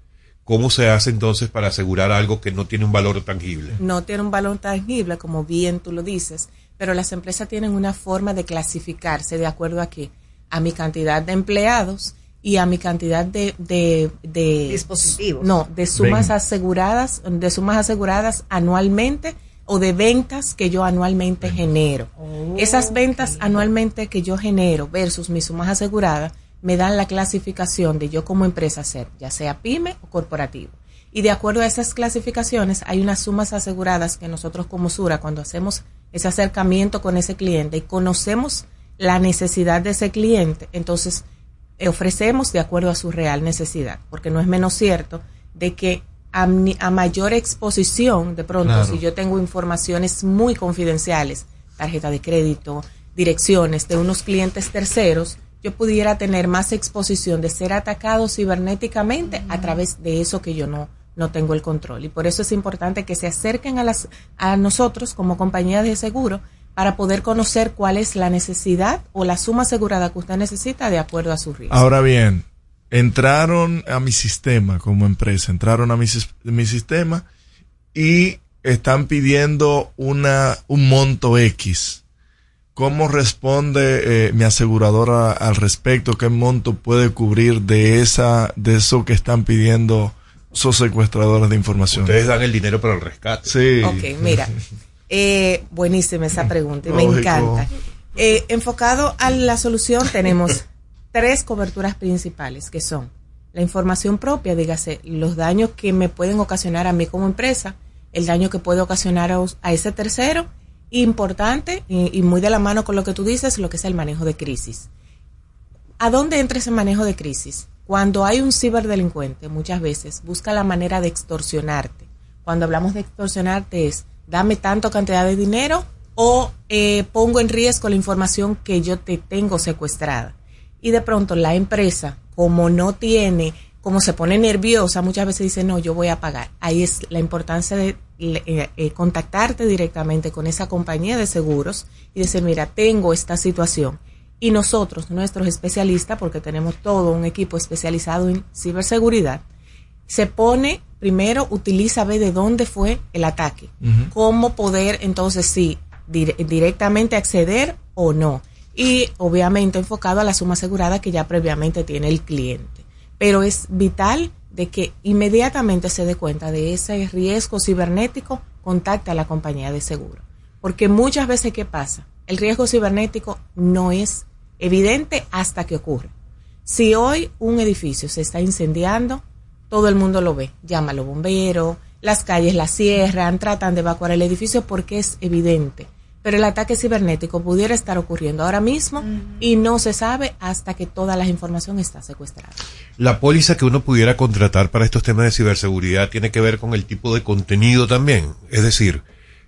Speaker 5: ¿Cómo se hace entonces para asegurar algo que no tiene un valor tangible?
Speaker 24: no tiene un valor tangible, como bien tú lo dices, pero las empresas tienen una forma de clasificarse de acuerdo a qué? A mi cantidad de empleados y a mi cantidad de, de, de
Speaker 7: Dispositivos.
Speaker 24: No, de sumas
Speaker 7: Ven.
Speaker 24: aseguradas, de sumas aseguradas anualmente o de ventas que yo anualmente genero. Esas ventas anualmente que yo genero versus mis sumas aseguradas me dan la clasificación de yo como empresa ser, ya sea pyme o corporativo. Y de acuerdo a esas clasificaciones hay unas sumas aseguradas que nosotros como Sura cuando hacemos ese acercamiento con ese cliente y conocemos la necesidad de ese cliente, entonces ofrecemos de acuerdo a su real necesidad, porque no es menos cierto de que a, a mayor exposición, de pronto,
Speaker 25: Claro.
Speaker 24: si yo tengo informaciones muy confidenciales, tarjeta de crédito, direcciones de unos clientes terceros, yo pudiera tener más exposición de ser atacado cibernéticamente a través de eso que yo no, no tengo el control. Y por eso es importante que se acerquen a, las, a nosotros como compañía de seguro para poder conocer cuál es la necesidad o la suma asegurada que usted necesita de acuerdo a su riesgo.
Speaker 6: Ahora bien, entraron a mi sistema como empresa, entraron a mi, sis- mi sistema y están pidiendo una, un monto X. ¿Cómo responde eh, mi aseguradora al respecto? ¿Qué monto puede cubrir de esa, de eso que están pidiendo esos secuestradores de información?
Speaker 5: Ustedes dan el dinero para el rescate.
Speaker 6: Sí.
Speaker 24: Ok, mira, eh, buenísima esa pregunta y me
Speaker 6: Lógico.
Speaker 24: encanta. Eh, enfocado a la solución tenemos tres coberturas principales que son la información propia, dígase, los daños que me pueden ocasionar a mí como empresa, el daño que puede ocasionar a ese tercero, importante y, y muy de la mano con lo que tú dices, lo que es el manejo de crisis. ¿A dónde entra ese manejo de crisis? Cuando hay un ciberdelincuente, muchas veces busca la manera de extorsionarte. Cuando hablamos de extorsionarte es, dame tanto cantidad de dinero o eh, pongo en riesgo la información que yo te tengo secuestrada. Y de pronto la empresa, como no tiene, como se pone nerviosa, muchas veces dice, no, yo voy a pagar. Ahí es la importancia de eh, eh, contactarte directamente con esa compañía de seguros y decir, mira, tengo esta situación. Y nosotros, nuestros especialistas, porque tenemos todo un equipo especializado en ciberseguridad, se pone, primero utiliza, ve de dónde fue el ataque, cómo poder entonces sí, dire- directamente acceder o no. Y obviamente enfocado a la suma asegurada que ya previamente tiene el cliente. Pero es vital de que inmediatamente se dé cuenta de ese riesgo cibernético, contacte a la compañía de seguro. Porque muchas veces, ¿qué pasa? El riesgo cibernético no es evidente hasta que ocurre. Si hoy un edificio se está incendiando, todo el mundo lo ve. Llama a los bomberos, las calles la cierran, tratan de evacuar el edificio porque es evidente. Pero el ataque cibernético pudiera estar ocurriendo ahora mismo y no se sabe hasta que toda la información está secuestrada.
Speaker 5: La póliza que uno pudiera contratar para estos temas de ciberseguridad tiene que ver con el tipo de contenido también. Es decir,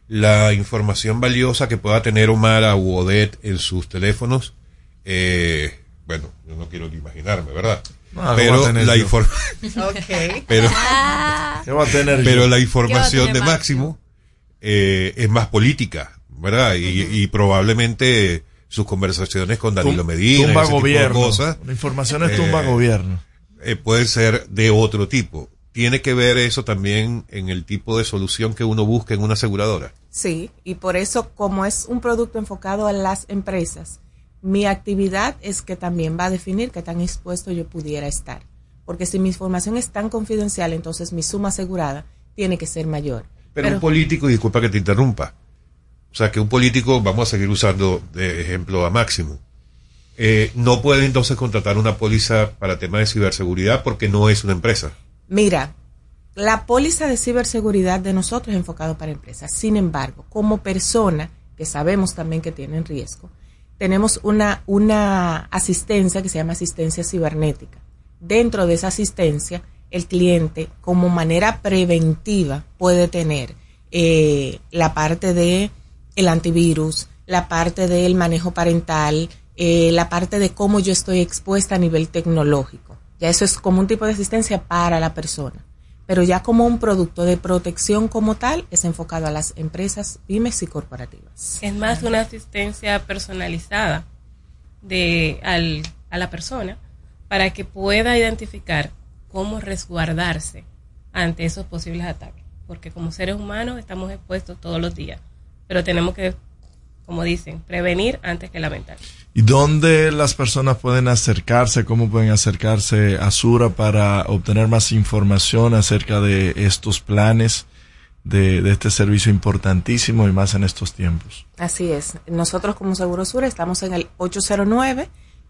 Speaker 5: la información valiosa que pueda tener Omar u Odette en sus teléfonos, eh, bueno, yo no quiero ni imaginarme, ¿verdad?
Speaker 6: No, ¿qué va a
Speaker 5: pero la información... Pero, la
Speaker 6: ¿Qué va a
Speaker 5: información de Máximo eh, es más política, ¿verdad? Y, y probablemente sus conversaciones con Danilo Medina,
Speaker 6: tumba
Speaker 5: ese tipo de
Speaker 6: gobierno.
Speaker 5: cosas,
Speaker 6: La información es tumba gobierno.
Speaker 5: eh, pueden ser de otro tipo. Tiene que ver eso también en el tipo de solución que uno busca en una aseguradora.
Speaker 24: Sí, y por eso, como es un producto enfocado a las empresas, mi actividad es que también va a definir qué tan expuesto yo pudiera estar. Porque si mi información es tan confidencial, entonces mi suma asegurada tiene que ser mayor.
Speaker 5: Pero, un político, y disculpa que te interrumpa, o sea que un político, vamos a seguir usando de ejemplo a Máximo, eh, no puede entonces contratar una póliza para temas de ciberseguridad porque no es una empresa.
Speaker 24: Mira, la póliza de ciberseguridad de nosotros es enfocado para empresas. Sin embargo, como persona, que sabemos también que tienen riesgo, tenemos una, una asistencia que se llama asistencia cibernética. Dentro de esa asistencia, el cliente, como manera preventiva, puede tener eh, la parte de el antivirus, la parte del manejo parental, eh, la parte de cómo yo estoy expuesta a nivel tecnológico. Ya eso es como un tipo de asistencia para la persona. Pero ya como un producto de protección como tal, es enfocado a las empresas, pymes y corporativas.
Speaker 25: Es más una asistencia personalizada de al, a la persona para que pueda identificar cómo resguardarse ante esos posibles ataques. Porque como seres humanos estamos expuestos todos los días, pero tenemos que, como dicen, prevenir antes que lamentar.
Speaker 6: ¿Y dónde las personas pueden acercarse? ¿Cómo pueden acercarse a Sura para obtener más información acerca de estos planes de, de este servicio importantísimo y más en estos tiempos.
Speaker 24: Así es. Nosotros como Seguro Sur estamos en el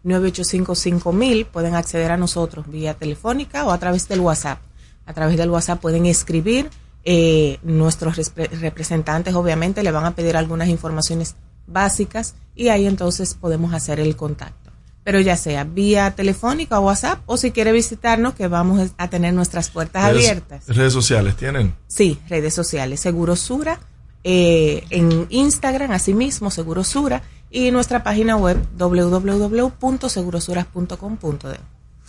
Speaker 24: 809-985-5000. Pueden acceder a nosotros vía telefónica o a través del WhatsApp. A través del WhatsApp pueden escribir. eh, nuestros repre- representantes obviamente le van a pedir algunas informaciones básicas y ahí entonces podemos hacer el contacto. Pero ya sea vía telefónica o WhatsApp o si quiere visitarnos que vamos a tener nuestras puertas
Speaker 6: Redes-
Speaker 24: abiertas.
Speaker 6: Redes sociales tienen.
Speaker 24: Sí, redes sociales, Seguro Sura, eh, en Instagram, asimismo, Seguro Sura, y nuestra página web www.segurosuras.com.de.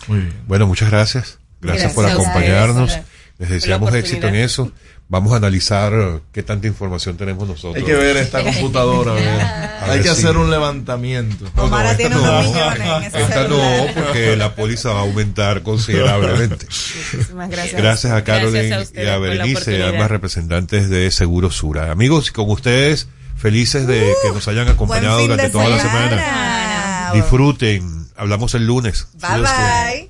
Speaker 5: Muy bien. Bueno, muchas gracias. Gracias,
Speaker 24: Gracias
Speaker 5: por acompañarnos.
Speaker 24: por-
Speaker 5: Les deseamos éxito en eso. Vamos a analizar eh, qué tanta información tenemos nosotros.
Speaker 6: Hay que ver esta computadora. a ver.
Speaker 5: A
Speaker 6: Hay
Speaker 5: ver
Speaker 6: que
Speaker 5: si-
Speaker 6: hacer un levantamiento.
Speaker 5: No, no, esta
Speaker 7: tiene
Speaker 5: no,
Speaker 7: unos millones en ese
Speaker 5: esta no, porque la póliza va a aumentar considerablemente.
Speaker 24: Muchísimas gracias.
Speaker 5: Gracias a Carolyn
Speaker 24: Gracias a
Speaker 5: y a Berenice, ambas representantes de Seguro Sura. Amigos, y con ustedes, felices de que nos hayan acompañado durante toda la
Speaker 7: semana.
Speaker 5: Disfruten. Hablamos el lunes.
Speaker 7: Bye bye.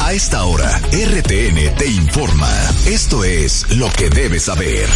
Speaker 3: A esta hora, RTN te informa. Esto es lo que debes saber.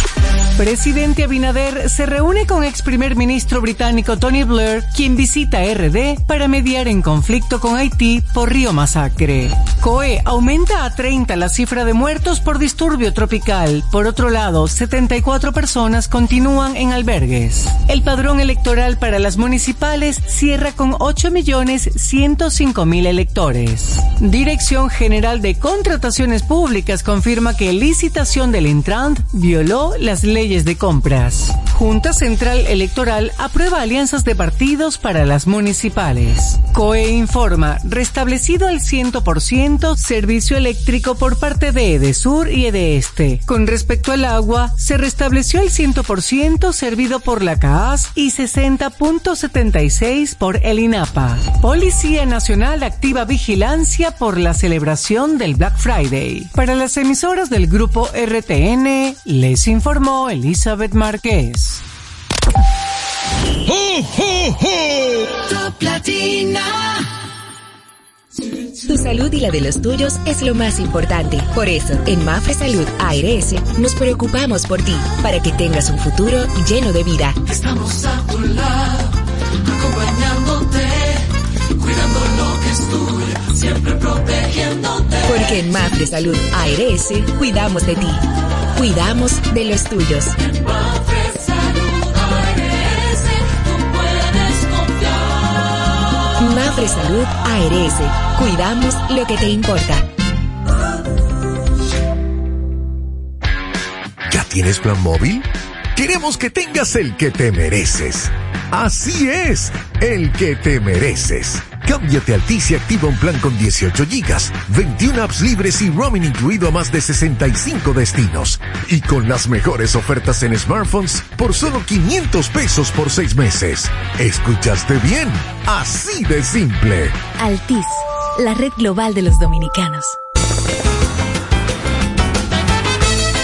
Speaker 26: Presidente Abinader se reúne con ex primer ministro británico Tony Blair, quien visita RD para mediar en conflicto con Haití por Río Masacre. COE aumenta a 30 la cifra de muertos por disturbio tropical. Por otro lado, 74 personas continúan en albergues. El padrón electoral para las municipales cierra con 8.105.000 electores. Dirección General de Contrataciones Públicas confirma que licitación del Intrant violó las leyes de compras. Junta Central Electoral aprueba alianzas de partidos para las municipales. COE informa, restablecido al 100% servicio eléctrico por parte de Edesur y Edeeste. Con respecto al agua, se restableció el 100% servido por la CAAS y 60.76 por el INAPA. Policía Nacional activa vigilancia por la celebración del Black Friday. Para las emisoras del grupo RTN, les informó Elizabeth Márquez.
Speaker 27: Tu salud y la de los tuyos es lo más importante. Por eso, en Mafre Salud ARS nos preocupamos por ti, para que tengas un futuro lleno de vida.
Speaker 9: Estamos a tu lado, acompañándote, cuidando lo que es tuyo, siempre protegiéndote.
Speaker 27: Porque en Mafre Salud ARS cuidamos de ti, cuidamos de los tuyos.
Speaker 9: Mafre Salud ARS, tú puedes confiar.
Speaker 27: Mafre Salud ARS, cuidamos lo que te importa.
Speaker 28: ¿Ya tienes plan móvil? Queremos que tengas el que te mereces. Así es, el que te mereces. Cámbiate Altis y activa un plan con 18 gigas, 21 apps libres y roaming incluido a más de 65 destinos. Y con las mejores ofertas en smartphones por solo 500 pesos por 6 meses. ¿Escuchaste bien? Así de simple.
Speaker 22: Altis, la red global de los dominicanos.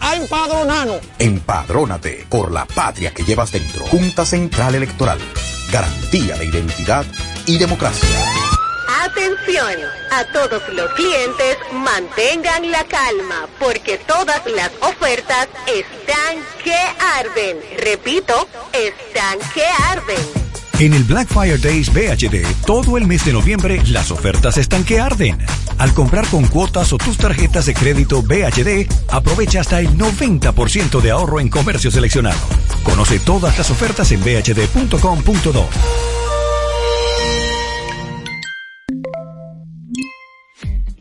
Speaker 29: a empadronarnos.
Speaker 30: Empadrónate por la patria que llevas dentro. Junta Central Electoral. Garantía de identidad y democracia.
Speaker 31: Atención, a todos los clientes mantengan la calma porque todas las ofertas están que arden. Repito, están que arden.
Speaker 15: En el Black Fire Days BHD, todo el mes de noviembre, las ofertas están que arden. Al comprar con cuotas o tus tarjetas de crédito BHD, aprovecha hasta el 90% de ahorro en comercio seleccionado. Conoce todas las ofertas en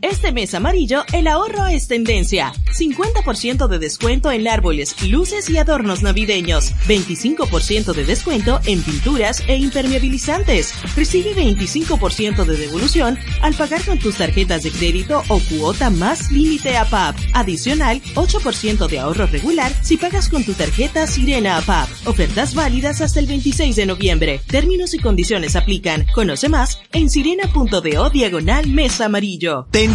Speaker 32: Este mes amarillo, el ahorro es tendencia. 50% de descuento en árboles, luces y adornos navideños. 25% de descuento en pinturas e impermeabilizantes. Recibe 25% de devolución al pagar con tus tarjetas de crédito o cuota más límite APAP. Adicional, 8% de ahorro regular si pagas con tu tarjeta Sirena APAP. Ofertas válidas hasta el 26 de noviembre. Términos y condiciones aplican. Conoce más en sirena.do diagonal mes amarillo.
Speaker 33: ¿Te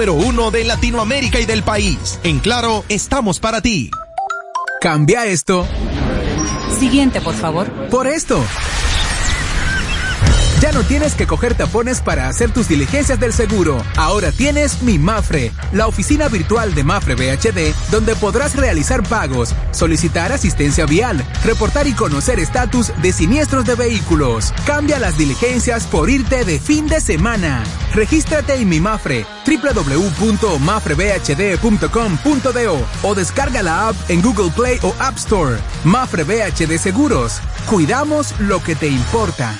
Speaker 33: uno de Latinoamérica y del país. En Claro, estamos para ti.
Speaker 34: Cambia esto
Speaker 27: Siguiente, por favor.
Speaker 34: por esto. Ya no tienes que coger tapones para hacer tus diligencias del seguro. Ahora tienes Mi Mafre, la oficina virtual de Mafre BHD, donde podrás realizar pagos, solicitar asistencia vial, reportar y conocer estatus de siniestros de vehículos. Cambia las diligencias por irte de fin de semana. Regístrate en Mi Mafre, o descarga la app en Google Play o App Store. Mafre BHD Seguros. Cuidamos lo que te importa.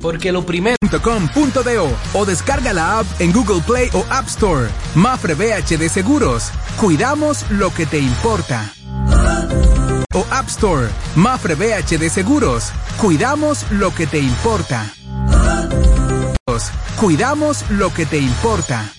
Speaker 34: Porque lo primero .com.do o descarga la app en Google Play o App Store. Mafre BHD Seguros. Cuidamos lo que te importa. O App Store. Mafre BHD Seguros. Cuidamos lo que te importa. Cuidamos lo que te importa.